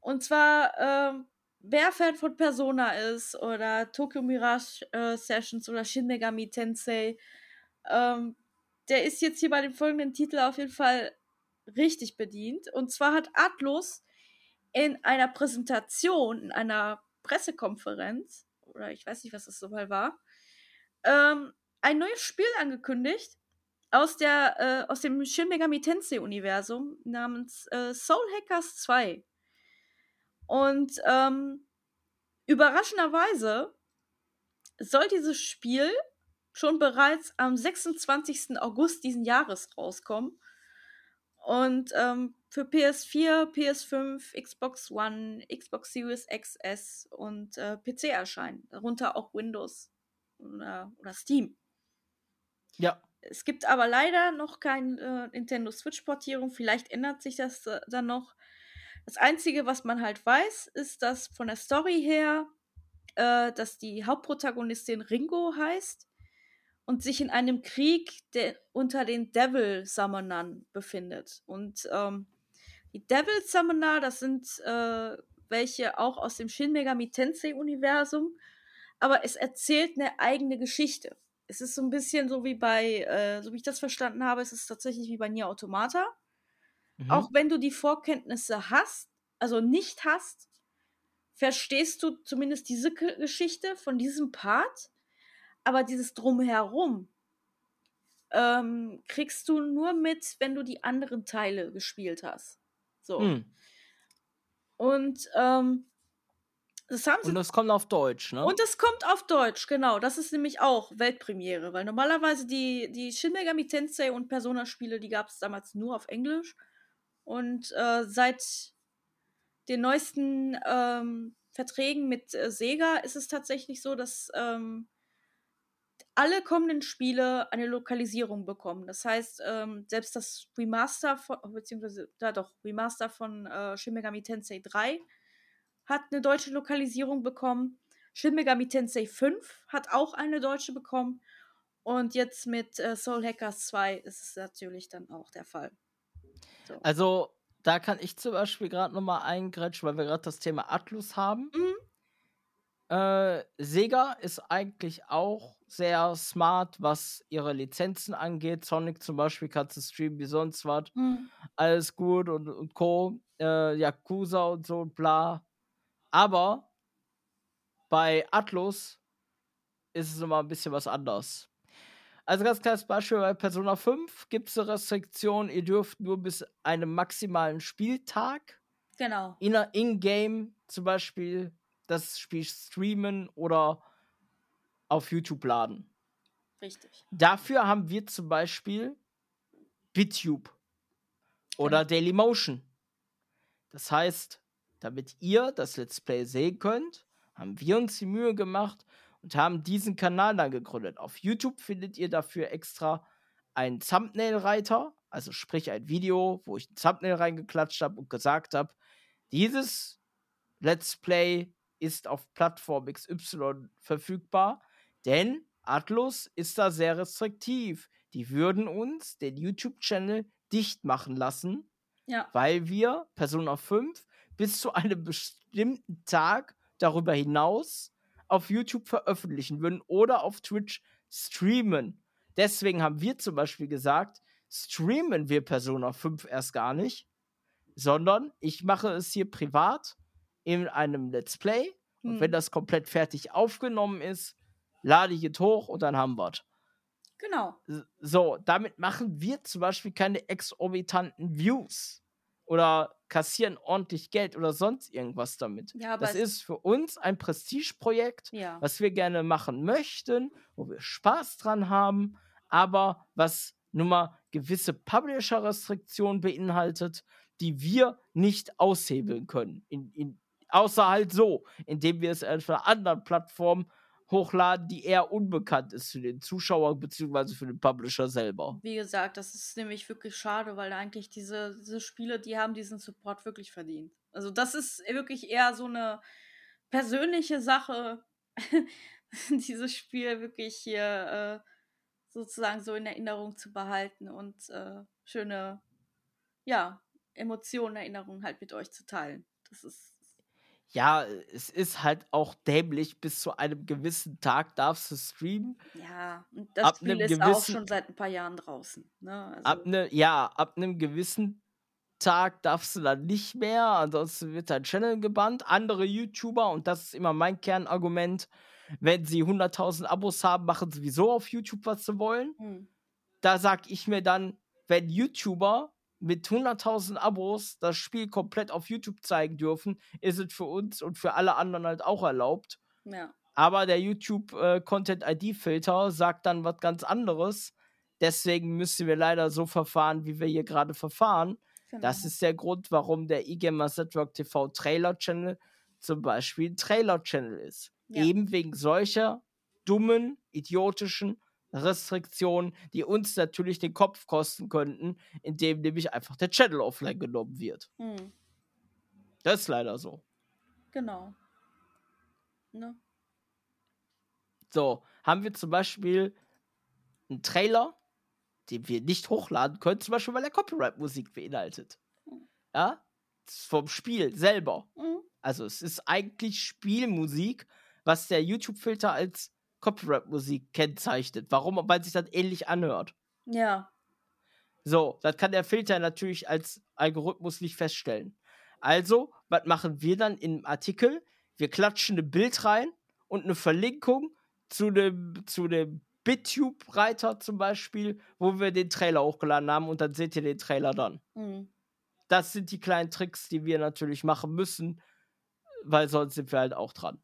Und zwar, ähm, wer Fan von Persona ist oder Tokyo Mirage äh, Sessions oder Shin Megami Tensei, ähm, der ist jetzt hier bei dem folgenden Titel auf jeden Fall richtig bedient. Und zwar hat Atlus in einer Präsentation, in einer Pressekonferenz, oder ich weiß nicht, was das so mal war, ähm, ein neues Spiel angekündigt aus, der, äh, aus dem Shin Megami Tensei-Universum namens äh, Soul Hackers 2. Und ähm, überraschenderweise soll dieses Spiel schon bereits am 26. August diesen Jahres rauskommen und ähm, für PS4, PS5, Xbox One, Xbox Series XS und äh, PC erscheinen. Darunter auch Windows oder, oder Steam. Ja. Es gibt aber leider noch keine äh, Nintendo Switch-Portierung. Vielleicht ändert sich das äh, dann noch. Das Einzige, was man halt weiß, ist, dass von der Story her, äh, dass die Hauptprotagonistin Ringo heißt und sich in einem Krieg der, unter den Devil Summonern befindet. Und ähm, die Devil Summoner, das sind äh, welche auch aus dem Shin Megami Tensei Universum, aber es erzählt eine eigene Geschichte. Es ist so ein bisschen so wie bei, äh, so wie ich das verstanden habe, es ist tatsächlich wie bei Nier Automata. Mhm. Auch wenn du die Vorkenntnisse hast, also nicht hast, verstehst du zumindest diese Geschichte von diesem Part aber dieses Drumherum ähm, kriegst du nur mit, wenn du die anderen Teile gespielt hast. So. Hm. Und ähm, das haben sie. Und das kommt auf Deutsch, ne? Und das kommt auf Deutsch, genau. Das ist nämlich auch Weltpremiere, weil normalerweise die, die Shin Megami Tensei und Persona-Spiele, die gab es damals nur auf Englisch. Und äh, seit den neuesten ähm, Verträgen mit äh, Sega ist es tatsächlich so, dass ähm, alle kommenden Spiele eine Lokalisierung bekommen. Das heißt, ähm, selbst das Remaster von, beziehungsweise, da doch, Remaster von äh, Shin Megami Tensei 3 hat eine deutsche Lokalisierung bekommen. Shin Megami Tensei 5 hat auch eine deutsche bekommen. Und jetzt mit äh, Soul Hackers 2 ist es natürlich dann auch der Fall. So. Also, da kann ich zum Beispiel gerade nochmal eingrätschen, weil wir gerade das Thema Atlus haben. Mhm. Äh, Sega ist eigentlich auch sehr smart, was ihre Lizenzen angeht. Sonic zum Beispiel kannst du streamen wie sonst was. Mhm. Alles gut und, und Co. Äh, Yakuza und so und bla. Aber bei Atlus ist es immer ein bisschen was anders. Also ganz klares Beispiel bei Persona 5 gibt es eine Restriktion, ihr dürft nur bis einem maximalen Spieltag Genau. in in-game zum Beispiel das Spiel streamen oder auf YouTube laden. Richtig. Dafür haben wir zum Beispiel BitTube oder Dailymotion. Das heißt, damit ihr das Let's Play sehen könnt, haben wir uns die Mühe gemacht und haben diesen Kanal dann gegründet. Auf YouTube findet ihr dafür extra einen Thumbnail-Reiter, also sprich ein Video, wo ich ein Thumbnail reingeklatscht habe und gesagt habe, dieses Let's Play ist auf Plattform XY verfügbar, denn Atlus ist da sehr restriktiv. Die würden uns den YouTube-Channel dicht machen lassen, Ja. weil wir Persona 5 bis zu einem bestimmten Tag darüber hinaus auf YouTube veröffentlichen würden oder auf Twitch streamen. Deswegen haben wir zum Beispiel gesagt, streamen wir Persona 5 erst gar nicht, sondern ich mache es hier privat in einem Let's Play. Und Hm. wenn das komplett fertig aufgenommen ist, lade ich es hoch und dann haben wir es. Genau. So, damit machen wir zum Beispiel keine exorbitanten Views oder kassieren ordentlich Geld oder sonst irgendwas damit. Ja, aber Das ist für uns ein Prestigeprojekt, Ja. was wir gerne machen möchten, wo wir Spaß dran haben, aber was nun mal gewisse Publisher-Restriktionen beinhaltet, die wir nicht aushebeln können. In, in, außer halt so, indem wir es auf einer anderen Plattform hochladen, die eher unbekannt ist für den Zuschauer bzw. für den Publisher selber. Wie gesagt, das ist nämlich wirklich schade, weil eigentlich diese, diese Spiele, die haben diesen Support wirklich verdient. Also das ist wirklich eher so eine persönliche Sache, dieses Spiel wirklich hier äh, sozusagen so in Erinnerung zu behalten und äh, schöne, ja, Emotionen, Erinnerungen halt mit euch zu teilen. Das ist, Ja, es ist halt auch dämlich, bis zu einem gewissen Tag darfst du streamen. ja, und das Ab Spiel ist auch schon seit ein paar Jahren draußen. Ne? Also, Ab ne, ja, ab einem gewissen Tag darfst du dann nicht mehr, ansonsten wird dein Channel gebannt. Andere YouTuber, und das ist immer mein Kernargument, wenn sie 100.000 Abos haben, machen sowieso auf YouTube, was sie wollen. hm, Da sag ich mir dann, wenn YouTuber mit 100.000 Abos das Spiel komplett auf YouTube zeigen dürfen, ist es für uns und für alle anderen halt auch erlaubt. ja. Aber der YouTube äh, Content ID Filter sagt dann was ganz anderes. Deswegen müssen wir leider so verfahren, wie wir hier gerade verfahren. Genau. Das ist der Grund, warum der eGamers Network TV Trailer Channel zum Beispiel ein Trailer Channel ist. Ja. Eben wegen solcher dummen, idiotischen Restriktionen, die uns natürlich den Kopf kosten könnten, indem nämlich einfach der Channel offline genommen wird. Hm, Das ist leider so. genau. Ne? So, haben wir zum Beispiel einen Trailer, den wir nicht hochladen können, zum Beispiel, weil er Copyright-Musik beinhaltet. Ja? Das ist vom Spiel selber. Mhm. Also, es ist eigentlich Spielmusik, was der YouTube-Filter als Copyright-Musik kennzeichnet. Warum? Weil sich das ähnlich anhört. Ja. So, das kann der Filter natürlich als Algorithmus nicht feststellen. Also, was machen wir dann im Artikel? Wir klatschen ein Bild rein und eine Verlinkung zu dem, zu dem BitTube-Reiter zum Beispiel, wo wir den Trailer hochgeladen haben und dann seht ihr den Trailer dann. Mhm. Das sind die kleinen Tricks, die wir natürlich machen müssen, weil sonst sind wir halt auch dran.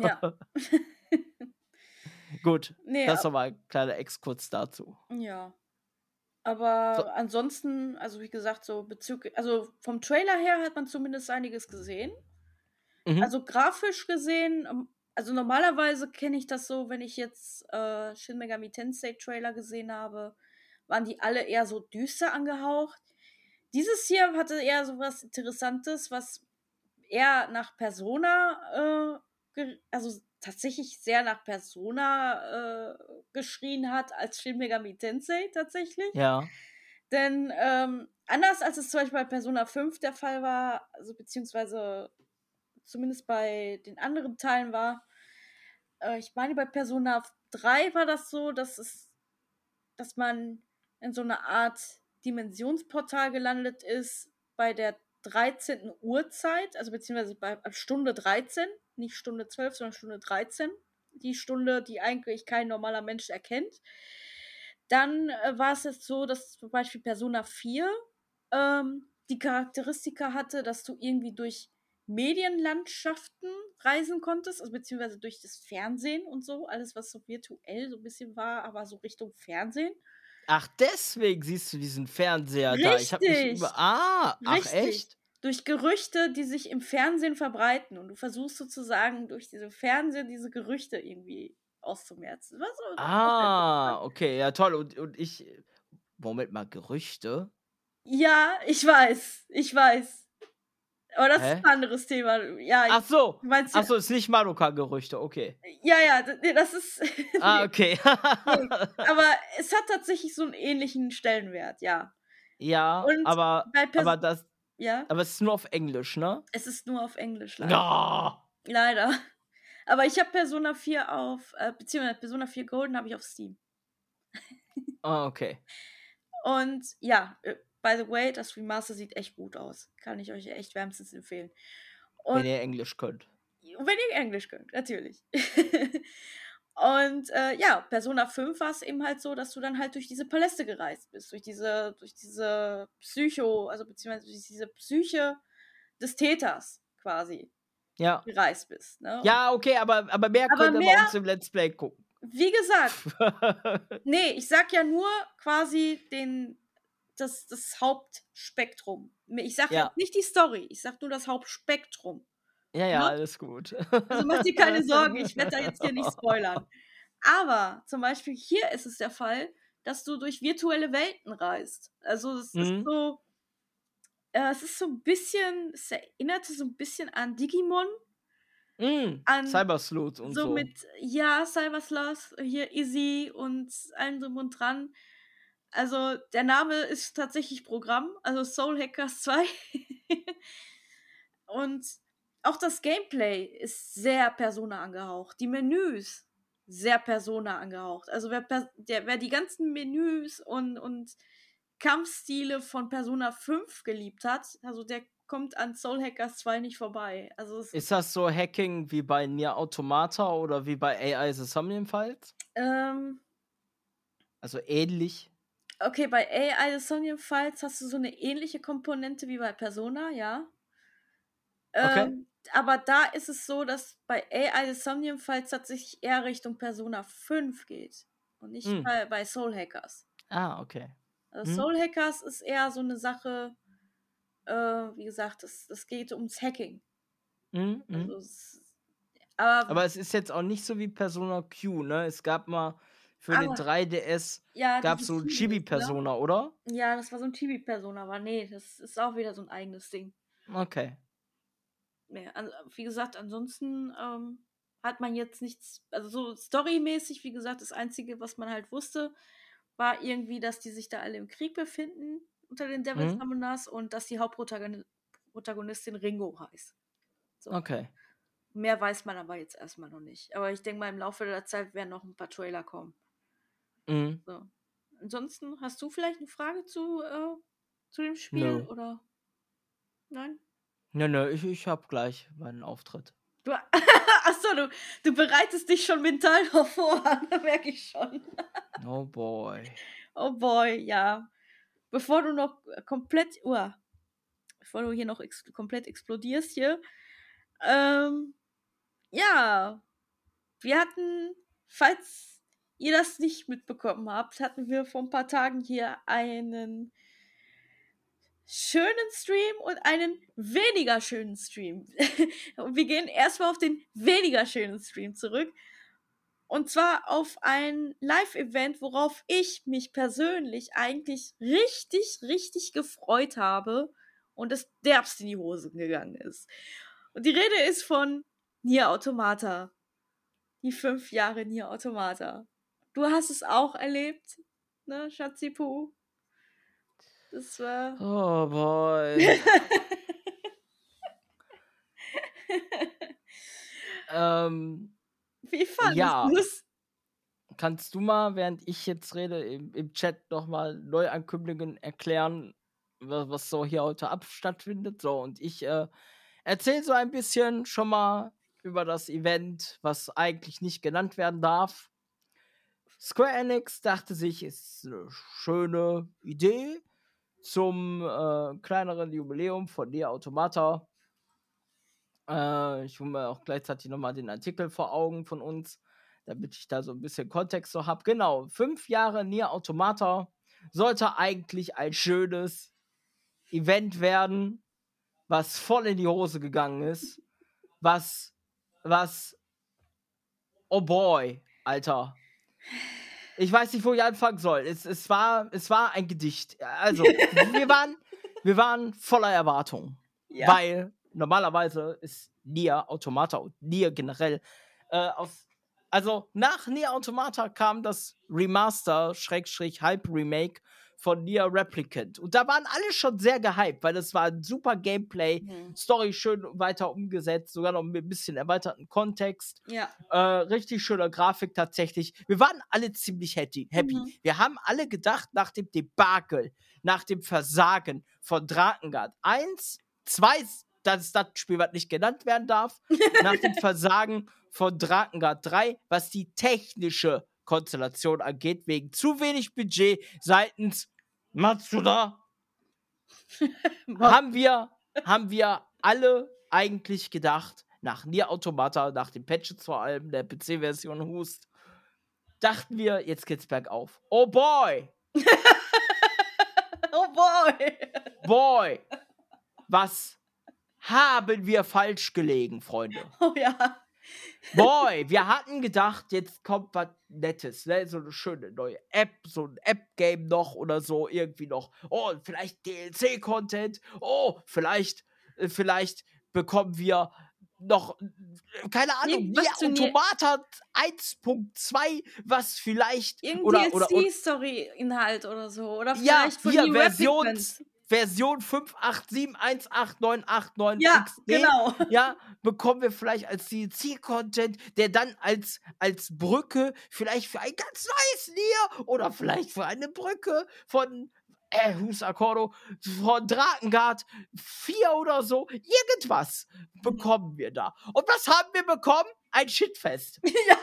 Ja. Gut, Nee, das war mal ein kleiner Exkurs dazu. Ja. Aber So. ansonsten, also wie gesagt, so bezüglich, also vom Trailer her hat man zumindest einiges gesehen. Mhm. Also grafisch gesehen, ähm, also normalerweise kenne ich das so, wenn ich jetzt äh, Shin Megami Tensei Trailer gesehen habe, waren die alle eher so düster angehaucht. Dieses hier hatte eher so was Interessantes, was eher nach Persona, äh, also tatsächlich sehr nach Persona äh, geschrien hat, als Shin Megami Tensei tatsächlich. Ja. Denn ähm, anders als es zum Beispiel bei Persona 5 der Fall war, also beziehungsweise zumindest bei den anderen Teilen war, äh, ich meine bei Persona 3 war das so, dass es, dass man in so einer Art Dimensionsportal gelandet ist bei der 13. Uhrzeit, also beziehungsweise bei Stunde 13, nicht Stunde 12, sondern Stunde 13. Die Stunde, die eigentlich kein normaler Mensch erkennt. Dann äh, war es jetzt so, dass zum Beispiel Persona 4 ähm, die Charakteristika hatte, dass du irgendwie durch Medienlandschaften reisen konntest, also beziehungsweise durch das Fernsehen und so, alles, was so virtuell so ein bisschen war, aber so Richtung Fernsehen. Ach, deswegen siehst du diesen Fernseher Richtig. da. Ich habe mich über. Ah, Richtig. ach echt? Durch Gerüchte, die sich im Fernsehen verbreiten. Und du versuchst sozusagen durch diese Fernsehen diese Gerüchte irgendwie auszumerzen. Was, was ah, okay, ja toll. Und, und ich. Moment mal, Gerüchte? Ja, ich weiß. Ich weiß. Aber das Hä? ist ein anderes Thema. Ja, Ach so. Meinst, Ach so, ist nicht Madoka-Gerüchte, okay. Ja, ja, das ist. ah, okay. aber es hat tatsächlich so einen ähnlichen Stellenwert, ja. Ja, Und aber, aber das. Ja. Aber es ist nur auf Englisch, ne? Es ist nur auf Englisch, leider. No. Leider. Aber ich habe Persona 4 auf, äh, beziehungsweise Persona 4 Golden habe ich auf Steam. Ah, okay. Und ja, äh, By the way, das Remaster sieht echt gut aus. Kann ich euch echt wärmstens empfehlen. Und wenn ihr Englisch könnt. Wenn ihr Englisch könnt, natürlich. Und äh, ja, Persona 5 war es eben halt so, dass du dann halt durch diese Paläste gereist bist, durch diese, durch diese Psycho, also beziehungsweise durch diese Psyche des Täters quasi ja. gereist bist. Ne? Ja, okay, aber, aber mehr aber könnt ihr bei uns im Let's Play gucken. Wie gesagt, nee, ich sag ja nur quasi den, das, das Hauptspektrum. Ich sage ja. nicht die Story, ich sage nur das Hauptspektrum. Ja, ja, ne? alles gut. Also mach dir keine Sorgen, ich werde da jetzt hier nicht spoilern. Aber zum Beispiel hier ist es der Fall, dass du durch virtuelle Welten reist. Also es mhm. ist so, äh, es ist so ein bisschen, es erinnerte so ein bisschen an Digimon. Mm, an Cybersleuth und so. So mit, ja, Cybersleuth, hier Easy und allem drum und dran. Also der Name ist tatsächlich Programm, also Soul Hackers 2. und auch das Gameplay ist sehr Persona angehaucht. Die Menüs sehr Persona angehaucht. Also wer, der, wer die ganzen Menüs und, und Kampfstile von Persona 5 geliebt hat, also der kommt an Soul Hackers 2 nicht vorbei. Also ist das so Hacking wie bei Nier Automata oder wie bei AI The Somnium Files? Ähm, also ähnlich? Okay, bei AI The Somnium Files hast du so eine ähnliche Komponente wie bei Persona, ja. Okay. Ähm, aber da ist es so, dass bei AI The Somnium Files tatsächlich eher Richtung Persona 5 geht. Und nicht mm. bei, bei Soul Hackers. Ah, okay. Also hm. Soul Hackers ist eher so eine Sache, äh, wie gesagt, das, das geht ums Hacking. Mm, also es, aber, aber es ist jetzt auch nicht so wie Persona Q, ne? Es gab mal für aber, den 3DS ja, gab es so ein Chibi-Persona, ne? oder? Ja, das war so ein Chibi-Persona, aber nee, das ist auch wieder so ein eigenes Ding. Okay. Also, wie gesagt, ansonsten ähm, hat man jetzt nichts, also so storymäßig, wie gesagt, das Einzige, was man halt wusste, war irgendwie, dass die sich da alle im Krieg befinden unter den Devil Summoners mhm. und dass die Hauptprotagonistin Ringo heißt. So. Okay. Mehr weiß man aber jetzt erstmal noch nicht. Aber ich denke mal, im Laufe der Zeit werden noch ein paar Trailer kommen. Mhm. So. Ansonsten, hast du vielleicht eine Frage zu, äh, zu dem Spiel? No. Oder? Nein? Nö, nö, ich, ich habe gleich meinen Auftritt. Du, achso, du, du bereitest dich schon mental darauf vor, da merke ich schon. oh boy. Oh boy, ja. Bevor du noch komplett, uh, bevor du hier noch ex komplett explodierst hier, ähm, ja, wir hatten, falls ihr das nicht mitbekommen habt, hatten wir vor ein paar Tagen hier einen schönen Stream und einen weniger schönen Stream. und wir gehen erstmal auf den weniger schönen Stream zurück. Und zwar auf ein Live-Event, worauf ich mich persönlich eigentlich richtig, richtig gefreut habe und es derbst in die Hosen gegangen ist. Und die Rede ist von Nier Automata. Die fünf Jahre Nier Automata. Du hast es auch erlebt, ne, Schatzipu? Das war. Oh boy. ähm, Wie fandest ja. du's? Kannst du mal, während ich jetzt rede, im, im Chat nochmal Neuankömmlingen erklären, was, was, so hier heute ab stattfindet? So, und ich äh, erzähle so ein bisschen schon mal über das Event, was eigentlich nicht genannt werden darf. Square Enix dachte sich, ist eine schöne Idee zum äh, kleineren Jubiläum von Nier Automata. Äh, ich hole mir auch gleichzeitig nochmal den Artikel vor Augen von uns, damit ich da so ein bisschen Kontext so habe. Genau, fünf Jahre Nier Automata sollte eigentlich ein schönes Event werden, was voll in die Hose gegangen ist. Was, was, oh boy, Alter. Ich weiß nicht, wo ich anfangen soll. Es, es, war, es war ein Gedicht. Also, wir waren, wir waren voller Erwartung. Ja. Weil normalerweise ist Nier Automata und Nier generell äh, aus. Also nach Nier Automata kam das Remaster, Schrägstrich, Hype Remake von Nier Replicant. Und da waren alle schon sehr gehypt, weil das war ein super Gameplay, mhm. Story schön weiter umgesetzt, sogar noch mit ein bisschen erweiterten Kontext. Ja. Äh, richtig schöne Grafik tatsächlich. Wir waren alle ziemlich happy. happy. Mhm. Wir haben alle gedacht, nach dem Debakel, nach dem Versagen von Drakengard 1, 2, das ist das Spiel, was nicht genannt werden darf, nach dem Versagen von Drakengard 3, was die technische Konstellation angeht, wegen zu wenig Budget seitens Matsuda haben wir, haben wir alle eigentlich gedacht, nach Nier Automata, nach den Patches vor allem, der PC-Version Hust, dachten wir, jetzt geht's bergauf. Oh boy! oh boy! Boy! Was haben wir falsch gelegen, Freunde? Oh ja. Boy, wir hatten gedacht, jetzt kommt was Nettes, ne? So eine schöne neue App, so ein App-Game noch oder so, irgendwie noch. Oh, vielleicht DLC-Content. Oh, vielleicht, äh, vielleicht bekommen wir noch, äh, keine Ahnung, nee, wie Automata 1.2, was vielleicht. Irgendwie DLC-Story-Inhalt oder so. Oder vielleicht ja, von hier, Versions. Version 587189898 ja, XD, genau. ja, bekommen wir vielleicht als DLC-Content, der dann als, als Brücke vielleicht für ein ganz neues Nier oder vielleicht für eine Brücke von äh, Hus Accordo, von Drakengard 4 oder so, irgendwas bekommen wir da. Und was haben wir bekommen? Ein Shitfest. Ja.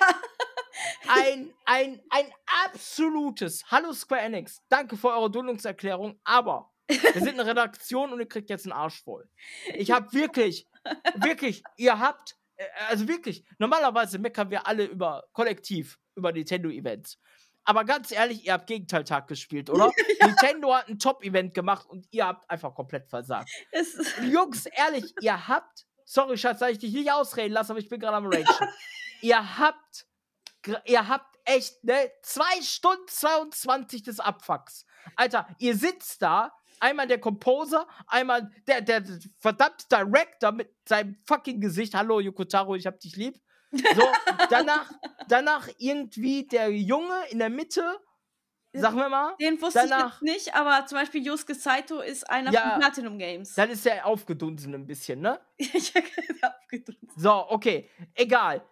Ein, ein, ein absolutes Hallo Square Enix. Danke für eure Duldungserklärung, aber wir sind eine Redaktion und ihr kriegt jetzt einen Arsch voll. Ich hab wirklich, wirklich, ihr habt, äh, also wirklich, normalerweise meckern wir alle über kollektiv, über Nintendo-Events. Aber ganz ehrlich, ihr habt Gegenteiltag gespielt, oder? ja. Nintendo hat ein Top-Event gemacht und ihr habt einfach komplett versagt. Jungs, ehrlich, ihr habt, sorry Schatz, dass ich dich nicht ausreden lasse, aber ich bin gerade am Rage. ihr habt, ihr habt echt, ne, 2 Stunden 22 des Abfucks. Alter, ihr sitzt da, Einmal der Composer, einmal der, der verdammt Director mit seinem fucking Gesicht. Hallo, Yokotaro, ich hab dich lieb. So, danach, danach irgendwie der Junge in der Mitte, Sag mir mal. Den wusste danach, ich jetzt nicht, aber zum Beispiel Yosuke Saito ist einer ja, von Platinum Games. Dann ist er aufgedunsen ein bisschen, ne? ja, aufgedunsen. So, okay. Egal.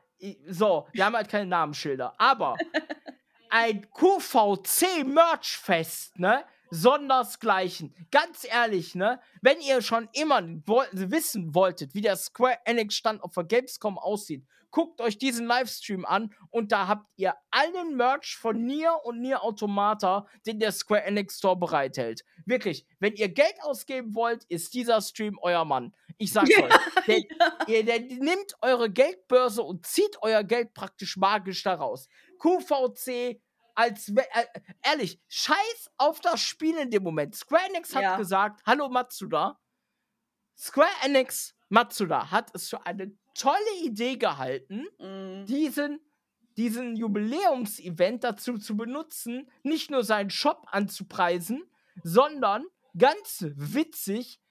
So, wir haben halt keine Namensschilder. Aber ein QVC-Merchfest, ne? Sondersgleichen. Ganz ehrlich, ne? Wenn ihr schon immer wissen wolltet, wie der Square Enix Stand auf der Gamescom aussieht, guckt euch diesen Livestream an und da habt ihr allen Merch von Nier und Nier Automata, den der Square Enix Store bereithält. Wirklich, wenn ihr Geld ausgeben wollt, ist dieser Stream euer Mann. Ich sag's ja, euch. Der, ja. ihr, der nimmt eure Geldbörse und zieht euer Geld praktisch magisch daraus. QVC als äh, ehrlich, scheiß auf das Spiel in dem Moment. Square Enix hat ja. gesagt, hallo Matsuda. Square Enix Matsuda hat es für eine tolle Idee gehalten, mhm. diesen diesen Jubiläumsevent dazu zu benutzen, nicht nur seinen Shop anzupreisen, sondern ganz witzig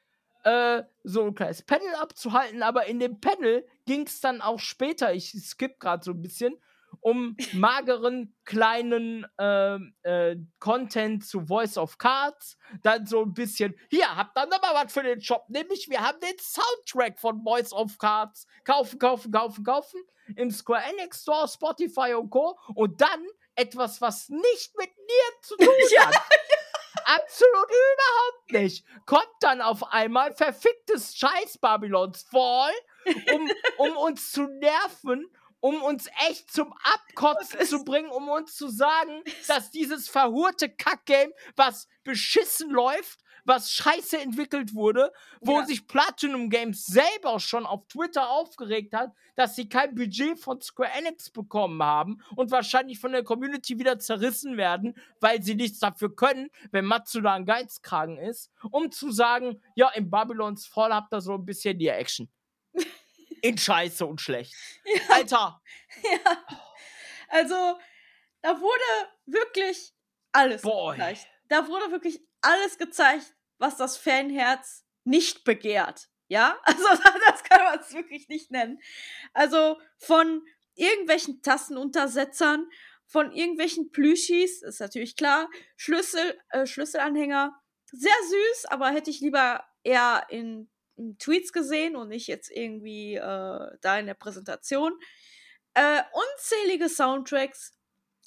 äh, so ein kleines Panel abzuhalten. Aber in dem Panel ging es dann auch später, ich skippe gerade so ein bisschen, um mageren kleinen äh, äh, Content zu Voice of Cards. Dann so ein bisschen, hier, habt ihr nochmal was für den Shop. Nämlich, wir haben den Soundtrack von Voice of Cards. Kaufen, kaufen, kaufen, kaufen. Im Square Enix Store, Spotify und Co. Und dann etwas, was nicht mit mir zu tun hat. ja. Absolut überhaupt nicht. Kommt dann auf einmal verficktes Scheiß Babylons Fall, um, um uns zu nerven um uns echt zum Abkotzen zu bringen, um uns zu sagen, dass dieses verhurte Kackgame, was beschissen läuft, was scheiße entwickelt wurde, wo Ja. sich Platinum Games selber schon auf Twitter aufgeregt hat, dass sie kein Budget von Square Enix bekommen haben und wahrscheinlich von der Community wieder zerrissen werden, weil sie nichts dafür können, wenn Matsuda ein Geizkragen ist, um zu sagen, ja, in Babylons Fall habt ihr so ein bisschen die Action. In Scheiße und schlecht. Ja, Alter, ja. Also, da wurde wirklich alles Boy. gezeigt. Da wurde wirklich alles gezeigt, was das Fanherz nicht begehrt. Ja, also das kann man es wirklich nicht nennen. Also von irgendwelchen Tassenuntersetzern, von irgendwelchen Plüschis, ist natürlich klar, Schlüssel, äh, Schlüsselanhänger, sehr süß, aber hätte ich lieber eher in, in Tweets gesehen und nicht jetzt irgendwie äh, da in der Präsentation. Äh, unzählige Soundtracks.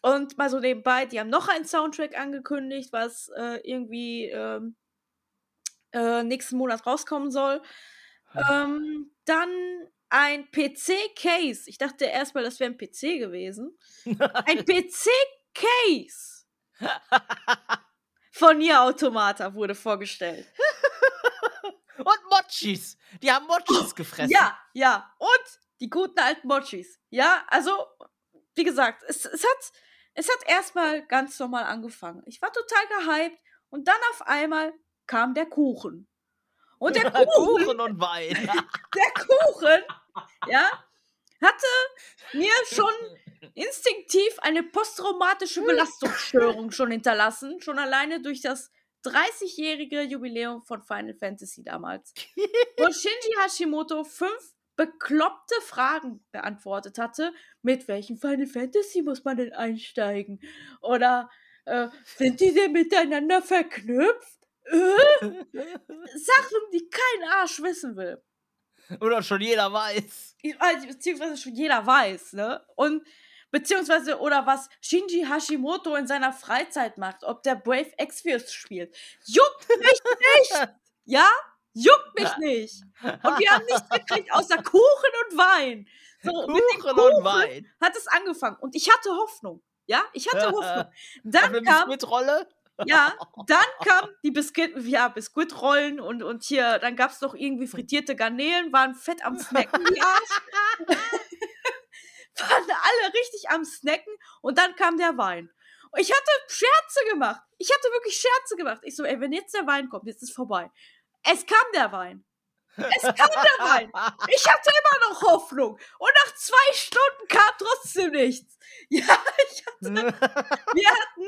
Und mal so nebenbei, die haben noch einen Soundtrack angekündigt, was äh, irgendwie ähm, äh, nächsten Monat rauskommen soll. Ähm, dann ein PC-Case. Ich dachte erstmal, das wäre ein PC gewesen. Ein PC-Case von Nier Automata wurde vorgestellt. und Mochis. Die haben Mochis gefressen. Ja, ja. Und die guten alten Mochis. Ja, also, wie gesagt, es, es hat, es hat erstmal ganz normal angefangen. Ich war total gehypt und dann auf einmal kam der Kuchen. Und der Kuchen, Kuchen und Wein. der Kuchen, ja, hatte mir schon instinktiv eine posttraumatische Belastungsstörung schon hinterlassen, schon alleine durch das 30-jährige Jubiläum von Final Fantasy damals, wo Shinji Hashimoto fünf bekloppte Fragen beantwortet hatte. Mit welchem Final Fantasy muss man denn einsteigen? Oder äh, sind die denn miteinander verknüpft? Äh? Sachen, die kein Arsch wissen will. Oder schon jeder weiß. Also, beziehungsweise schon jeder weiß, ne? Und beziehungsweise oder was Shinji Hashimoto in seiner Freizeit macht, ob der Brave Exvius spielt. Juckt mich nicht! Ja? Juckt mich nicht! Und wir haben nichts gekriegt außer Kuchen und Wein. So, mit dem Kuchen und Wein. hat es angefangen. Und ich hatte Hoffnung. Ja, ich hatte Hoffnung. Dann kam, Biskuitrolle. ja, dann kam die Biskuit, ja, Biskuitrollen und, und hier, dann gab es noch irgendwie frittierte Garnelen, waren fett am Snacken, die Arsch. Waren alle richtig am Snacken und dann kam der Wein. Und ich hatte Scherze gemacht. Ich hatte wirklich Scherze gemacht. Ich so, ey, wenn jetzt der Wein kommt, jetzt ist vorbei. Es kam der Wein. Es kam der Wein. Ich hatte immer noch Hoffnung. Und nach zwei Stunden kam trotzdem nichts. Ja, ich hatte, wir hatten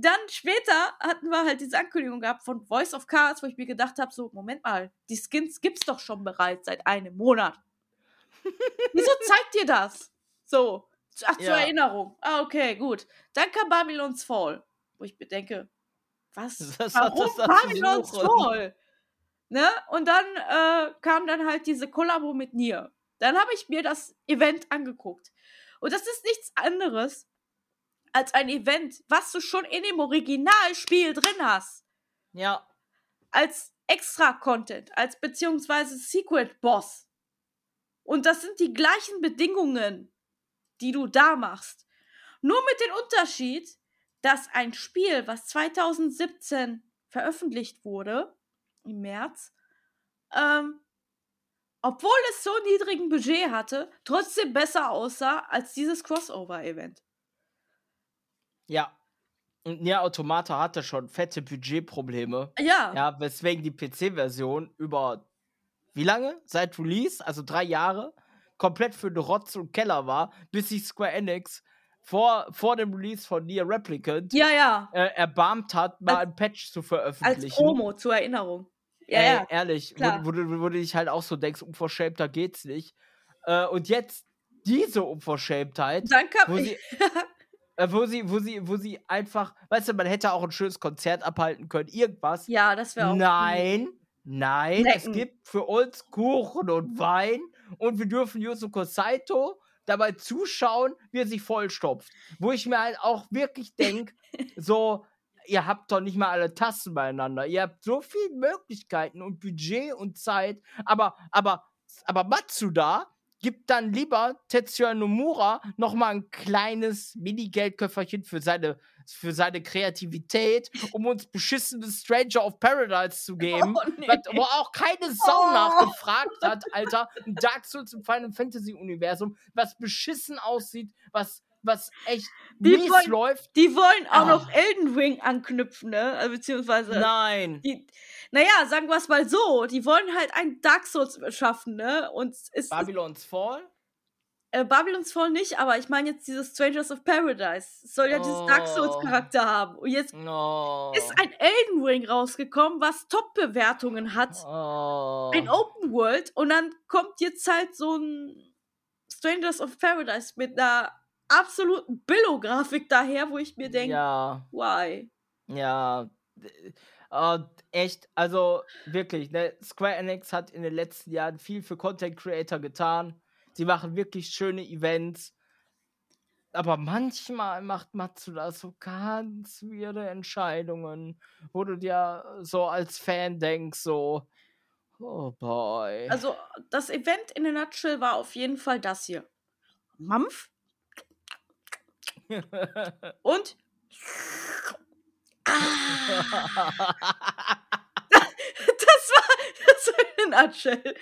dann später hatten wir halt diese Ankündigung gehabt von Voice of Cards, wo ich mir gedacht habe, so, Moment mal, die Skins gibt's doch schon bereits seit einem Monat. Wieso zeigt ihr das? So, ach, zur Ja. Erinnerung. Ah, okay, gut. Dann kam Babylon's Fall, wo ich mir denke, was? Was Warum das Babylon's? Fall? Ne? Und dann äh, kam dann halt diese Kollabo mit Nier. Dann habe ich mir das Event angeguckt. Und das ist nichts anderes als ein Event, was du schon in dem Originalspiel drin hast. ja. Als Extra-Content, als beziehungsweise Secret-Boss. Und das sind die gleichen Bedingungen, die du da machst. Nur mit dem Unterschied, dass ein Spiel, was 2017 veröffentlicht wurde, im März, ähm, obwohl es so niedrigen Budget hatte, trotzdem besser aussah als dieses Crossover-Event. Ja. Und Nier Automata hatte schon fette Budgetprobleme. Ja, Ja, weswegen die PC-Version über wie lange? Seit Release, also drei Jahre, komplett für den Rotz und Keller war, bis sich Square Enix vor, vor dem Release von Nier Replicant ja, ja. äh, erbarmt hat, mal Als- ein Patch zu Als veröffentlichen. Promo zur Erinnerung. Ja, Ey, ja. ehrlich, wo, klar. wo, du- wo du dich halt auch so denkst, unverschämter geht's nicht. Äh, und jetzt diese Unverschämtheit, Dann kam wo sie, äh, wo sie, wo sie, wo sie einfach, weißt du, man hätte auch ein schönes Konzert abhalten können, irgendwas. Ja, das wäre auch. Nein, nein, es Necken. gibt für uns Kuchen und Wein und wir dürfen Yusuko Saito dabei zuschauen, wie er sich vollstopft. Wo ich mir halt auch wirklich denke, so, ihr habt doch nicht mal alle Tasten beieinander. Ihr habt so viele Möglichkeiten und Budget und Zeit, aber, aber, aber Matsuda gibt dann lieber Tetsuya Nomura nochmal ein kleines Mini-Geldköfferchen für seine, für seine Kreativität, um uns beschissenes Stranger of Paradise zu geben, Oh, nee. was- wo auch keine Sau Oh. nachgefragt hat, Alter. Ein Dark Souls im Final Fantasy Universum, was beschissen aussieht, was, was echt Die mies wollen- läuft. Die wollen auch Ah. noch Elden Ring anknüpfen, ne? Also, Beziehungsweise. Nein. Die, naja, sagen wir es mal so, die wollen halt ein Dark Souls schaffen, ne? Und ist Babylon's Fall? äh, Babylon's Fall nicht, aber ich meine jetzt dieses Strangers of Paradise. Es soll ja dieses Dark Oh. Souls Charakter haben. Und jetzt No. ist ein Elden Ring rausgekommen, was Top-Bewertungen hat. oh. Ein Open World. Und dann kommt jetzt halt so ein Strangers of Paradise mit einer absoluten Billo-Grafik daher, wo ich mir denke, Ja. why? Ja, äh, echt, also wirklich, ne, Square Enix hat in den letzten Jahren viel für Content Creator getan. Sie machen wirklich schöne Events. Aber manchmal macht Matsuda so ganz weirde Entscheidungen, wo du dir so als Fan denkst, so, oh boy. Also, das Event in der Nutshell war auf jeden Fall das hier. Mampf und. Ah, das war das war in Nutshell.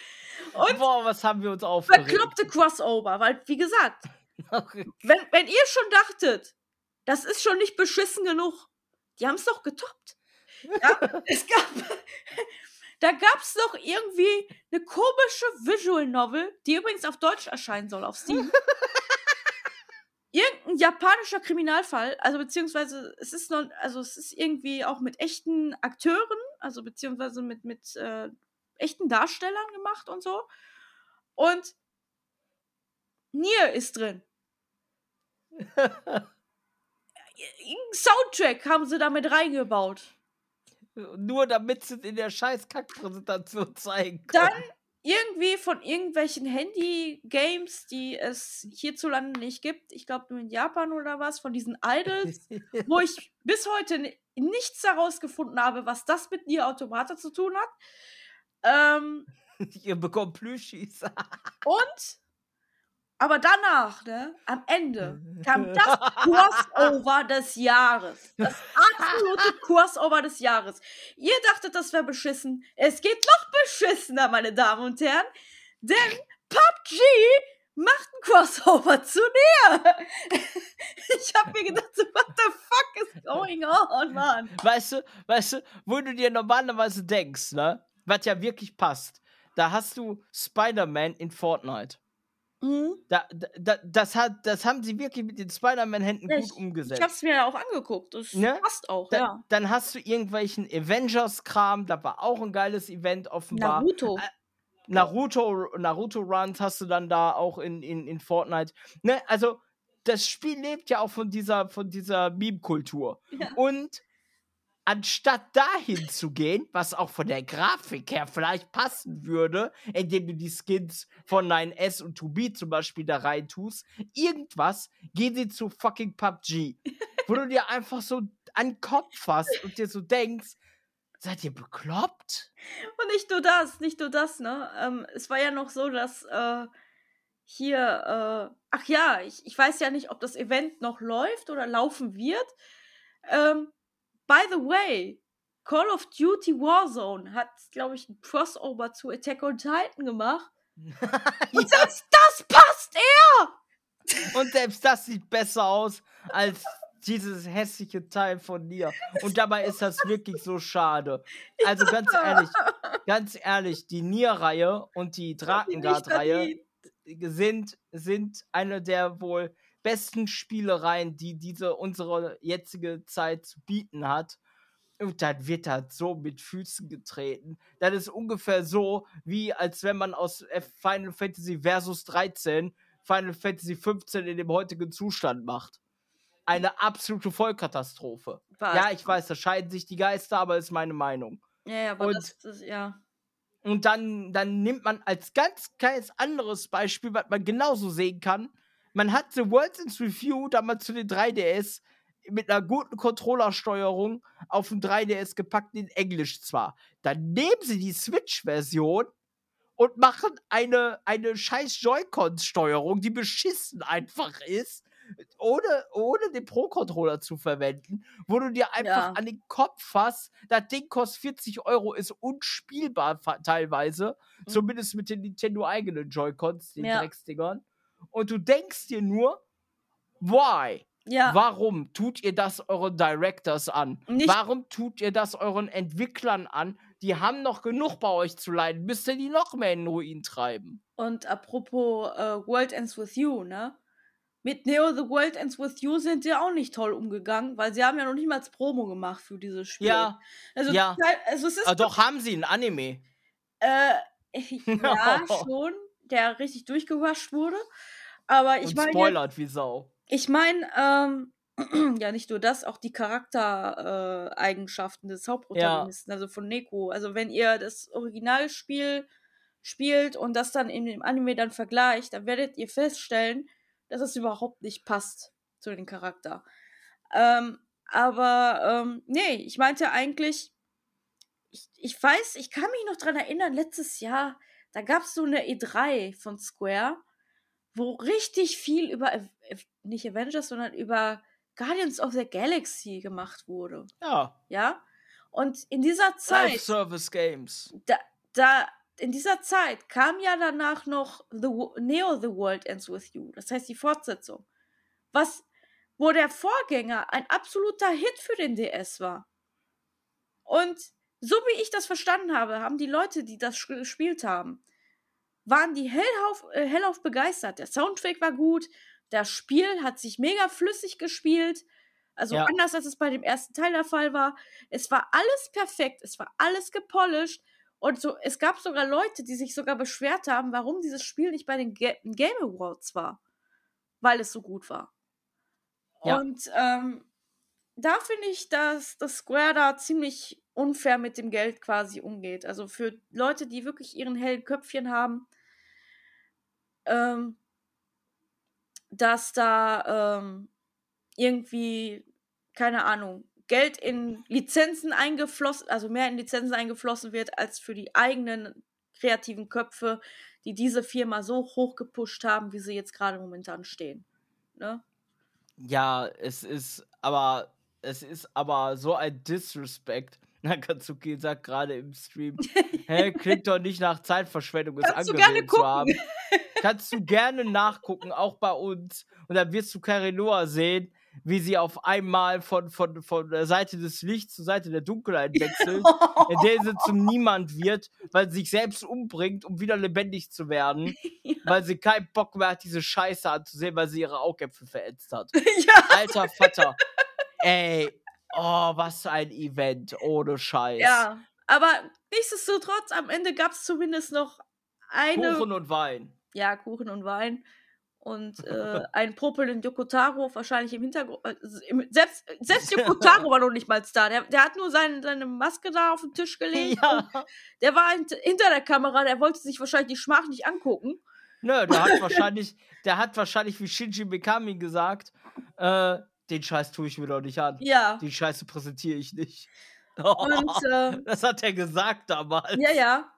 Und Boah, was haben wir uns aufgeregt. bekloppte Crossover, weil, wie gesagt, wenn, wenn ihr schon dachtet, das ist schon nicht beschissen genug, die haben es doch getoppt. Ja, es gab, da gab es noch irgendwie eine komische Visual Novel, die übrigens auf Deutsch erscheinen soll, auf Steam. Irgendein japanischer Kriminalfall, also beziehungsweise es ist noch, also es ist irgendwie auch mit echten Akteuren, also beziehungsweise mit, mit äh, echten Darstellern gemacht und so. Und Nier ist drin. Soundtrack haben sie damit reingebaut. Nur damit sie es in der scheiß Kackpräsentation zeigen können. Dann irgendwie von irgendwelchen Handy-Games, die es hierzulande nicht gibt, ich glaube nur in Japan oder was, von diesen Idols, wo ich bis heute ni- nichts herausgefunden habe, was das mit Nier Automata zu tun hat. Ähm, Ihr bekommt Plüschis. und aber danach, ne, am Ende, kam das Crossover des Jahres. Das absolute Crossover des Jahres. Ihr dachtet, das wäre beschissen. Es geht noch beschissener, meine Damen und Herren. Denn PUBG macht ein Crossover zu Nier. Ich hab mir gedacht, so, what the fuck is going on, Mann? Weißt du, weißt du, wo du dir normalerweise denkst, ne? Was ja wirklich passt. Da hast du Spider-Man in Fortnite. Mhm. Da, da, da, das, hat, das haben sie wirklich mit den Spider-Man-Händen Ja, gut umgesetzt. Ich hab's mir ja auch angeguckt. Das Ne? passt auch, Da, ja. Dann hast du irgendwelchen Avengers-Kram, da war auch ein geiles Event offenbar. Naruto. Äh, Naruto, Naruto Runs hast du dann da auch in, in, in Fortnite. Ne, also das Spiel lebt ja auch von dieser, von dieser Meme-Kultur. Ja. Und anstatt dahin zu gehen, was auch von der Grafik her vielleicht passen würde, indem du die Skins von 9S und 2B zum Beispiel da rein tust, irgendwas, gehen sie zu fucking PUBG. wo du dir einfach so an den Kopf fasst und dir so denkst, seid ihr bekloppt? Und nicht nur das, nicht nur das, ne? Ähm, es war ja noch so, dass äh, hier, äh, ach ja, ich, ich weiß ja nicht, ob das Event noch läuft oder laufen wird. Ähm, by the way, Call of Duty Warzone hat, glaube ich, ein Crossover zu Attack on Titan gemacht. Und selbst das passt eher! und selbst das sieht besser aus als dieses hässliche Teil von dir. Und dabei ist das wirklich so schade. Also ganz ehrlich, ganz ehrlich, die Nier-Reihe und die Drakengard-Reihe sind, sind eine der wohl besten Spielereien, die diese unsere jetzige Zeit zu bieten hat. Und dann wird das so mit Füßen getreten. Das ist ungefähr so, wie als wenn man aus F- Final Fantasy Versus 13 Final Fantasy 15 in dem heutigen Zustand macht. Eine absolute Vollkatastrophe. Was? Ja, ich weiß, da scheiden sich die Geister, aber ist meine Meinung. Ja, ja, aber Und- das, das, ja. Und dann, dann nimmt man als ganz kleines anderes Beispiel, was man genauso sehen kann, man hat The Worlds in Review damals zu den 3DS mit einer guten Controllersteuerung auf dem 3DS gepackt, in Englisch zwar. Dann nehmen sie die Switch-Version und machen eine, eine scheiß Joy-Con-Steuerung, die beschissen einfach ist, ohne, ohne den Pro-Controller zu verwenden, wo du dir einfach Ja. an den Kopf fasst, das Ding kostet 40 Euro, ist unspielbar teilweise, Mhm. zumindest mit den Nintendo-eigenen Joy-Cons, den Ja. Drecksdingern. Und du denkst dir nur, why? Ja, Warum tut ihr das euren Directors an? Nicht- Warum tut ihr das euren Entwicklern an? Die haben noch genug bei euch zu leiden. Müsst ihr die noch mehr in den Ruin treiben? und apropos äh, World Ends With You, ne? Mit Neo The World Ends With You sind sie auch nicht toll umgegangen, weil sie haben ja noch nicht mal Promo gemacht für dieses Spiel. Ja, also, ja. also es ist ah, doch haben sie ein Anime. Äh, ja, schon, der richtig durchgewascht wurde. Aber ich meine, spoilert wie Sau. ich meine, ähm, ja, nicht nur das, auch die Charaktereigenschaften Eigenschaften des Hauptprotagonisten, also von Neko. Also wenn ihr das Originalspiel spielt und das dann in dem Anime dann vergleicht, dann werdet ihr feststellen, dass es überhaupt nicht passt zu dem Charakter. Ähm, aber ähm, nee, ich meinte eigentlich, ich, ich weiß, ich kann mich noch dran erinnern, letztes Jahr, da gab es so eine E3 von Square, wo richtig viel über, nicht Avengers, sondern über Guardians of the Galaxy gemacht wurde. Ja, Ja? Und in dieser Live Zeit, Service Games. da, da, in dieser Zeit kam ja danach noch the, Neo The World Ends With You. Das heißt die Fortsetzung. Was, wo der Vorgänger ein absoluter Hit für den DS war. Und so wie ich das verstanden habe, haben die Leute, die das gespielt haben, waren die hellauf, äh, hellauf begeistert. Der Soundtrack war gut, das Spiel hat sich mega flüssig gespielt. Also Ja. anders als es bei dem ersten Teil der Fall war. Es war alles perfekt, es war alles gepolished. Und so, es gab sogar Leute, die sich sogar beschwert haben, warum dieses Spiel nicht bei den Ga Game Awards war. Weil es so gut war. Ja. Und ähm, da finde ich, dass das Square da ziemlich unfair mit dem Geld quasi umgeht. Also für Leute, die wirklich ihren hellen Köpfchen haben, ähm, dass da ähm, irgendwie, keine Ahnung, Geld in Lizenzen eingeflossen, also mehr in Lizenzen eingeflossen wird, als für die eigenen kreativen Köpfe, die diese Firma so hoch gepusht haben, wie sie jetzt gerade momentan stehen. Ne? Ja, es ist aber es ist aber so ein Disrespect. Nakatsuki sagt gerade im Stream, hä, klingt doch nicht nach Zeitverschwendung, gerne angesehen zu haben. Kannst du gerne nachgucken, auch bei uns. Und dann wirst du Karinoa sehen, wie sie auf einmal von, von, von der Seite des Lichts zur Seite der Dunkelheit wechselt, in der sie zum Niemand wird, weil sie sich selbst umbringt, um wieder lebendig zu werden, weil sie keinen Bock mehr hat, diese Scheiße anzusehen, weil sie ihre Augäpfel verätzt hat. ja, Alter Vater. Ey, oh, was ein Event, ohne Scheiß. ja. Aber nichtsdestotrotz, am Ende gab es zumindest noch eine. Kuchen und Wein. Ja, Kuchen und Wein. Und äh, einen popelnden Yokotaro wahrscheinlich im Hintergrund. Äh, im- selbst, selbst Yokotaro war noch nicht mal da. Der, der hat nur sein, seine Maske da auf den Tisch gelegt. Ja. Der war hint hinter der Kamera, der wollte sich wahrscheinlich die Schmach nicht angucken. Nö, der hat wahrscheinlich, der hat wahrscheinlich wie Shinji Mikami gesagt, äh, den Scheiß tue ich mir doch nicht an. Ja. Die Scheiße präsentiere ich nicht. Und äh, das hat er gesagt damals. ja, ja.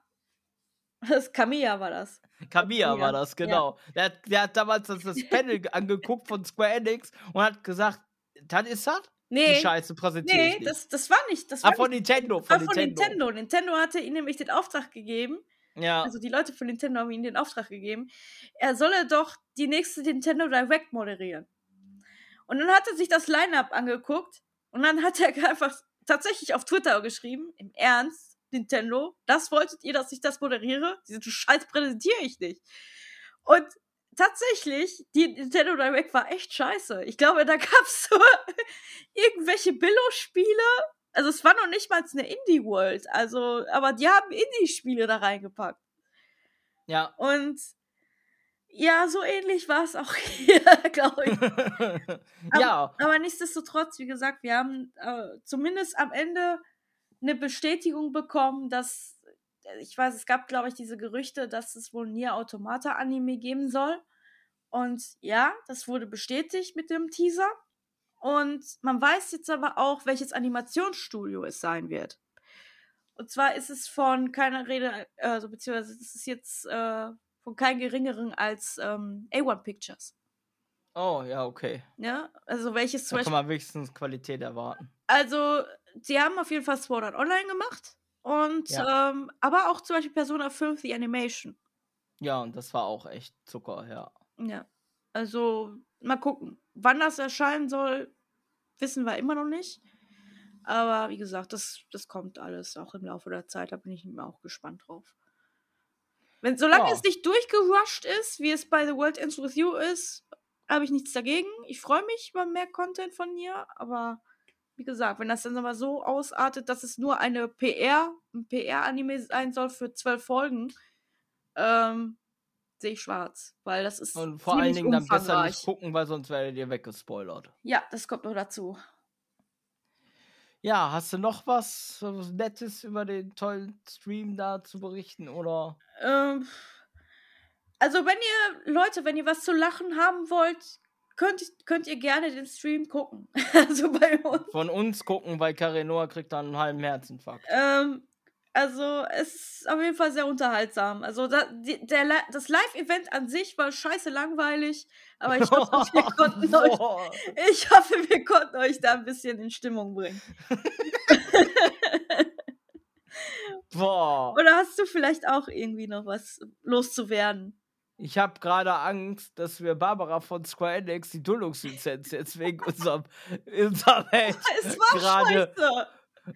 Das Kamiya war das. Kamiya Ja, war das, genau. Der, hat, der hat damals das, das Panel angeguckt von Square Enix und hat gesagt, das ist das? Die Nee, Scheiße präsentiere ich nee, nicht. das, das war nicht. Das ah, war von nicht, Nintendo, das von war von Nintendo. Nintendo. Nintendo hatte ihm nämlich den Auftrag gegeben, Ja. also die Leute von Nintendo haben ihm den Auftrag gegeben, er solle doch die nächste Nintendo Direct moderieren. Und dann hat er sich das Line-Up angeguckt und dann hat er einfach tatsächlich auf Twitter geschrieben, im Ernst, Nintendo, das wolltet ihr, dass ich das moderiere? Diese Scheiß präsentiere ich nicht. Und tatsächlich, die Nintendo Direct war echt scheiße. Ich glaube, da gab es so irgendwelche Billo-Spiele. Also es war noch nicht mal eine Indie-World. Also, aber die haben Indie-Spiele da reingepackt. Ja. Und ja, so ähnlich war es auch hier, glaube ich. ja. Aber nichtsdestotrotz, wie gesagt, wir haben äh, zumindest am Ende eine Bestätigung bekommen, dass ich weiß, es gab, glaube ich, diese Gerüchte, dass es wohl Nier Automata Anime geben soll. Und ja, das wurde bestätigt mit dem Teaser. Und man weiß jetzt aber auch, welches Animationsstudio es sein wird. Und zwar ist es von keiner Rede, also beziehungsweise es ist jetzt äh, von keinem geringeren als ähm, A1 Pictures. Oh, ja, okay. Ja, also welches zum Da kann Beispiel. man wenigstens Qualität erwarten. Also, sie haben auf jeden Fall Sword Art Online gemacht. Und, Ja. ähm, aber auch zum Beispiel Persona 5 The Animation. Ja, und das war auch echt Zucker, ja. Ja. Also, mal gucken. Wann das erscheinen soll, wissen wir immer noch nicht. Aber wie gesagt, das, das kommt alles auch im Laufe der Zeit. Da bin ich mir auch gespannt drauf. Wenn, solange Ja. es nicht durchgerusht ist, wie es bei The World Ends With You ist, habe ich nichts dagegen. Ich freue mich über mehr Content von ihr, aber wie gesagt, wenn das dann aber so ausartet, dass es nur eine PR, ein PR-Anime sein soll für zwölf Folgen, ähm, sehe ich schwarz, weil das ist Und vor allen Dingen dann besser nicht gucken, weil sonst werdet ihr weggespoilert. Ja, das kommt noch dazu. Ja, hast du noch was, was Nettes über den tollen Stream da zu berichten? Oder Ähm, also wenn ihr, Leute, wenn ihr was zu lachen haben wollt, könnt, könnt ihr gerne den Stream gucken. also bei uns. von uns gucken, weil Karenoa kriegt dann einen halben Herzinfarkt. Ähm, also es ist auf jeden Fall sehr unterhaltsam. Also da, die, der, das Live-Event an sich war scheiße langweilig, aber ich hoffe, wir konnten euch, ich hoffe, wir konnten euch da ein bisschen in Stimmung bringen. Boah. Oder hast du vielleicht auch irgendwie noch was loszuwerden? Ich habe gerade Angst, dass wir Barbara von Square Enix die Duldungslizenz jetzt wegen unserem, war gerade scheiße.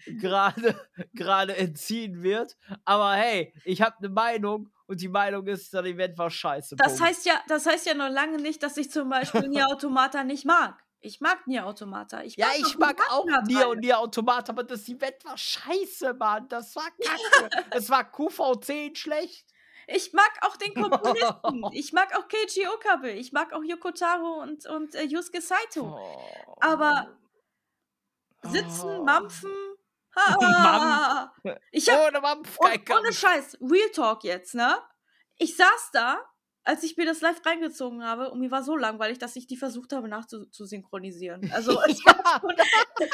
Gerade gerade entziehen wird. Aber hey, ich habe eine Meinung und die Meinung ist, das Event war scheiße. Das Punkt. heißt ja, das heißt ja noch lange nicht, dass ich zum Beispiel Nier Automata nicht mag. Ich mag Nier Automata. Ich ja, ich mag auch. Nier und Nier Automat, aber das Event war scheiße, Mann. Das war kacke. Es war QV10 schlecht. Ich mag auch den Komponisten. ich mag auch Keiji Okabe. Ich mag auch Yoko Taro und, und äh, Yusuke Saito. Oh. Aber Sitzen, Oh. mampfen. Ha, ich hab, Ohne Mampf, und, ohne. Scheiß, Real Talk jetzt, ne? Ich saß da, als ich mir das live reingezogen habe und mir war so langweilig, dass ich die versucht habe nachzusynchronisieren. Also es war Ja. schon,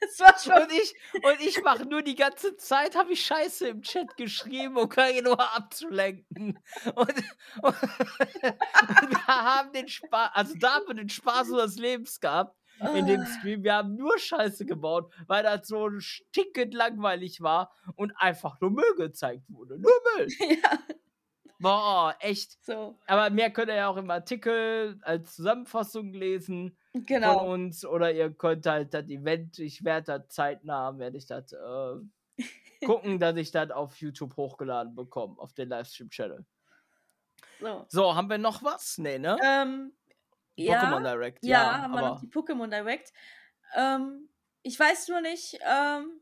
es war schon Und ich, und ich mache nur die ganze Zeit, habe ich Scheiße im Chat geschrieben, um Karinoa abzulenken. Und, und, und wir haben den Spaß, also da haben wir den Spaß unseres Lebens gehabt in dem Ah. Stream. Wir haben nur Scheiße gebaut, weil das so stinkend langweilig war und einfach nur Müll gezeigt wurde. Nur Müll. ja, Boah, echt. so, Aber mehr könnt ihr ja auch im Artikel als Zusammenfassung lesen von genau. uns oder ihr könnt halt das Event, ich werde das zeitnah, werde ich das äh, gucken, dass ich das auf YouTube hochgeladen bekomme, auf den Livestream-Channel. So. So, haben wir noch was? Nee, ne? Ähm, Pokémon ja, Direct, ja, ja. haben wir aber noch die Pokémon Direct. Ähm, ich weiß nur nicht, ähm,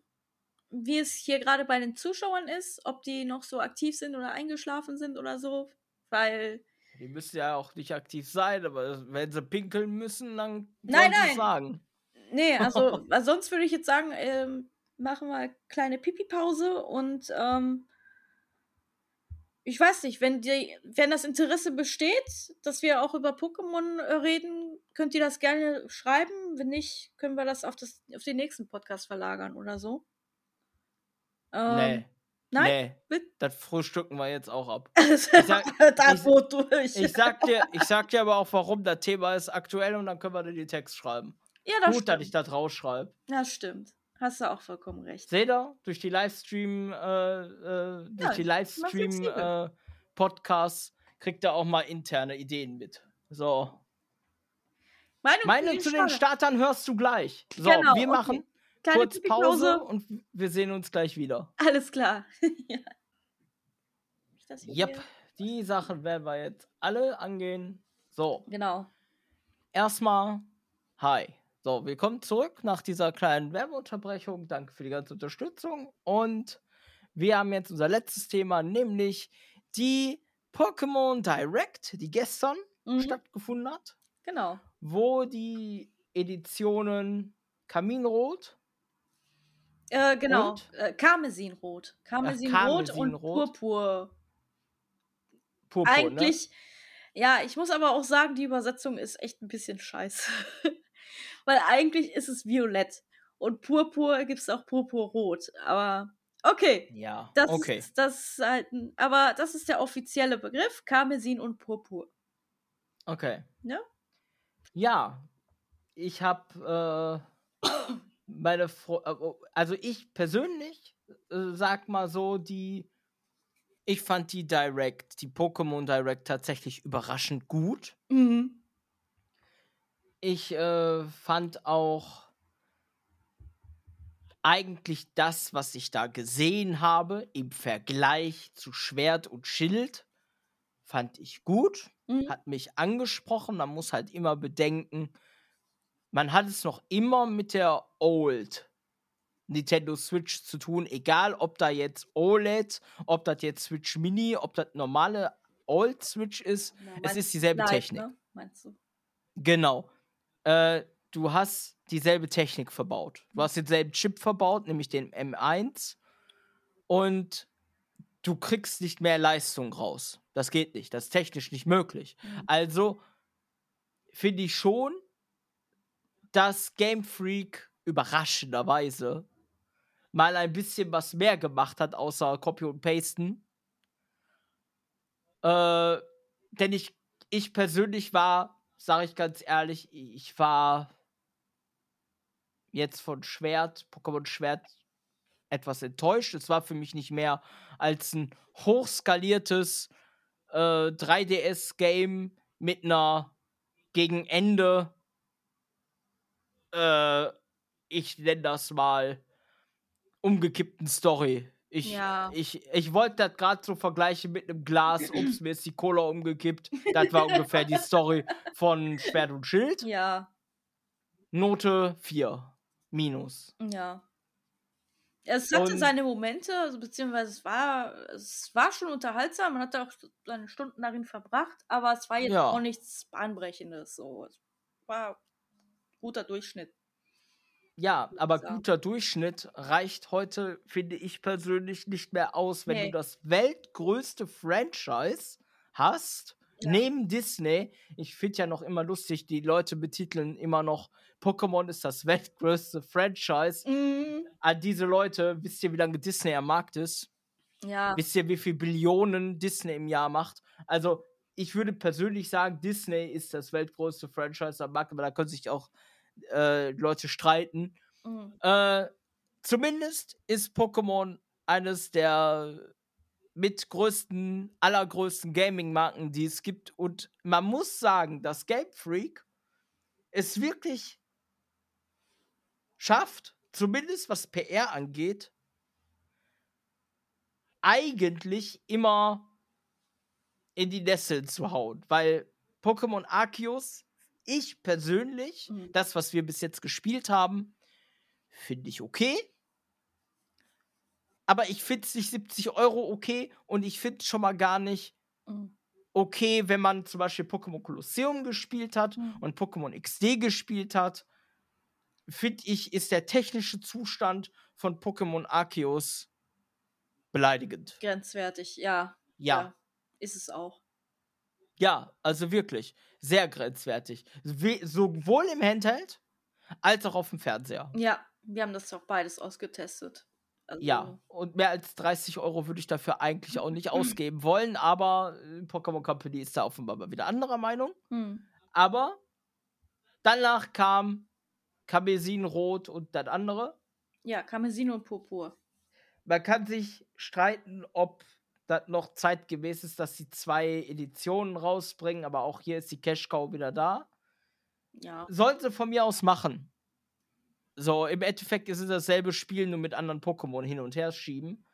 wie es hier gerade bei den Zuschauern ist, ob die noch so aktiv sind oder eingeschlafen sind oder so, weil die müssen ja auch nicht aktiv sein, aber wenn sie pinkeln müssen, dann Nein, nein. sagen. Nee, also weil sonst würde ich jetzt sagen, ähm, machen wir eine kleine Pipi-Pause und ähm, ich weiß nicht, wenn, die, wenn das Interesse besteht, dass wir auch über Pokémon äh, reden, könnt ihr das gerne schreiben. Wenn nicht, können wir das auf, das, auf den nächsten Podcast verlagern oder so. Ähm, nee. Nein? Nee. Das frühstücken wir jetzt auch ab. Ich sag- da ich- durch. Ich sag dir, ich sag dir aber auch, warum das Thema ist aktuell und dann können wir dir die Text schreiben. ja, das Gut, dass stimmt. ich das rausschreibe. Das stimmt. Hast du auch vollkommen recht. Seht ihr, durch die Livestream, äh, äh, durch Ja, die flexibel. Livestream-Podcasts kriegt ihr auch mal interne Ideen mit. So. Meine, Meine zu den Startern hörst du gleich. So, Genau, wir okay. machen Kleine kurz. Pause und wir sehen uns gleich wieder. Alles klar. ja. Yep, die Sachen werden wir jetzt alle angehen. So, Genau. erstmal, hi. So, willkommen zurück nach dieser kleinen Werbeunterbrechung. Danke für die ganze Unterstützung. Und wir haben jetzt unser letztes Thema, nämlich die Pokémon Direct, die gestern Mhm. stattgefunden hat, Genau. wo die Editionen Kaminrot, Äh, genau. Und? Äh, Karmesinrot. Karmesinrot und Karmesinrot. Purpur. Purpur, ne? Eigentlich, ja, ich muss aber auch sagen, die Übersetzung ist echt ein bisschen scheiße. Weil eigentlich ist es violett. Und Purpur gibt es auch Purpurrot. Aber okay. Ja, Das okay. ist das ist halt ein, aber das ist der offizielle Begriff, Karmesin und Purpur. Okay. Ne? Ja, ich habe äh, meine Fro äh, oh, also ich persönlich äh, sag mal so, die ich fand die Direct, die Pokémon Direct tatsächlich überraschend gut. Mhm. Ich äh, fand auch eigentlich das, was ich da gesehen habe, im Vergleich zu Schwert und Schild, fand ich gut. Mhm. Hat mich angesprochen. Man muss halt immer bedenken, man hat es noch immer mit der Old Nintendo Switch zu tun, egal ob da jetzt OLED, ob das jetzt Switch Mini, ob das normale Old Switch ist. Ja, Es meinst ist dieselbe Light, Technik. Ne? Meinst du? Genau. Äh, du hast dieselbe Technik verbaut. Du hast denselben Chip verbaut, nämlich den M1. Und du kriegst nicht mehr Leistung raus. Das geht nicht. Das ist technisch nicht möglich. Mhm. Also finde ich schon, dass Game Freak überraschenderweise mal ein bisschen was mehr gemacht hat, außer Copy und Pasten. Äh, denn ich, ich persönlich war, sage ich ganz ehrlich, ich war jetzt von Schwert, Pokémon Schwert, etwas enttäuscht. Es war für mich nicht mehr als ein hochskaliertes äh, 3DS-Game mit einer gegen Ende, äh, ich nenne das mal, umgekippten Story. Ich, Ja. ich, ich wollte das gerade so vergleichen mit einem Glas, ups, mir ist die Cola umgekippt. Das war ungefähr die Story von Schwert und Schild. Ja, Note 4. Minus. ja. Es hatte Und- seine Momente, also beziehungsweise es war, es war schon unterhaltsam, man hat auch seine Stunden darin verbracht, aber es war jetzt Ja. auch nichts Bahnbrechendes. So. Es war guter Durchschnitt. Ja, aber guter Durchschnitt reicht heute, finde ich persönlich, nicht mehr aus, wenn Nee. du das weltgrößte Franchise hast, Ja. neben Disney. Ich finde ja noch immer lustig, die Leute betiteln immer noch, Pokémon ist das weltgrößte Franchise. Mhm. An diese Leute, wisst ihr, wie lange Disney am Markt ist? Ja, Wisst ihr, wie viel Billionen Disney im Jahr macht? Also, ich würde persönlich sagen, Disney ist das weltgrößte Franchise am Markt, aber da können sich auch äh, Leute streiten. mhm. Äh, zumindest ist Pokémon eines der mit größten, allergrößten Gaming-Marken, die es gibt. Und man muss sagen, dass Game Freak es wirklich schafft, zumindest was PR angeht, eigentlich immer in die Nesseln zu hauen. Weil Pokémon Arceus, ich persönlich, Mhm. das, was wir bis jetzt gespielt haben, finde ich okay. Aber ich finde es nicht 70 Euro okay und ich finde schon mal gar nicht Mhm. okay, wenn man zum Beispiel Pokémon Colosseum gespielt hat Mhm. und Pokémon XD gespielt hat. Finde ich, ist der technische Zustand von Pokémon Arceus beleidigend. grenzwertig, ja. Ja, Ist es auch. Ja, also wirklich sehr grenzwertig. Wie, sowohl im Handheld als auch auf dem Fernseher. Ja, wir haben das auch beides ausgetestet. Also, Ja, und mehr als 30 Euro würde ich dafür eigentlich auch nicht ausgeben wollen, aber äh, Pokémon Company ist da offenbar mal wieder anderer Meinung. Hm. Aber danach kam Karmesin Rot und das andere. Ja, Karmesin und Purpur. Man kann sich streiten, ob noch zeitgemäß ist, dass sie zwei Editionen rausbringen, aber auch hier ist die Cash Cow wieder da. Ja. Sollen sie von mir aus machen. So, im Endeffekt ist es dasselbe Spiel, nur mit anderen Pokémon hin und her schieben.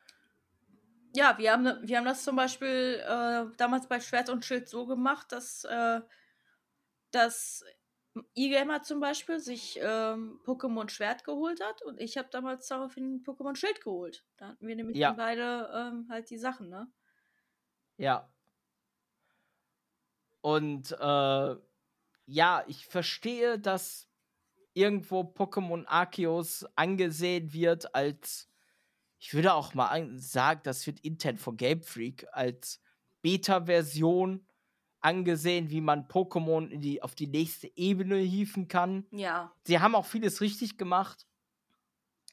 Ja, wir haben, wir haben das zum Beispiel äh, damals bei Schwert und Schild so gemacht, dass, äh, dass E-Gamer zum Beispiel sich ähm, Pokémon Schwert geholt hat und ich habe damals daraufhin Pokémon Schild geholt. Da hatten wir nämlich Ja. beide ähm, halt die Sachen, ne? Ja. Und äh, ja, ich verstehe, dass irgendwo Pokémon Arceus angesehen wird als, ich würde auch mal sagen, das wird Intent von Game Freak als Beta-Version angesehen, wie man Pokémon die, auf die nächste Ebene hieven kann. Ja. Sie haben auch vieles richtig gemacht.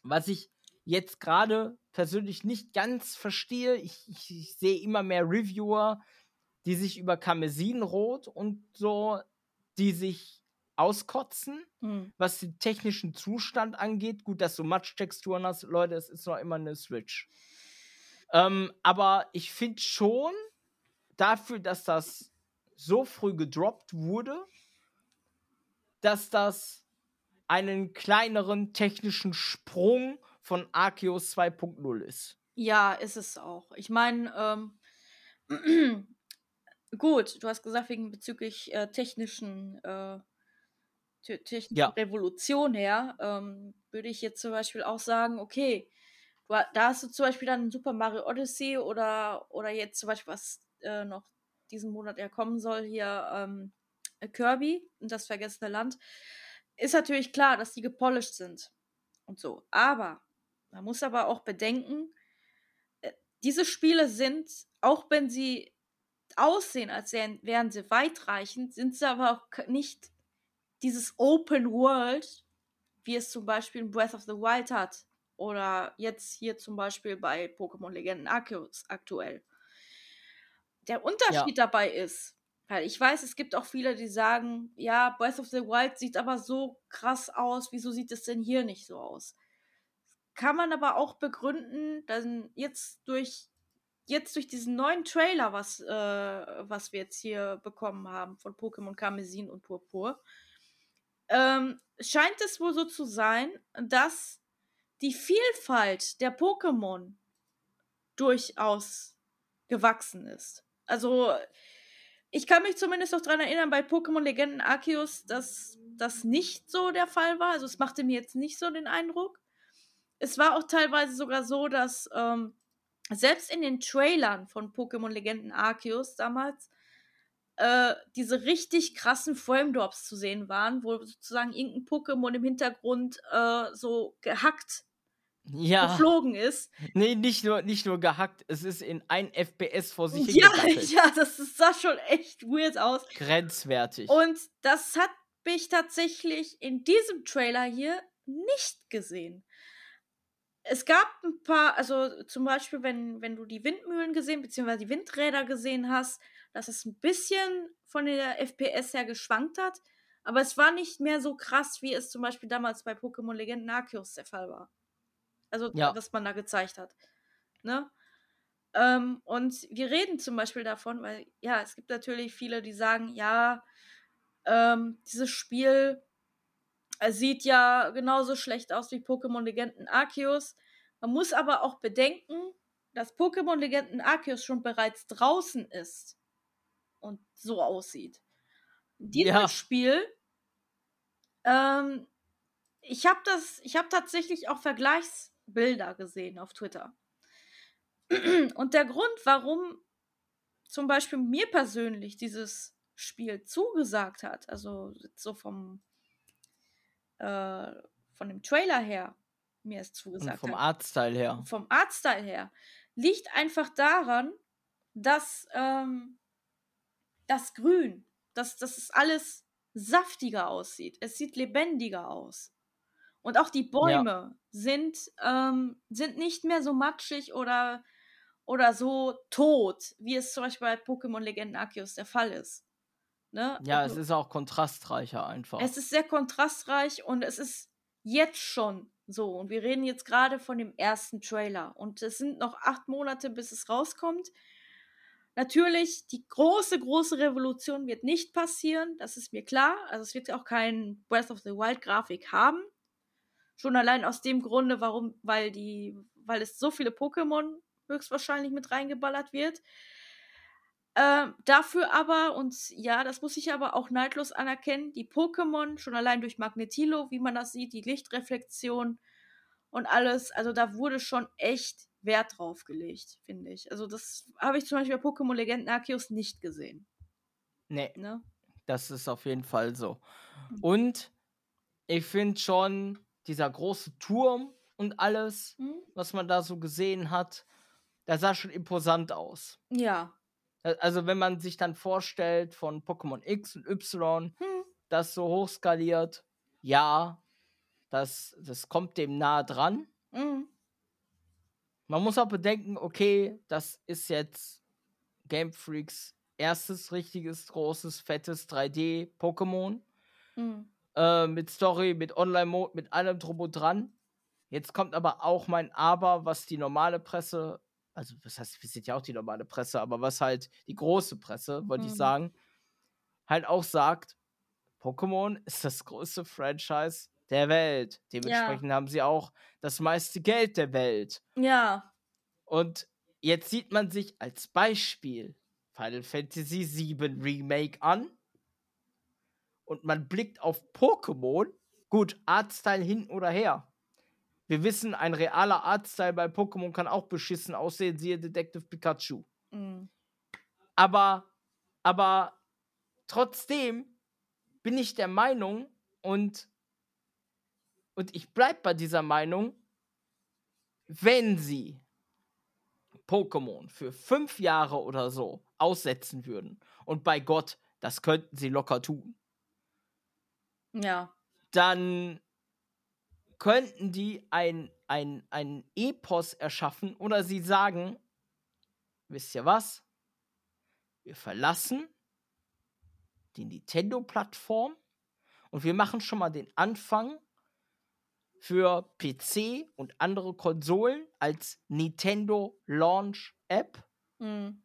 Was ich jetzt gerade persönlich nicht ganz verstehe, ich, ich, ich sehe immer mehr Reviewer, die sich über Karmesinrot und so, die sich auskotzen, Hm. was den technischen Zustand angeht. Gut, dass du Matsch-Texturen hast, Leute, es ist noch immer eine Switch. Ähm, aber ich finde schon, dafür, dass das so früh gedroppt wurde, dass das einen kleineren technischen Sprung von Arceus 2.0 ist. Ja, ist es auch. Ich meine, ähm, gut, du hast gesagt, wegen bezüglich äh, technischen, äh, te- technischen Ja. Revolution her, ähm, würde ich jetzt zum Beispiel auch sagen, okay, du, da hast du zum Beispiel dann Super Mario Odyssey oder, oder jetzt zum Beispiel, was äh, noch diesen Monat ja kommen soll, hier ähm, Kirby und das vergessene Land. Ist natürlich klar, dass die gepolished sind und so. Aber man muss aber auch bedenken, äh, diese Spiele sind, auch wenn sie aussehen, als wären, sie weitreichend, sind sie aber auch nicht dieses Open World, wie es zum Beispiel in Breath of the Wild hat. Oder jetzt hier zum Beispiel bei Pokémon Legenden Arceus aktuell. Der Unterschied dabei ist, weil ich weiß, es gibt auch viele, die sagen, ja, Breath of the Wild sieht aber so krass aus, wieso sieht es denn hier nicht so aus? Kann man aber auch begründen, dann jetzt durch jetzt durch diesen neuen Trailer, was, äh, was wir jetzt hier bekommen haben von Pokémon Karmesin und Purpur, ähm, scheint es wohl so zu sein, dass die Vielfalt der Pokémon durchaus gewachsen ist. Also, ich kann mich zumindest noch daran erinnern, bei Pokémon Legenden Arceus, dass das nicht so der Fall war. Also, es machte mir jetzt nicht so den Eindruck. Es war auch teilweise sogar so, dass ähm, selbst in den Trailern von Pokémon Legenden Arceus damals äh, diese richtig krassen Frame-Drops zu sehen waren, wo sozusagen irgendein Pokémon im Hintergrund äh, so gehackt Ja, geflogen ist. nee, nicht nur, nicht nur gehackt, es ist in ein FPS vor sich Ja, ja, das sah schon echt weird aus. Grenzwertig. Und das hat mich tatsächlich in diesem Trailer hier nicht gesehen. Es gab ein paar, also zum Beispiel, wenn, wenn du die Windmühlen gesehen, beziehungsweise die Windräder gesehen hast, dass es ein bisschen von der FPS her geschwankt hat, aber es war nicht mehr so krass, wie es zum Beispiel damals bei Pokémon Legenden Arceus der Fall war. Also, Ja. was man da gezeigt hat. Ne? Ähm, und wir reden zum Beispiel davon, weil ja, es gibt natürlich viele, die sagen, ja, ähm, dieses Spiel äh, sieht ja genauso schlecht aus wie Pokémon Legenden Arceus. Man muss aber auch bedenken, dass Pokémon Legenden Arceus schon bereits draußen ist und so aussieht. Dieses Ja. Spiel, ähm, ich habe das, ich habe tatsächlich auch Vergleichsbilder gesehen auf Twitter. Und der Grund, warum zum Beispiel mir persönlich dieses Spiel zugesagt hat, also so vom äh, von dem Trailer her mir es Und zugesagt vom hat, Artstyle her. vom Artstyle her, liegt einfach daran, dass ähm, das Grün, dass, dass es alles saftiger aussieht. Es sieht lebendiger aus. Und auch die Bäume sind, ähm, sind nicht mehr so matschig oder, oder so tot, wie es zum Beispiel bei Pokémon Legenden Arceus der Fall ist. Ne? Ja, Also- es ist auch kontrastreicher einfach. es ist sehr kontrastreich und es ist jetzt schon so. Und wir reden jetzt gerade von dem ersten Trailer. Und es sind noch acht Monate, bis es rauskommt. Natürlich, die große, große Revolution wird nicht passieren. Das ist mir klar. Also es wird auch kein Breath of the Wild Grafik haben. Schon allein aus dem Grunde, warum, weil die, weil es so viele Pokémon höchstwahrscheinlich mit reingeballert wird. Ähm, dafür aber, und ja, das muss ich aber auch neidlos anerkennen, die Pokémon, schon allein durch Magnetilo, wie man das sieht, die Lichtreflexion und alles, also da wurde schon echt Wert drauf gelegt, finde ich. Also das habe ich zum Beispiel bei Pokémon Legenden Arceus nicht gesehen. nee, Ne? das ist auf jeden Fall so. Mhm. Und ich finde schon, dieser große Turm und alles, Hm? was man da so gesehen hat, das sah schon imposant aus. Ja. Also wenn man sich dann vorstellt von Pokémon X und Y, Hm. das so hochskaliert, ja, das, das kommt dem nahe dran. Mhm. Man muss auch bedenken, okay, das ist jetzt Game Freaks erstes richtiges, großes, fettes 3D-Pokémon. Mhm. Äh, mit Story, mit Online-Mode, mit allem drum und dran. Jetzt kommt aber auch mein Aber, was die normale Presse, also was heißt, wir sind ja auch die normale Presse, aber was halt die große Presse, wollte ich Mhm. sagen, halt auch sagt, Pokémon ist das größte Franchise der Welt. Dementsprechend haben sie auch das meiste Geld der Welt. Ja. Und jetzt sieht man sich als Beispiel Final Fantasy VII Remake an und man blickt auf Pokémon. Gut, Artstyle hin oder her. Wir wissen, ein realer Artstyle bei Pokémon kann auch beschissen aussehen, siehe Detective Pikachu. Mhm. Aber, aber trotzdem bin ich der Meinung und, und ich bleib bei dieser Meinung, wenn sie Pokémon für fünf Jahre oder so aussetzen würden, und bei Gott, das könnten sie locker tun, Ja. dann könnten die ein, ein, ein Epos erschaffen oder sie sagen, wisst ihr was? Wir verlassen die Nintendo-Plattform und wir machen schon mal den Anfang für PC und andere Konsolen als Nintendo Launch App Mhm.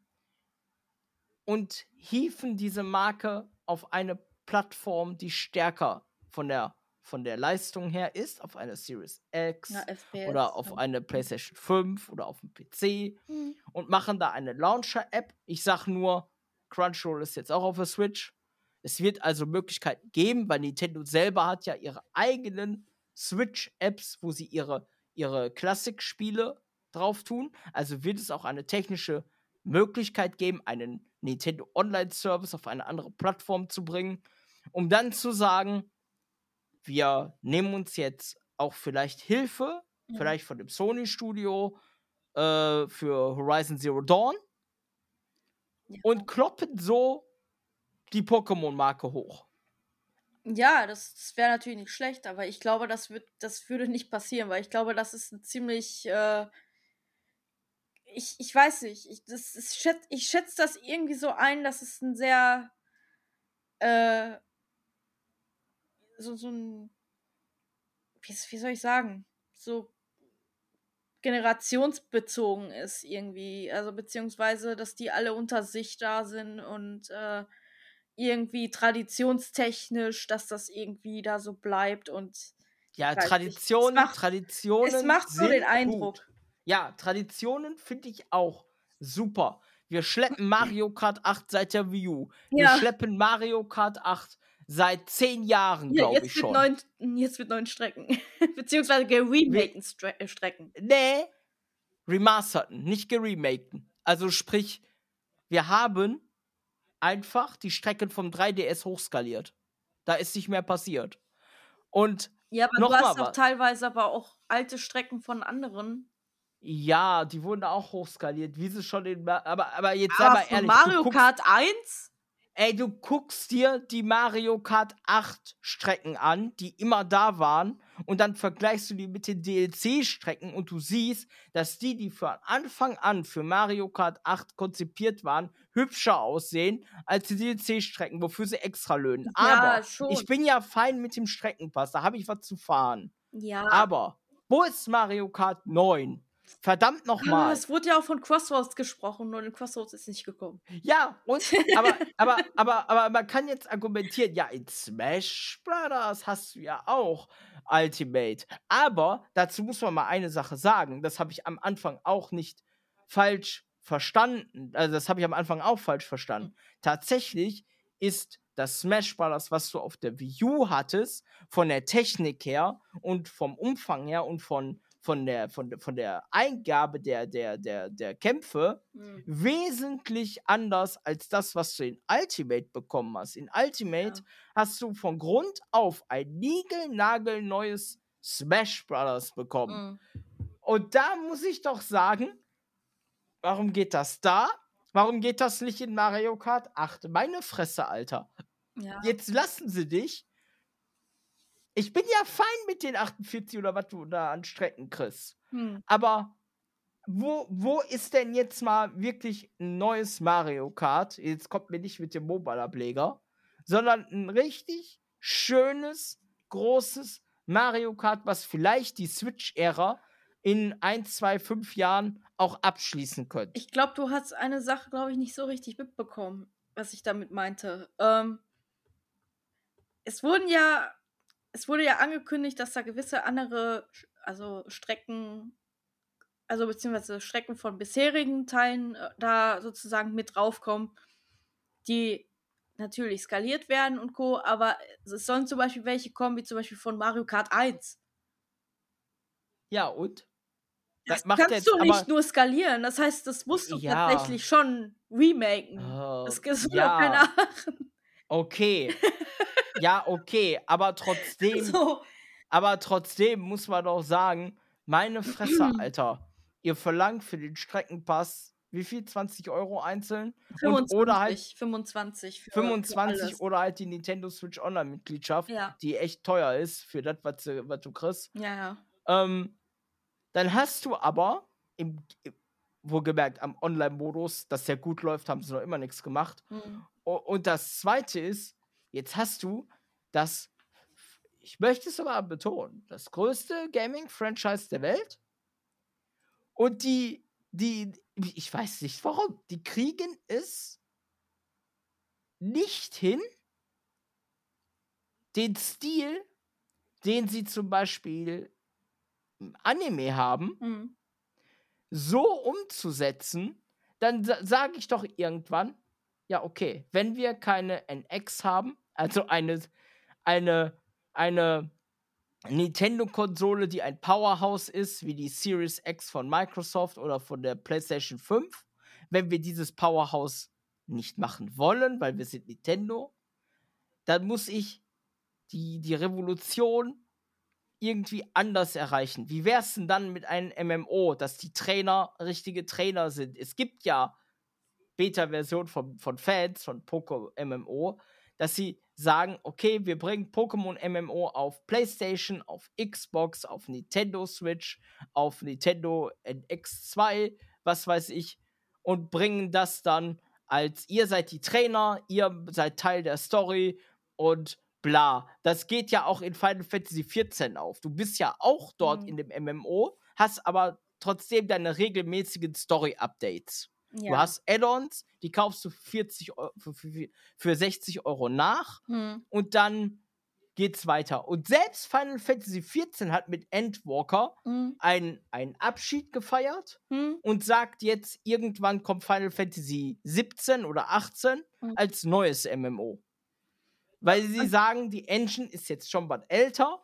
und hieven diese Marke auf eine Plattform, die stärker von der, von der Leistung her ist, auf eine Series X Ja, oder auf eine PlayStation 5 oder auf dem PC Mhm. und machen da eine Launcher-App. Ich sag nur, Crunchyroll ist jetzt auch auf der Switch. Es wird also Möglichkeiten geben, weil Nintendo selber hat ja ihre eigenen Switch-Apps, wo sie ihre, ihre Klassikspiele drauf tun. Also wird es auch eine technische Möglichkeit geben, einen Nintendo Online-Service auf eine andere Plattform zu bringen, um dann zu sagen, wir nehmen uns jetzt auch vielleicht Hilfe, Mhm. vielleicht von dem Sony-Studio äh, für Horizon Zero Dawn Ja. und kloppen so die Pokémon-Marke hoch. Ja, das, das wäre natürlich nicht schlecht, aber ich glaube, das wird, das würde nicht passieren, weil ich glaube, das ist ein ziemlich, äh, ich, ich weiß nicht, ich, das, ist, schätz, ich schätze das irgendwie so ein, dass es ein sehr, äh, so, so ein, wie, wie soll ich sagen, so generationsbezogen ist irgendwie, also beziehungsweise, dass die alle unter sich da sind und, äh, irgendwie traditionstechnisch, dass das irgendwie da so bleibt und Ja. Traditionen, macht- Traditionen. es macht so den Eindruck. Gut. Ja, Traditionen finde ich auch super. Wir schleppen Mario Kart 8 seit der Wii U. Wir Ja. schleppen Mario Kart 8 seit zehn Jahren, Ja, glaube ich schon. neuen, jetzt mit neuen Strecken. Beziehungsweise geremaken Stre äh, Strecken. Nee, remasterten, nicht geremaken. Also sprich, wir haben einfach die Strecken vom 3DS hochskaliert. Da ist nicht mehr passiert. Und Ja, aber Noch du hast mal auch was. teilweise aber auch alte Strecken von anderen. ja, die wurden auch hochskaliert, wie sie schon in. Ma- Aber, aber jetzt sei Aber mal von ehrlich. Mario Kart 1? Ey, du guckst dir die Mario Kart 8 Strecken an, die immer da waren, und dann vergleichst du die mit den DLC-Strecken und du siehst, dass die, die von Anfang an für Mario Kart 8 konzipiert waren, hübscher aussehen als die DLC-Strecken, wofür sie extra löhnen. Aber schon. ich bin ja fein mit dem Streckenpass, da habe ich was zu fahren. Ja. Aber wo ist Mario Kart 9? Verdammt Ah, nochmal. es wurde ja auch von Crossroads gesprochen, nur in Crossroads ist nicht gekommen. Ja, und aber, aber, aber, aber man kann jetzt argumentieren, ja, in Smash Brothers hast du ja auch Ultimate. Aber dazu muss man mal eine Sache sagen, das habe ich am Anfang auch nicht falsch verstanden. Also das habe ich am Anfang auch falsch verstanden. Tatsächlich ist das Smash Brothers, was du auf der Wii U hattest, von der Technik her und vom Umfang her und von, von, der, von, von der Eingabe der, der, der, der Kämpfe Hm. wesentlich anders als das, was du in Ultimate bekommen hast. In Ultimate Ja. hast du von Grund auf ein niegelnagelneues Smash Brothers bekommen. Hm. Und da muss ich doch sagen, warum geht das da? Warum geht das nicht in Mario Kart 8? Meine Fresse, Alter. Ja. Jetzt lassen sie dich Ich bin ja fein mit den 48 oder was du da an Strecken kriegst. Hm. Aber wo, wo ist denn jetzt mal wirklich ein neues Mario Kart? Jetzt kommt mir nicht mit dem Mobile-Ableger, sondern ein richtig schönes, großes Mario Kart, was vielleicht die Switch-Ära in 1, 2, 5 Jahren auch abschließen könnte. Ich glaube, du hast eine Sache, glaube ich, nicht so richtig mitbekommen, was ich damit meinte. Ähm, es wurden ja, es wurde ja angekündigt, dass da gewisse andere, also Strecken, also beziehungsweise Strecken von bisherigen Teilen äh, da sozusagen mit draufkommen, die natürlich skaliert werden und Co., aber es sollen zum Beispiel welche kommen, wie zum Beispiel von Mario Kart 1. Ja, und? Das, das kannst jetzt, du nicht nur skalieren. Das heißt, das musst du ja. tatsächlich schon remaken. Oh, das ist ja. keine Ahnung. Okay. ja, okay. Aber trotzdem. So. Aber trotzdem muss man doch sagen, meine Fresse, Alter. Ihr verlangt für den Streckenpass wie viel? 20 Euro einzeln? 25, und, oder halt 25. Für, 25 für oder halt die Nintendo Switch Online-Mitgliedschaft, ja. die echt teuer ist für das, was, was du kriegst. Ja, ja. Ähm, dann hast du aber, im, wohlgemerkt am Online-Modus, dass der gut läuft, haben sie noch immer nichts gemacht. Mhm. Und das zweite ist, jetzt hast du das, ich möchte es aber betonen, das größte Gaming-Franchise der Welt. Und die, die, ich weiß nicht warum, die kriegen es nicht hin, den Stil, den sie zum Beispiel Anime haben, mhm. so umzusetzen, dann sa sage ich doch irgendwann, ja, okay, wenn wir keine NX haben, also eine, eine, eine Nintendo-Konsole, die ein Powerhouse ist, wie die Series X von Microsoft oder von der PlayStation 5, wenn wir dieses Powerhouse nicht machen wollen, weil wir sind Nintendo, dann muss ich die, die Revolution irgendwie anders erreichen. Wie wäre es denn dann mit einem MMO, dass die Trainer richtige Trainer sind? Es gibt ja Beta-Version von, von Fans von Poco MMO, dass sie sagen, okay, wir bringen Pokémon MMO auf PlayStation, auf Xbox, auf Nintendo Switch, auf Nintendo NX2, was weiß ich, und bringen das dann als ihr seid die Trainer, ihr seid Teil der Story und bla. Das geht ja auch in Final Fantasy XIV auf. Du bist ja auch dort mhm. in dem MMO, hast aber trotzdem deine regelmäßigen Story-Updates. Ja. Du hast Add-ons, die kaufst du 40 für, für, für 60 Euro nach mhm. und dann geht's weiter. Und selbst Final Fantasy XIV hat mit Endwalker mhm. einen, einen Abschied gefeiert mhm. und sagt jetzt, irgendwann kommt Final Fantasy 17 oder 18 mhm. als neues MMO. Weil sie sagen, die Engine ist jetzt schon was älter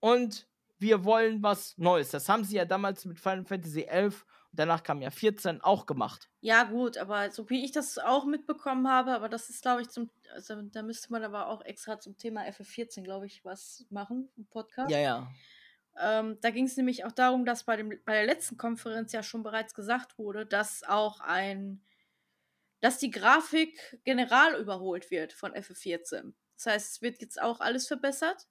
und wir wollen was Neues. Das haben sie ja damals mit Final Fantasy 11 und danach kam ja 14 auch gemacht. Ja, gut, aber so wie ich das auch mitbekommen habe, aber das ist, glaube ich, zum, also da müsste man aber auch extra zum Thema FF14, glaube ich, was machen, im Podcast. Ja, ja. Ähm, da ging es nämlich auch darum, dass bei, dem, bei der letzten Konferenz ja schon bereits gesagt wurde, dass auch ein dass die Grafik general überholt wird von FF14. Das heißt, es wird jetzt auch alles verbessert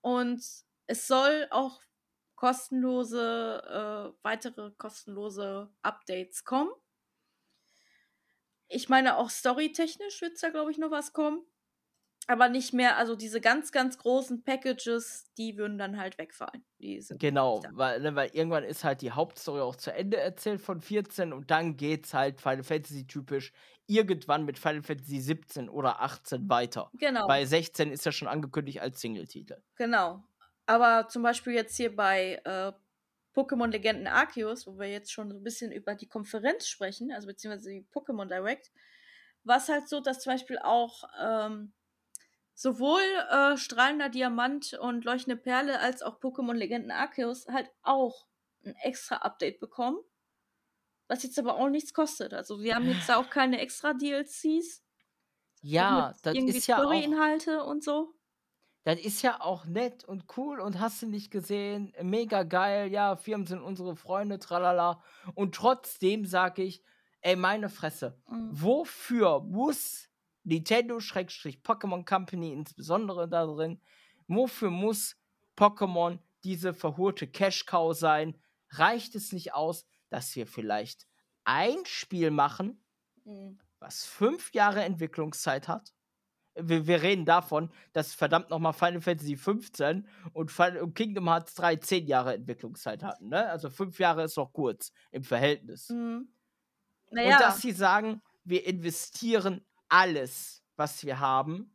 und es soll auch kostenlose, äh, weitere kostenlose Updates kommen. Ich meine, auch storytechnisch wird da, glaube ich, noch was kommen aber nicht mehr, also diese ganz, ganz großen Packages, die würden dann halt wegfallen. genau, weil, ne, weil irgendwann ist halt die Hauptstory auch zu Ende erzählt von 14 und dann geht's halt Final Fantasy typisch irgendwann mit Final Fantasy 17 oder 18 weiter. Genau. Bei 16 ist ja schon angekündigt als Single-Titel. Genau. Aber zum Beispiel jetzt hier bei äh, Pokémon Legenden Arceus, wo wir jetzt schon so ein bisschen über die Konferenz sprechen, also beziehungsweise die Pokémon Direct, war es halt so, dass zum Beispiel auch ähm, sowohl äh, strahlender Diamant und leuchtende Perle als auch Pokémon Legenden Arceus halt auch ein extra Update bekommen. Was jetzt aber auch nichts kostet. Also wir haben jetzt da auch keine extra DLCs. Ja, das ist ja auch Inhalte und so. Das ist ja auch nett und cool und hast du nicht gesehen, mega geil, ja, Firmen sind unsere Freunde, tralala. Und trotzdem sage ich, ey, meine Fresse, mhm. wofür muss Nintendo-Pokémon Company insbesondere darin, Wofür muss Pokémon diese verholte Cash-Cow sein? Reicht es nicht aus, dass wir vielleicht ein Spiel machen, Mhm. was fünf Jahre Entwicklungszeit hat? Wir, wir reden davon, dass verdammt nochmal Final Fantasy 15 und, und Kingdom Hearts 3 zehn Jahre Entwicklungszeit hatten. Ne? Also fünf Jahre ist noch kurz im Verhältnis. Mhm. Und Naja, dass sie sagen, wir investieren alles, was wir haben,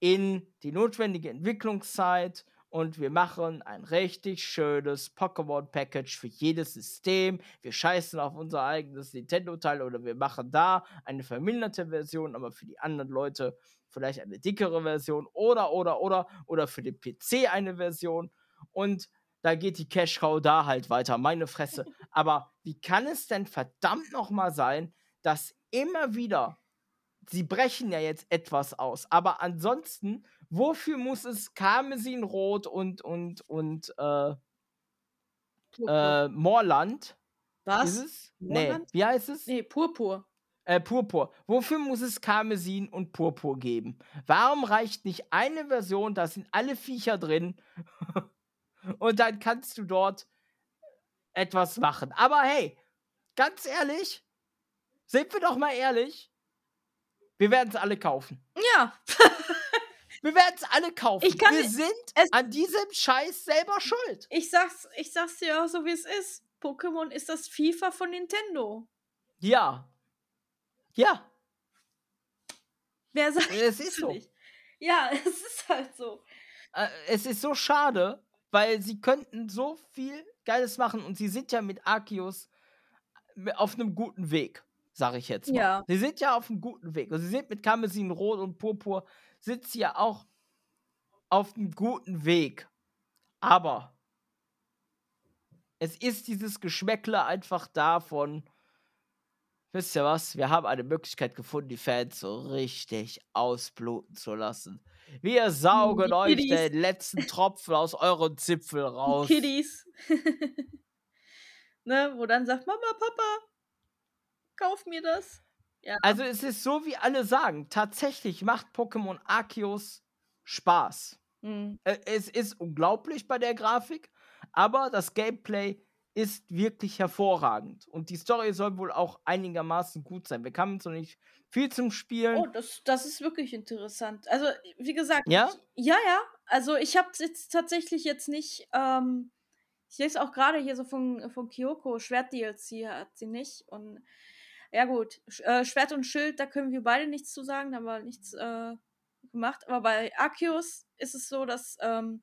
in die notwendige Entwicklungszeit und wir machen ein richtig schönes Pokémon-Package für jedes System. Wir scheißen auf unser eigenes Nintendo-Teil oder wir machen da eine verminderte Version, aber für die anderen Leute vielleicht eine dickere Version oder, oder, oder, oder für den PC eine Version. Und da geht die Cash-Cow da halt weiter, meine Fresse. Aber wie kann es denn verdammt nochmal sein, dass immer wieder, sie brechen ja jetzt etwas aus, aber ansonsten, wofür muss es Karmesinrot und, und, und, äh, äh, Moorland? Was? Ist es? Nee, wie heißt es? Nee, Purpur. Äh, Purpur. Wofür muss es Karmesin und Purpur geben? Warum reicht nicht eine Version, da sind alle Viecher drin und dann kannst du dort etwas machen. Aber hey, ganz ehrlich, sind wir doch mal ehrlich, wir werden es alle kaufen. Ja, Wir werden es alle kaufen. Kann wir sind es- an diesem Scheiß selber schuld. ich sag's, ich sag's dir auch so, wie es ist. Pokémon ist das FIFA von Nintendo. Ja. Ja, Wer sagt es ist so. nicht? Ja, es ist halt so. äh, es ist so schade, weil sie könnten so viel Geiles machen und sie sind ja mit Arceus äh, auf einem guten Weg, sage ich jetzt mal. Ja. Sie sind ja auf einem guten Weg und sie sind mit Karmesin Rot und Purpur sind sie ja auch auf einem guten Weg. Aber es ist dieses Geschmäckle einfach davon, wisst ihr was, wir haben eine Möglichkeit gefunden, die Fans so richtig ausbluten zu lassen. Wir saugen die euch Kiddies. den letzten Tropfen aus euren Zipfel raus. Kiddies. ne, wo dann sagt, Mama, Papa, kauf mir das. Also es ist so, wie alle sagen, tatsächlich macht Pokémon Arceus Spaß. Hm. Äh, Es ist unglaublich bei der Grafik, aber das Gameplay ist wirklich hervorragend. Und die Story soll wohl auch einigermaßen gut sein. Wir kamen so nicht viel zum Spielen. Oh, das, das ist wirklich interessant. Also, wie gesagt, Ja? ich, ja, ja. Also, ich habe jetzt tatsächlich jetzt nicht. Ähm, ich lese auch gerade hier so von, von Kyoko, Schwert-DLC hat sie nicht. Und ja, gut, Sch- äh, Schwert und Schild, da können wir beide nichts zu sagen, da haben wir nichts äh, gemacht. Aber bei Arceus ist es so, dass. Ähm,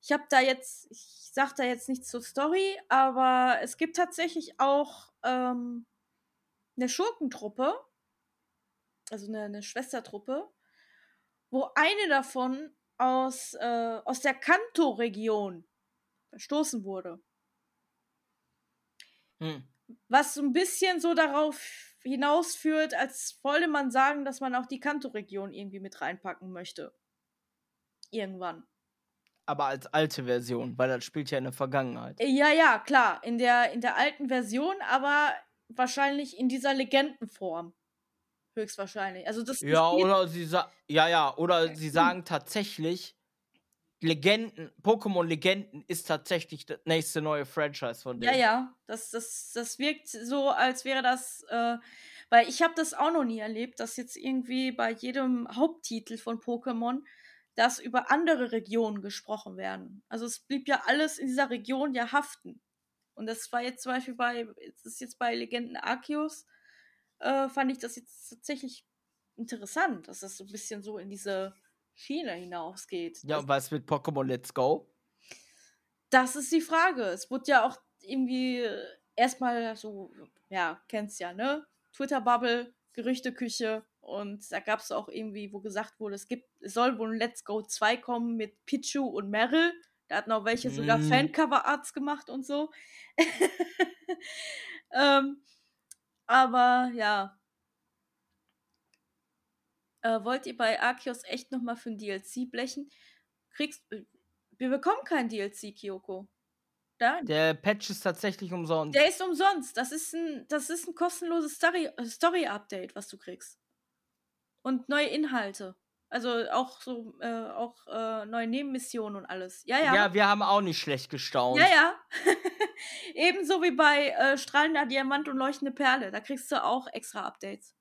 ich habe da jetzt, ich sag da jetzt nichts zur Story, aber es gibt tatsächlich auch ähm, eine Schurkentruppe, also eine, eine Schwestertruppe, wo eine davon aus, äh, aus der Kanto-Region verstoßen wurde. Hm. Was so ein bisschen so darauf hinausführt, als wollte man sagen, dass man auch die Kanto-Region irgendwie mit reinpacken möchte. Irgendwann. Aber als alte Version, weil das spielt ja in der Vergangenheit. Äh, Ja, ja, klar. In der, in der alten Version, aber wahrscheinlich in dieser Legendenform. Höchstwahrscheinlich. Also das Ja, oder sie sa ja, ja, oder sie sagen tatsächlich, Legenden, Pokémon Legenden ist tatsächlich das nächste neue Franchise von Ja, denen. ja, das, das, das wirkt so, als wäre das, äh, weil ich habe das auch noch nie erlebt, dass jetzt irgendwie bei jedem Haupttitel von Pokémon, dass über andere Regionen gesprochen werden. Also es blieb ja alles in dieser Region ja haften. Und das war jetzt zum Beispiel bei, das ist jetzt bei Legenden Arceus, äh, fand ich das jetzt tatsächlich interessant, dass das so ein bisschen so in diese Schiene hinausgeht. Ja, und was mit Pokémon Let's Go? Das ist die Frage. Es wurde ja auch irgendwie erstmal so, ja, kennst ja, ne? Twitter-Bubble, Gerüchteküche und da gab es auch irgendwie, wo gesagt wurde, es gibt, es soll wohl ein Let's Go 2 kommen mit Pichu und Meryl. Da hatten auch welche sogar Mm. Fancover-Arts gemacht und so. ähm, aber ja. Äh, wollt ihr bei Arceus echt nochmal für ein DLC blechen? Kriegst. äh, Wir bekommen kein DLC, Kyoko. Da, Der Patch ist tatsächlich umsonst. der ist umsonst. Das ist ein, das ist ein kostenloses Story- äh, Story-Update, was du kriegst. Und neue Inhalte. Also auch so, äh, auch äh, neue Nebenmissionen und alles. Ja, ja. Ja, wir haben auch nicht schlecht gestaunt. Ja, ja. Ebenso wie bei äh, Strahlender Diamant und Leuchtende Perle. Da kriegst du auch extra Updates.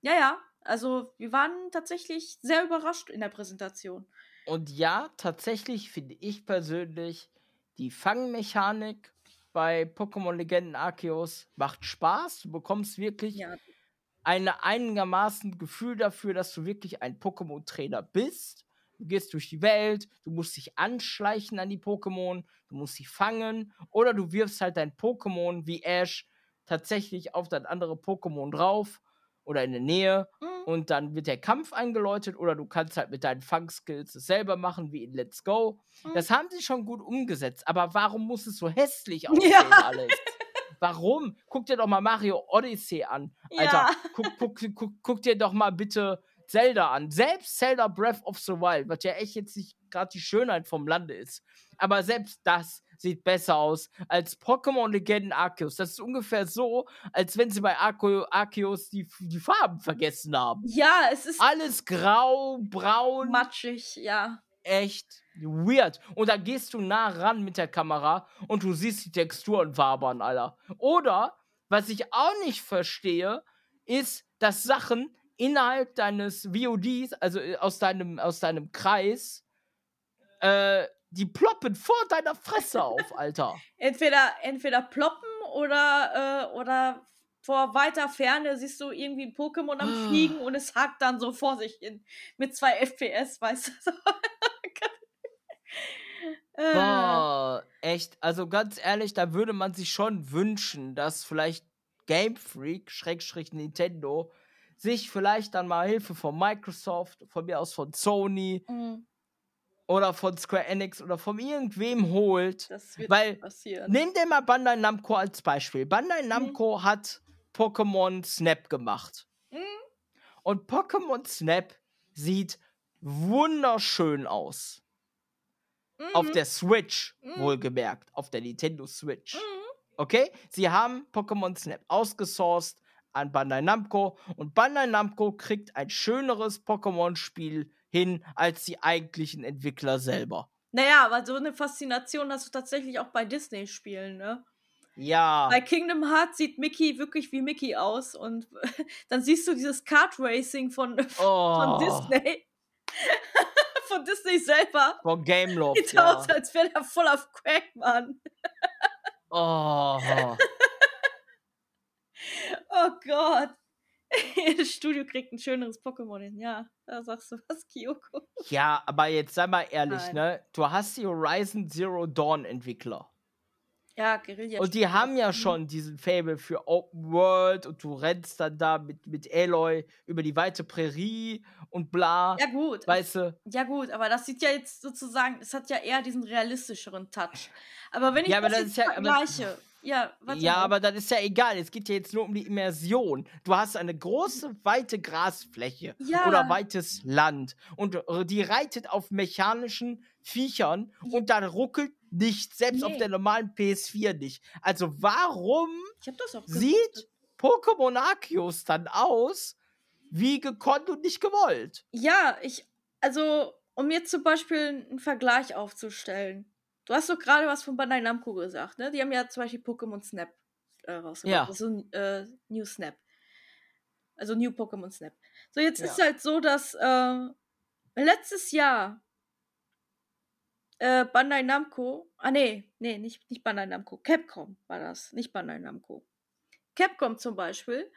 Ja, ja. Also wir waren tatsächlich sehr überrascht in der Präsentation. Und ja, tatsächlich finde ich persönlich, die Fangmechanik bei Pokémon Legenden Arceus macht Spaß. Du bekommst wirklich Ja. ein einigermaßen Gefühl dafür, dass du wirklich ein Pokémon-Trainer bist. Du gehst durch die Welt, du musst dich anschleichen an die Pokémon, du musst sie fangen oder du wirfst halt dein Pokémon wie Ash tatsächlich auf das andere Pokémon drauf oder in der Nähe Mhm. und dann wird der Kampf eingeläutet oder du kannst halt mit deinen Fangskills es selber machen wie in Let's Go. Mhm. Das haben sie schon gut umgesetzt, aber warum muss es so hässlich aussehen Ja. alles? Warum? Guck dir doch mal Mario Odyssey an. Alter, Ja. guck, guck, guck, guck dir doch mal bitte Zelda an. Selbst Zelda Breath of the Wild, was ja echt jetzt nicht gerade die Schönheit vom Lande ist. Aber selbst das sieht besser aus als Pokémon Legenden Arceus. Das ist ungefähr so, als wenn sie bei Arceus die, die Farben vergessen haben. Ja, es ist Alles grau, braun, matschig, ja. echt weird. Und da gehst du nah ran mit der Kamera und du siehst die Texturen wabern, Alter. Oder, was ich auch nicht verstehe, ist, dass Sachen innerhalb deines VODs, also äh, aus deinem, aus deinem Kreis, äh, die ploppen vor deiner Fresse auf, Alter. Entweder, entweder ploppen oder, äh, oder vor weiter Ferne siehst du irgendwie ein Pokémon am Ah. Fliegen und es hakt dann so vor sich hin. Mit zwei FPS, weißt du. äh, Boah, echt. Also ganz ehrlich, da würde man sich schon wünschen, dass vielleicht Game Freak, Schrägstrich Nintendo, sich vielleicht dann mal Hilfe von Microsoft, von mir aus von Sony mm, oder von Square Enix oder von irgendwem holt. das wird Weil, passieren. Nimm dir mal Bandai Namco als Beispiel. Bandai Mhm. Namco hat Pokémon Snap gemacht. Mhm. Und Pokémon Snap sieht wunderschön aus. Auf Mhm, der Switch, Mhm. wohlgemerkt. Auf der Nintendo Switch. mhm. Okay? Sie haben Pokémon Snap ausgesourced an Bandai Namco und Bandai Namco kriegt ein schöneres Pokémon-Spiel hin als die eigentlichen Entwickler selber. Naja, aber so eine Faszination hast du tatsächlich auch bei Disney-Spielen, ne? Ja. Bei Kingdom Hearts sieht Mickey wirklich wie Mickey aus und dann siehst du dieses Kart Racing von, Oh, von Disney. von Disney selber. Von Gameloft, Sieht ja. aus, als wäre der voll auf Crack, Mann. Oh. Oh Gott. Das Studio kriegt ein schöneres Pokémon hin. Ja, da sagst du was, Kyoko. Ja, aber jetzt sei mal ehrlich, Nein. ne? Du hast die Horizon Zero Dawn Entwickler. Ja, Guerilla. Und die haben ja Mhm. schon diesen Fable für Open World und du rennst dann da mit, mit Aloy über die weite Prärie und bla. Ja, gut. Weißt du? Ja, gut, aber das sieht ja jetzt sozusagen, es hat ja eher diesen realistischeren Touch. Aber wenn ich Ja, aber das, das jetzt ist ja- aber- vergleiche. Ja, Ja, aber das ist ja egal. Es geht ja jetzt nur um die Immersion. Du hast eine große, weite Grasfläche Ja. oder weites Land und die reitet auf mechanischen Viechern Ja. und dann ruckelt nichts, selbst auf Nee. der normalen PS4 nicht. Also warum sieht. Pokémon Arceus dann aus wie gekonnt und nicht gewollt? Ja, ich, also, um jetzt zum Beispiel einen Vergleich aufzustellen. Du hast doch gerade was von Bandai Namco gesagt, ne? Die haben ja zum Beispiel Pokémon Snap äh, rausgebracht. Ja. Also äh, New Snap. Also New Pokémon Snap. So, jetzt Ja. ist halt so, dass äh, letztes Jahr äh, Bandai Namco, ah nee, nee, nicht, nicht Bandai Namco, Capcom war das, nicht Bandai Namco. Capcom zum Beispiel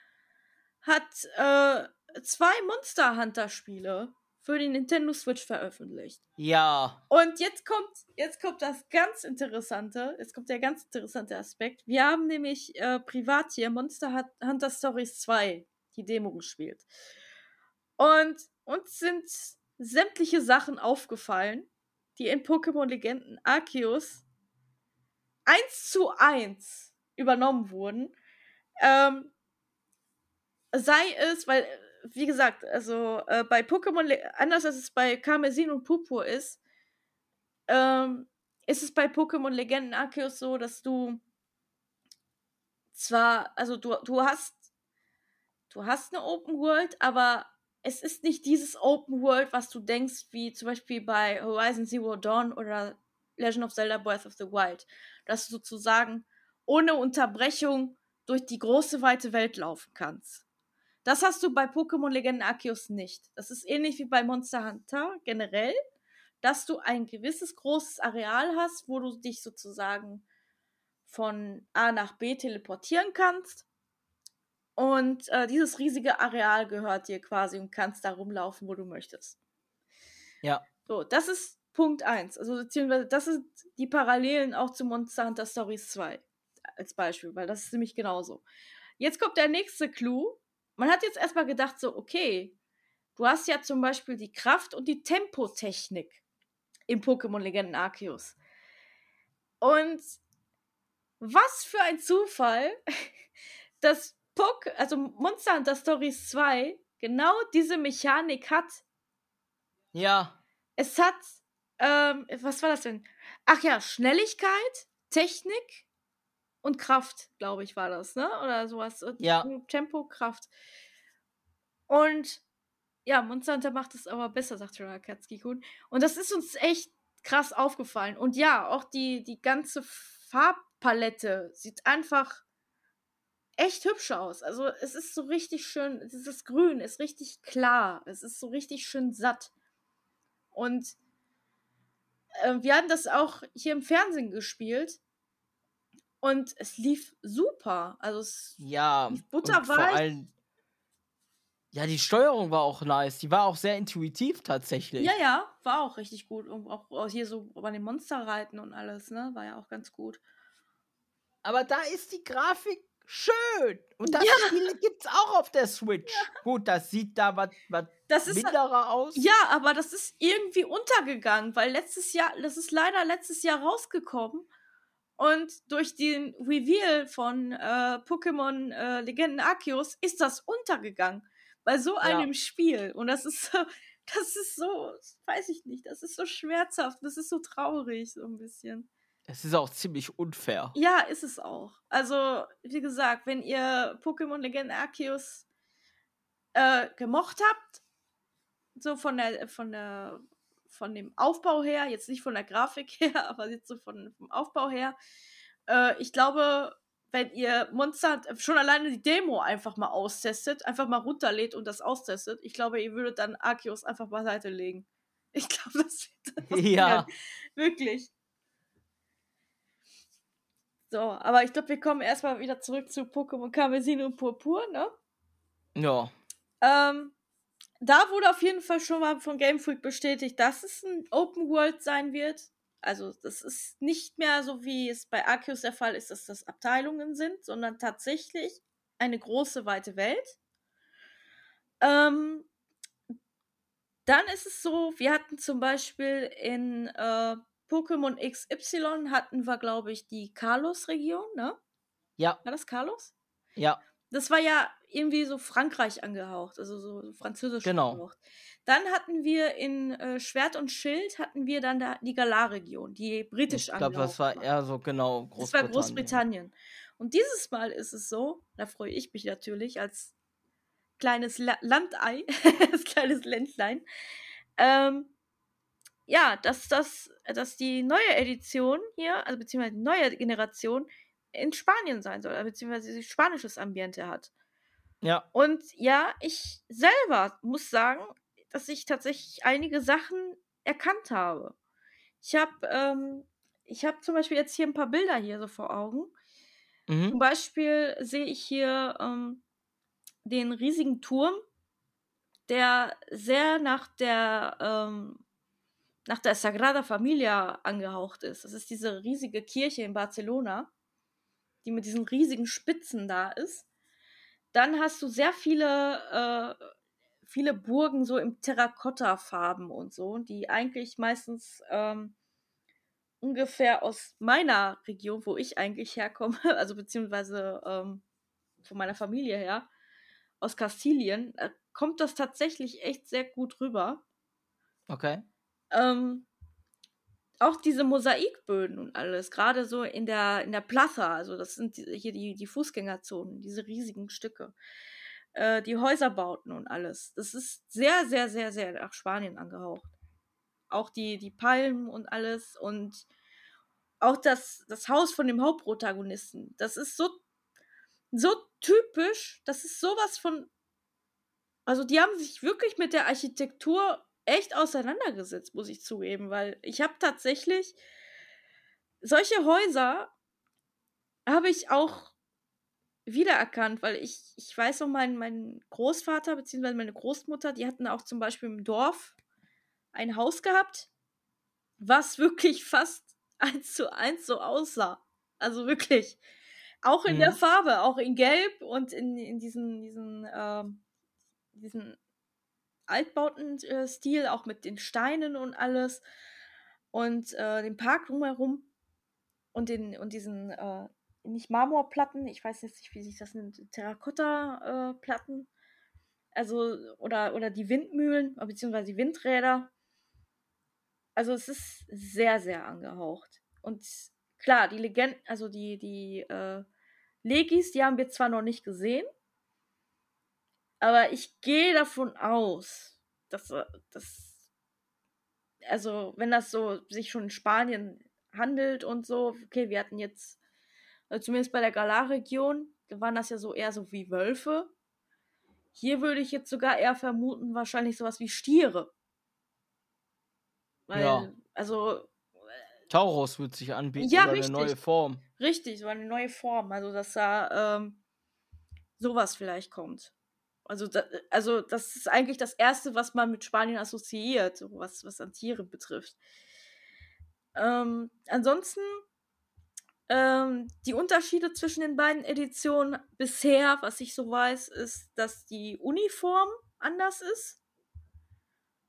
hat äh, zwei Monster Hunter Spiele für die Nintendo Switch veröffentlicht. Ja. Und jetzt kommt, jetzt kommt das ganz Interessante, jetzt kommt der ganz interessante Aspekt. Wir haben nämlich äh, privat hier Monster Hun- Hunter Stories 2, die Demo gespielt. Und uns sind sämtliche Sachen aufgefallen, die in Pokémon Legenden Arceus eins zu eins übernommen wurden. Ähm, sei es, weil, wie gesagt, also äh, bei Pokémon, anders als es bei Karmesin und Purpur ist, ähm, ist es bei Pokémon Legenden Arceus so, dass du zwar, also du, du hast, du hast eine Open World, aber es ist nicht dieses Open World, was du denkst, wie zum Beispiel bei Horizon Zero Dawn oder Legend of Zelda Breath of the Wild, dass du sozusagen ohne Unterbrechung durch die große weite Welt laufen kannst. Das hast du bei Pokémon Legenden Arceus nicht. Das ist ähnlich wie bei Monster Hunter generell, dass du ein gewisses großes Areal hast, wo du dich sozusagen von A nach B teleportieren kannst. Und äh, dieses riesige Areal gehört dir quasi und kannst da rumlaufen, wo du möchtest. Ja. So, das ist Punkt 1. Also, beziehungsweise, das sind die Parallelen auch zu Monster Hunter Stories 2 als Beispiel, weil das ist nämlich genauso. Jetzt kommt der nächste Clou. Man hat jetzt erstmal gedacht, so, okay, du hast ja zum Beispiel die Kraft und die Tempotechnik im Pokémon Legenden Arceus. Und was für ein Zufall, dass Pok also Monster Hunter Stories 2 genau diese Mechanik hat. Ja. Es hat, ähm, was war das denn? Ach ja, Schnelligkeit, Technik und Kraft, glaube ich, war das, ne? Oder sowas. Ja. Tempo, Kraft. Und ja, Monster Hunter macht es aber besser, sagt Rakatsuki-kun. Und das ist uns echt krass aufgefallen. Und ja, auch die, die ganze Farbpalette sieht einfach echt hübsch aus. Also es ist so richtig schön, dieses Grün ist richtig klar. Es ist so richtig schön satt. Und äh, wir hatten das auch hier im Fernsehen gespielt. Und es lief super. Also es ja, lief butterweich. Ja, die Steuerung war auch nice. Die war auch sehr intuitiv tatsächlich. Ja, ja, war auch richtig gut. Und auch hier so bei den Monsterreiten und alles, ne? War ja auch ganz gut. Aber da ist die Grafik schön. Und das ja. Spiel gibt's auch auf der Switch. Ja. Gut, das sieht da was mittlerer aus. Ja, aber das ist irgendwie untergegangen, weil letztes Jahr, das ist leider letztes Jahr rausgekommen. Und durch den Reveal von äh, Pokémon äh, Legenden Arceus ist das untergegangen bei so einem ja. Spiel. Und das ist so, das ist so, weiß ich nicht, das ist so schmerzhaft, das ist so traurig, so ein bisschen. Es ist auch ziemlich unfair. Ja, ist es auch. Also, wie gesagt, wenn ihr Pokémon Legend Arceus äh, gemocht habt, so von der, von der, von dem Aufbau her, jetzt nicht von der Grafik her, aber jetzt so von, vom Aufbau her, äh, ich glaube, wenn ihr Monster schon alleine die Demo einfach mal austestet, einfach mal runterlädt und das austestet, ich glaube, ihr würdet dann Arceus einfach beiseite legen. Ich glaube, das wird Ja. Wirklich. So, aber ich glaube, wir kommen erstmal wieder zurück zu Pokémon Karmesin und Purpur, ne? Ja. Ähm, da wurde auf jeden Fall schon mal von Game Freak bestätigt, dass es ein Open World sein wird. Also das ist nicht mehr so, wie es bei Arceus der Fall ist, dass das Abteilungen sind, sondern tatsächlich eine große, weite Welt. Ähm, dann ist es so, wir hatten zum Beispiel in äh, Pokémon XY hatten wir, glaube ich, die Carlos-Region, ne? Ja. War das Carlos? Ja. Das war ja irgendwie so Frankreich angehaucht, also so, französisch genau. angehaucht. Dann hatten wir in äh, Schwert und Schild hatten wir dann da die Galar-Region, die britisch Ich glaube, das war eher so genau Großbritannien. Das war Großbritannien. Und dieses Mal ist es so, da freue ich mich natürlich als kleines La Landei, als kleines Ländlein, ähm, ja, dass das, dass die neue Edition hier, also beziehungsweise die neue Generation in Spanien sein soll, beziehungsweise spanisches Ambiente hat. Ja. Und ja, ich selber muss sagen, dass ich tatsächlich einige Sachen erkannt habe. Ich habe ähm, ich habe zum Beispiel jetzt hier ein paar Bilder hier so vor Augen. Mhm. Zum Beispiel sehe ich hier ähm, den riesigen Turm, der sehr nach der ähm, nach der Sagrada Familia angehaucht ist. Das ist diese riesige Kirche in Barcelona, die mit diesen riesigen Spitzen da ist. Dann hast du sehr viele äh, viele Burgen so im Terrakotta-Farben und so, die eigentlich meistens ähm, ungefähr aus meiner Region, wo ich eigentlich herkomme, also beziehungsweise ähm, von meiner Familie her, aus Kastilien, äh, kommt das tatsächlich echt sehr gut rüber. Okay. Ähm, auch diese Mosaikböden und alles, gerade so in der, in der Plaza, also das sind die, hier die, die Fußgängerzonen, diese riesigen Stücke. äh, die Häuserbauten und alles. Das ist sehr, sehr, sehr, sehr nach Spanien angehaucht. Auch die, die Palmen und alles und auch das, das Haus von dem Hauptprotagonisten. Das ist so, so typisch. Das ist sowas von. Also, die haben sich wirklich mit der Architektur echt auseinandergesetzt, muss ich zugeben, weil ich habe tatsächlich solche Häuser habe ich auch wiedererkannt, weil ich, ich weiß noch, mein, mein Großvater bzw. meine Großmutter, die hatten auch zum Beispiel im Dorf ein Haus gehabt, was wirklich fast eins zu eins so aussah. Also wirklich. Auch in mhm. der Farbe, auch in Gelb und in, in diesen, diesen, äh, diesen Altbauten-Stil, auch mit den Steinen und alles. Und äh, den Park drumherum und, den, und diesen, äh, nicht Marmorplatten, ich weiß jetzt nicht, wie sich das nennt, Terrakotta-Platten. Äh, also, oder, oder die Windmühlen, beziehungsweise die Windräder. Also es ist sehr, sehr angehaucht. Und klar, die Legenden, also die, die äh, Legis, die haben wir zwar noch nicht gesehen, aber ich gehe davon aus, dass äh, das, also wenn das so sich schon in Spanien handelt und so, okay, wir hatten jetzt, also zumindest bei der Galar-Region, da waren das ja so eher so wie Wölfe. Hier würde ich jetzt sogar eher vermuten, wahrscheinlich sowas wie Stiere. Weil, ja. also. Taurus wird sich anbieten, ja, richtig. eine neue Form. Richtig, so eine neue Form. Also, dass da ähm, sowas vielleicht kommt. Also, da, also, das ist eigentlich das Erste, was man mit Spanien assoziiert, was, was an Tiere betrifft. Ähm, ansonsten, ähm, die Unterschiede zwischen den beiden Editionen bisher, was ich so weiß, ist, dass die Uniform anders ist.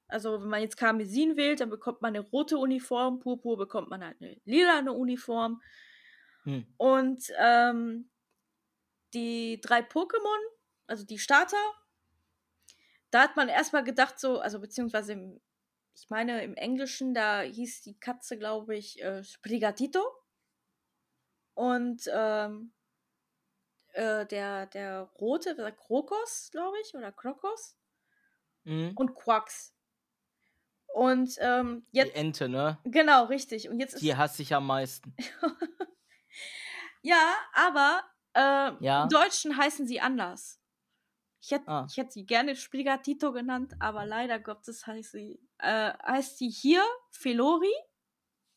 Also wenn man jetzt Karmesin wählt, dann bekommt man eine rote Uniform, Purpur bekommt man halt eine lilane Uniform. Hm. Und ähm, die drei Pokémon, also die Starter, da hat man erstmal gedacht, so, also beziehungsweise im, ich meine im Englischen, da hieß die Katze, glaube ich, äh, Sprigatito. Und ähm, äh, der, der rote, der Krokos, glaube ich, oder Krokos. Mhm. Und Quax. Und ähm, jetzt. Die Ente, ne? Genau, richtig. Und jetzt Die hasse ich am meisten. ja, aber äh, ja? im Deutschen heißen sie anders. Ich hätte ah. hätt sie gerne Sprigatito genannt, aber leider Gottes heißt sie, äh, heißt sie hier Felori.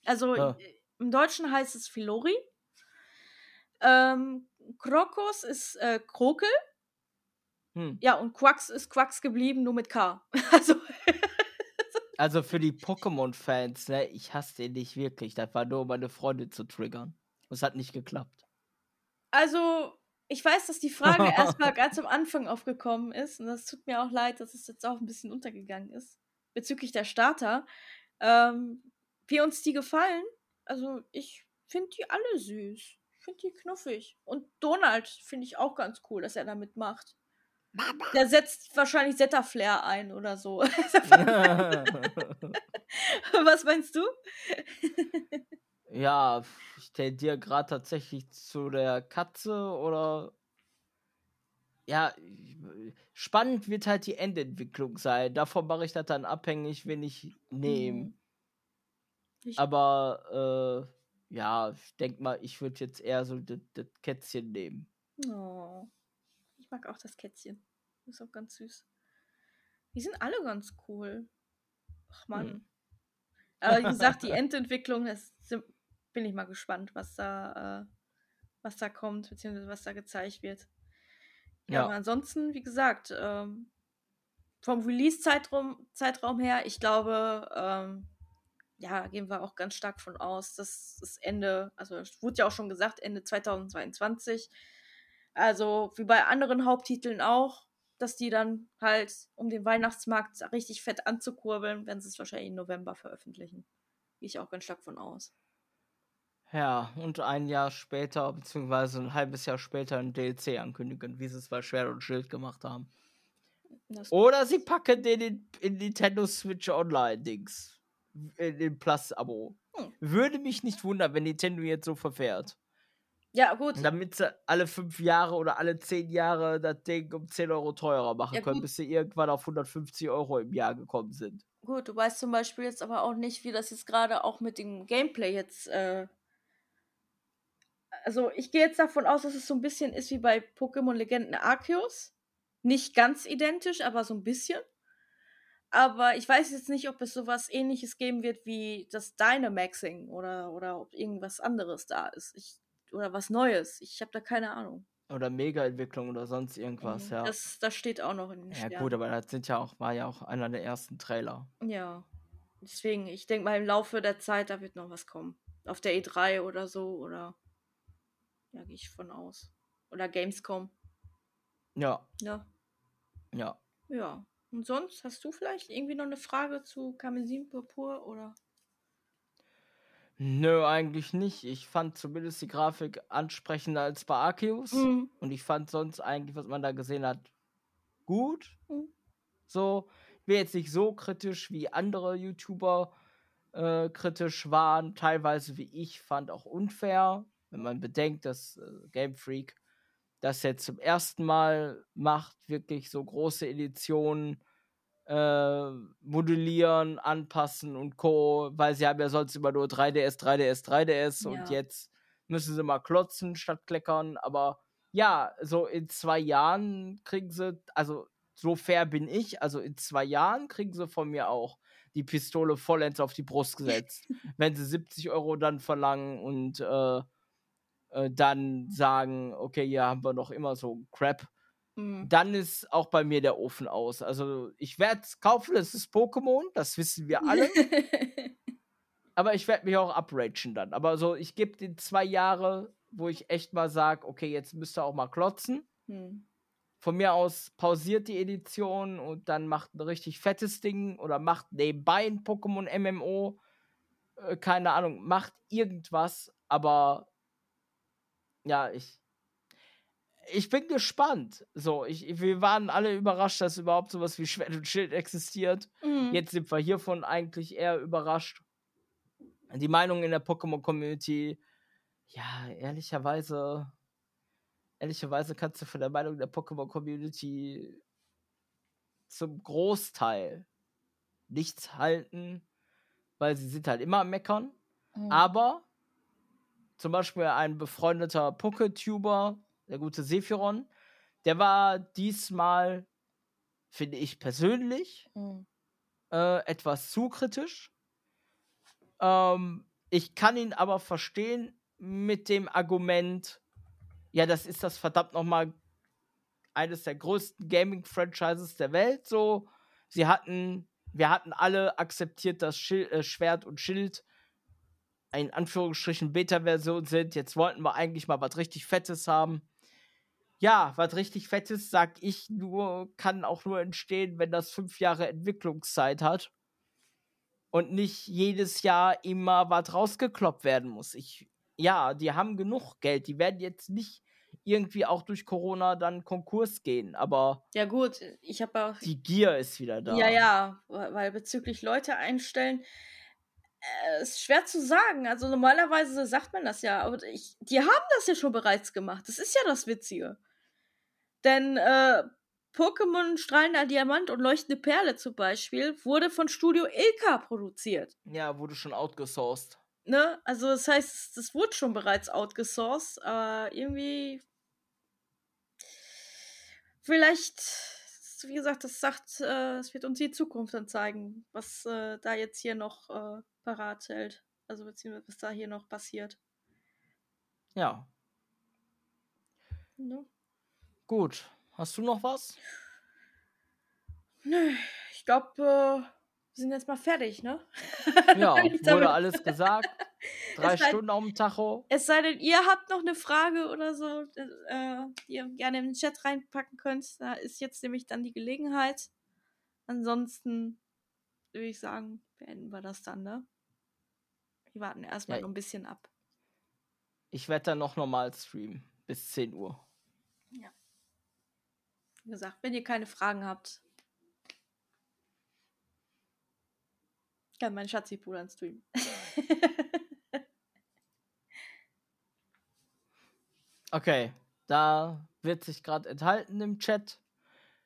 Also ah. im Deutschen heißt es Felori. Ähm, Krokos ist äh, Krokel. Hm. Ja, und Quax ist Quax geblieben, nur mit K. Also also für die Pokémon-Fans, ne, ich hasse den nicht wirklich. Das war nur, um meine Freunde zu triggern. Es hat nicht geklappt. Also, ich weiß, dass die Frage erstmal ganz am Anfang aufgekommen ist. Und das tut mir auch leid, dass es jetzt auch ein bisschen untergegangen ist. Bezüglich der Starter. Ähm, wie uns die gefallen. Also, ich finde die alle süß. Ich finde die knuffig. Und Donald finde ich auch ganz cool, dass er da mitmacht. Mama. Der setzt wahrscheinlich Zeta-Flair ein oder so. Was meinst du? Ja, ich tendiere gerade tatsächlich zu der Katze oder. Ja, spannend wird halt die Endentwicklung sein. Davon mache ich das dann abhängig, wenn ich nehme. Mhm. Aber, äh, ja, ich denke mal, ich würde jetzt eher so das Kätzchen nehmen. Oh mag auch das Kätzchen. Ist auch ganz süß. Die sind alle ganz cool. Ach man. Hm. Aber wie gesagt, die Endentwicklung, das bin ich mal gespannt, was da, äh, was da kommt, beziehungsweise was da gezeigt wird. Ja, ja. aber ansonsten, wie gesagt, ähm, vom Release-Zeitraum Zeitraum her, ich glaube, ähm, ja, gehen wir auch ganz stark von aus, dass das Ende, also es wurde ja auch schon gesagt, Ende 2022 also wie bei anderen Haupttiteln auch, dass die dann halt, um den Weihnachtsmarkt richtig fett anzukurbeln, werden sie es wahrscheinlich im November veröffentlichen. Gehe ich auch ganz stark von aus. Ja, und ein Jahr später, beziehungsweise ein halbes Jahr später ein DLC ankündigen, wie sie es bei Schwert und Schild gemacht haben. Das Oder sie packen den in, in Nintendo Switch Online-Dings. In den Plus-Abo. Hm. Würde mich nicht wundern, wenn Nintendo jetzt so verfährt. Ja, gut. Damit sie alle fünf Jahre oder alle zehn Jahre das Ding um 10 Euro teurer machen Ja, können, gut. bis sie irgendwann auf 150 Euro im Jahr gekommen sind. Gut, du weißt zum Beispiel jetzt aber auch nicht, wie das jetzt gerade auch mit dem Gameplay jetzt. Äh also, ich gehe jetzt davon aus, dass es so ein bisschen ist wie bei Pokémon Legenden Arceus. Nicht ganz identisch, aber so ein bisschen. Aber ich weiß jetzt nicht, ob es sowas ähnliches geben wird wie das Dynamaxing oder, oder ob irgendwas anderes da ist. Ich, oder was Neues. Ich habe da keine Ahnung. Oder Mega-Entwicklung oder sonst irgendwas, Mhm. ja. Das, das steht auch noch in den ja, Sternen. gut, aber das sind ja auch, war ja auch einer der ersten Trailer. Ja. Deswegen, ich denke mal, im Laufe der Zeit, da wird noch was kommen. Auf der E3 oder so, oder. Ja, gehe ich von aus. Oder Gamescom. Ja, Ja. ja. Ja. Und sonst, hast du vielleicht irgendwie noch eine Frage zu Karmesin Purpur oder? Nö, eigentlich nicht. Ich fand zumindest die Grafik ansprechender als bei Arceus. Mhm. Und ich fand sonst eigentlich, was man da gesehen hat, gut. Mhm. So, ich bin jetzt nicht so kritisch wie andere YouTuber äh, kritisch waren. Teilweise, wie ich fand, auch unfair. Wenn man bedenkt, dass äh, Game Freak das jetzt zum ersten Mal macht, wirklich so große Editionen äh, modellieren, anpassen und Co., weil sie haben ja sonst immer nur 3DS, 3DS, 3DS und Ja. jetzt müssen sie mal klotzen statt kleckern, aber ja, so in zwei Jahren kriegen sie, also so fair bin ich, also in zwei Jahren kriegen sie von mir auch die Pistole vollends auf die Brust gesetzt, wenn sie 70 Euro dann verlangen und äh, äh, dann sagen, okay, hier haben wir noch immer so Crap Mhm. dann ist auch bei mir der Ofen aus. Also ich werde es kaufen, es ist Pokémon, das wissen wir alle. aber ich werde mich auch upragen dann. Aber so, ich gebe den zwei Jahre, wo ich echt mal sage, okay, jetzt müsst ihr auch mal klotzen. Hm. Von mir aus pausiert die Edition und dann macht ein richtig fettes Ding oder macht nebenbei ein Pokémon MMO. Äh, keine Ahnung, macht irgendwas, aber ja, ich. Ich bin gespannt. So, ich, wir waren alle überrascht, dass überhaupt sowas wie Schwert und Schild existiert. Mhm. Jetzt sind wir hiervon eigentlich eher überrascht. Die Meinung in der Pokémon-Community, ja, ehrlicherweise, ehrlicherweise kannst du von der Meinung der Pokémon-Community zum Großteil nichts halten, weil sie sind halt immer am Meckern. Mhm. Aber zum Beispiel ein befreundeter Poketuber, der gute Sephiron, der war diesmal, finde ich persönlich, Mhm. äh, etwas zu kritisch. Ähm, ich kann ihn aber verstehen mit dem Argument, ja, das ist das verdammt nochmal eines der größten Gaming-Franchises der Welt. So, sie hatten, wir hatten alle akzeptiert, dass Schil äh, Schwert und Schild in Anführungsstrichen Beta-Version sind. Jetzt wollten wir eigentlich mal was richtig Fettes haben. Ja, was richtig Fettes, sag ich nur, kann auch nur entstehen, wenn das fünf Jahre Entwicklungszeit hat und nicht jedes Jahr immer was rausgekloppt werden muss. Ich, ja, die haben genug Geld. Die werden jetzt nicht irgendwie auch durch Corona dann Konkurs gehen, aber Ja, gut, ich habe auch. die Gier ist wieder da. Ja, ja, weil weil bezüglich Leute einstellen, äh, ist schwer zu sagen. Also normalerweise sagt man das ja, aber ich, die haben das ja schon bereits gemacht. Das ist ja das Witzige. Denn äh, Pokémon Strahlender Diamant und Leuchtende Perle zum Beispiel wurde von Studio Ilka produziert. Ja, wurde schon outgesourced. Ne? Also das heißt, das wurde schon bereits outgesourced, aber irgendwie vielleicht, wie gesagt, das sagt, äh, es wird uns die Zukunft dann zeigen, was äh, da jetzt hier noch äh, parat hält. Also beziehungsweise was da hier noch passiert. Ja, Ne? gut. Hast du noch was? Nö, ich glaube, äh, wir sind jetzt mal fertig, ne? Ja, wurde alles gesagt. Drei Es sei- Stunden auf dem Tacho. Es sei denn, ihr habt noch eine Frage oder so, äh, die ihr gerne in den Chat reinpacken könnt. Da ist jetzt nämlich dann die Gelegenheit. Ansonsten würde ich sagen, beenden wir das dann, ne? Wir warten erstmal Ja. noch ein bisschen ab. Ich werde dann noch normal streamen. Bis 10 Uhr. Wie gesagt, wenn ihr keine Fragen habt, kann mein Schatzi-Bruder streamen. Okay, da wird sich gerade enthalten im Chat.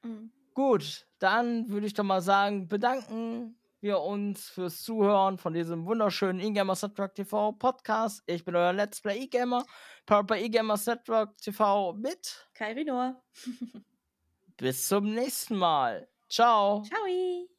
Mhm. Gut, dann würde ich doch mal sagen, bedanken wir uns fürs Zuhören von diesem wunderschönen eGamer Network TV Podcast. Ich bin euer Let's Play eGamer, powered by eGamer Network TV mit Kairi Noah. bis zum nächsten Mal. Ciao. Ciao.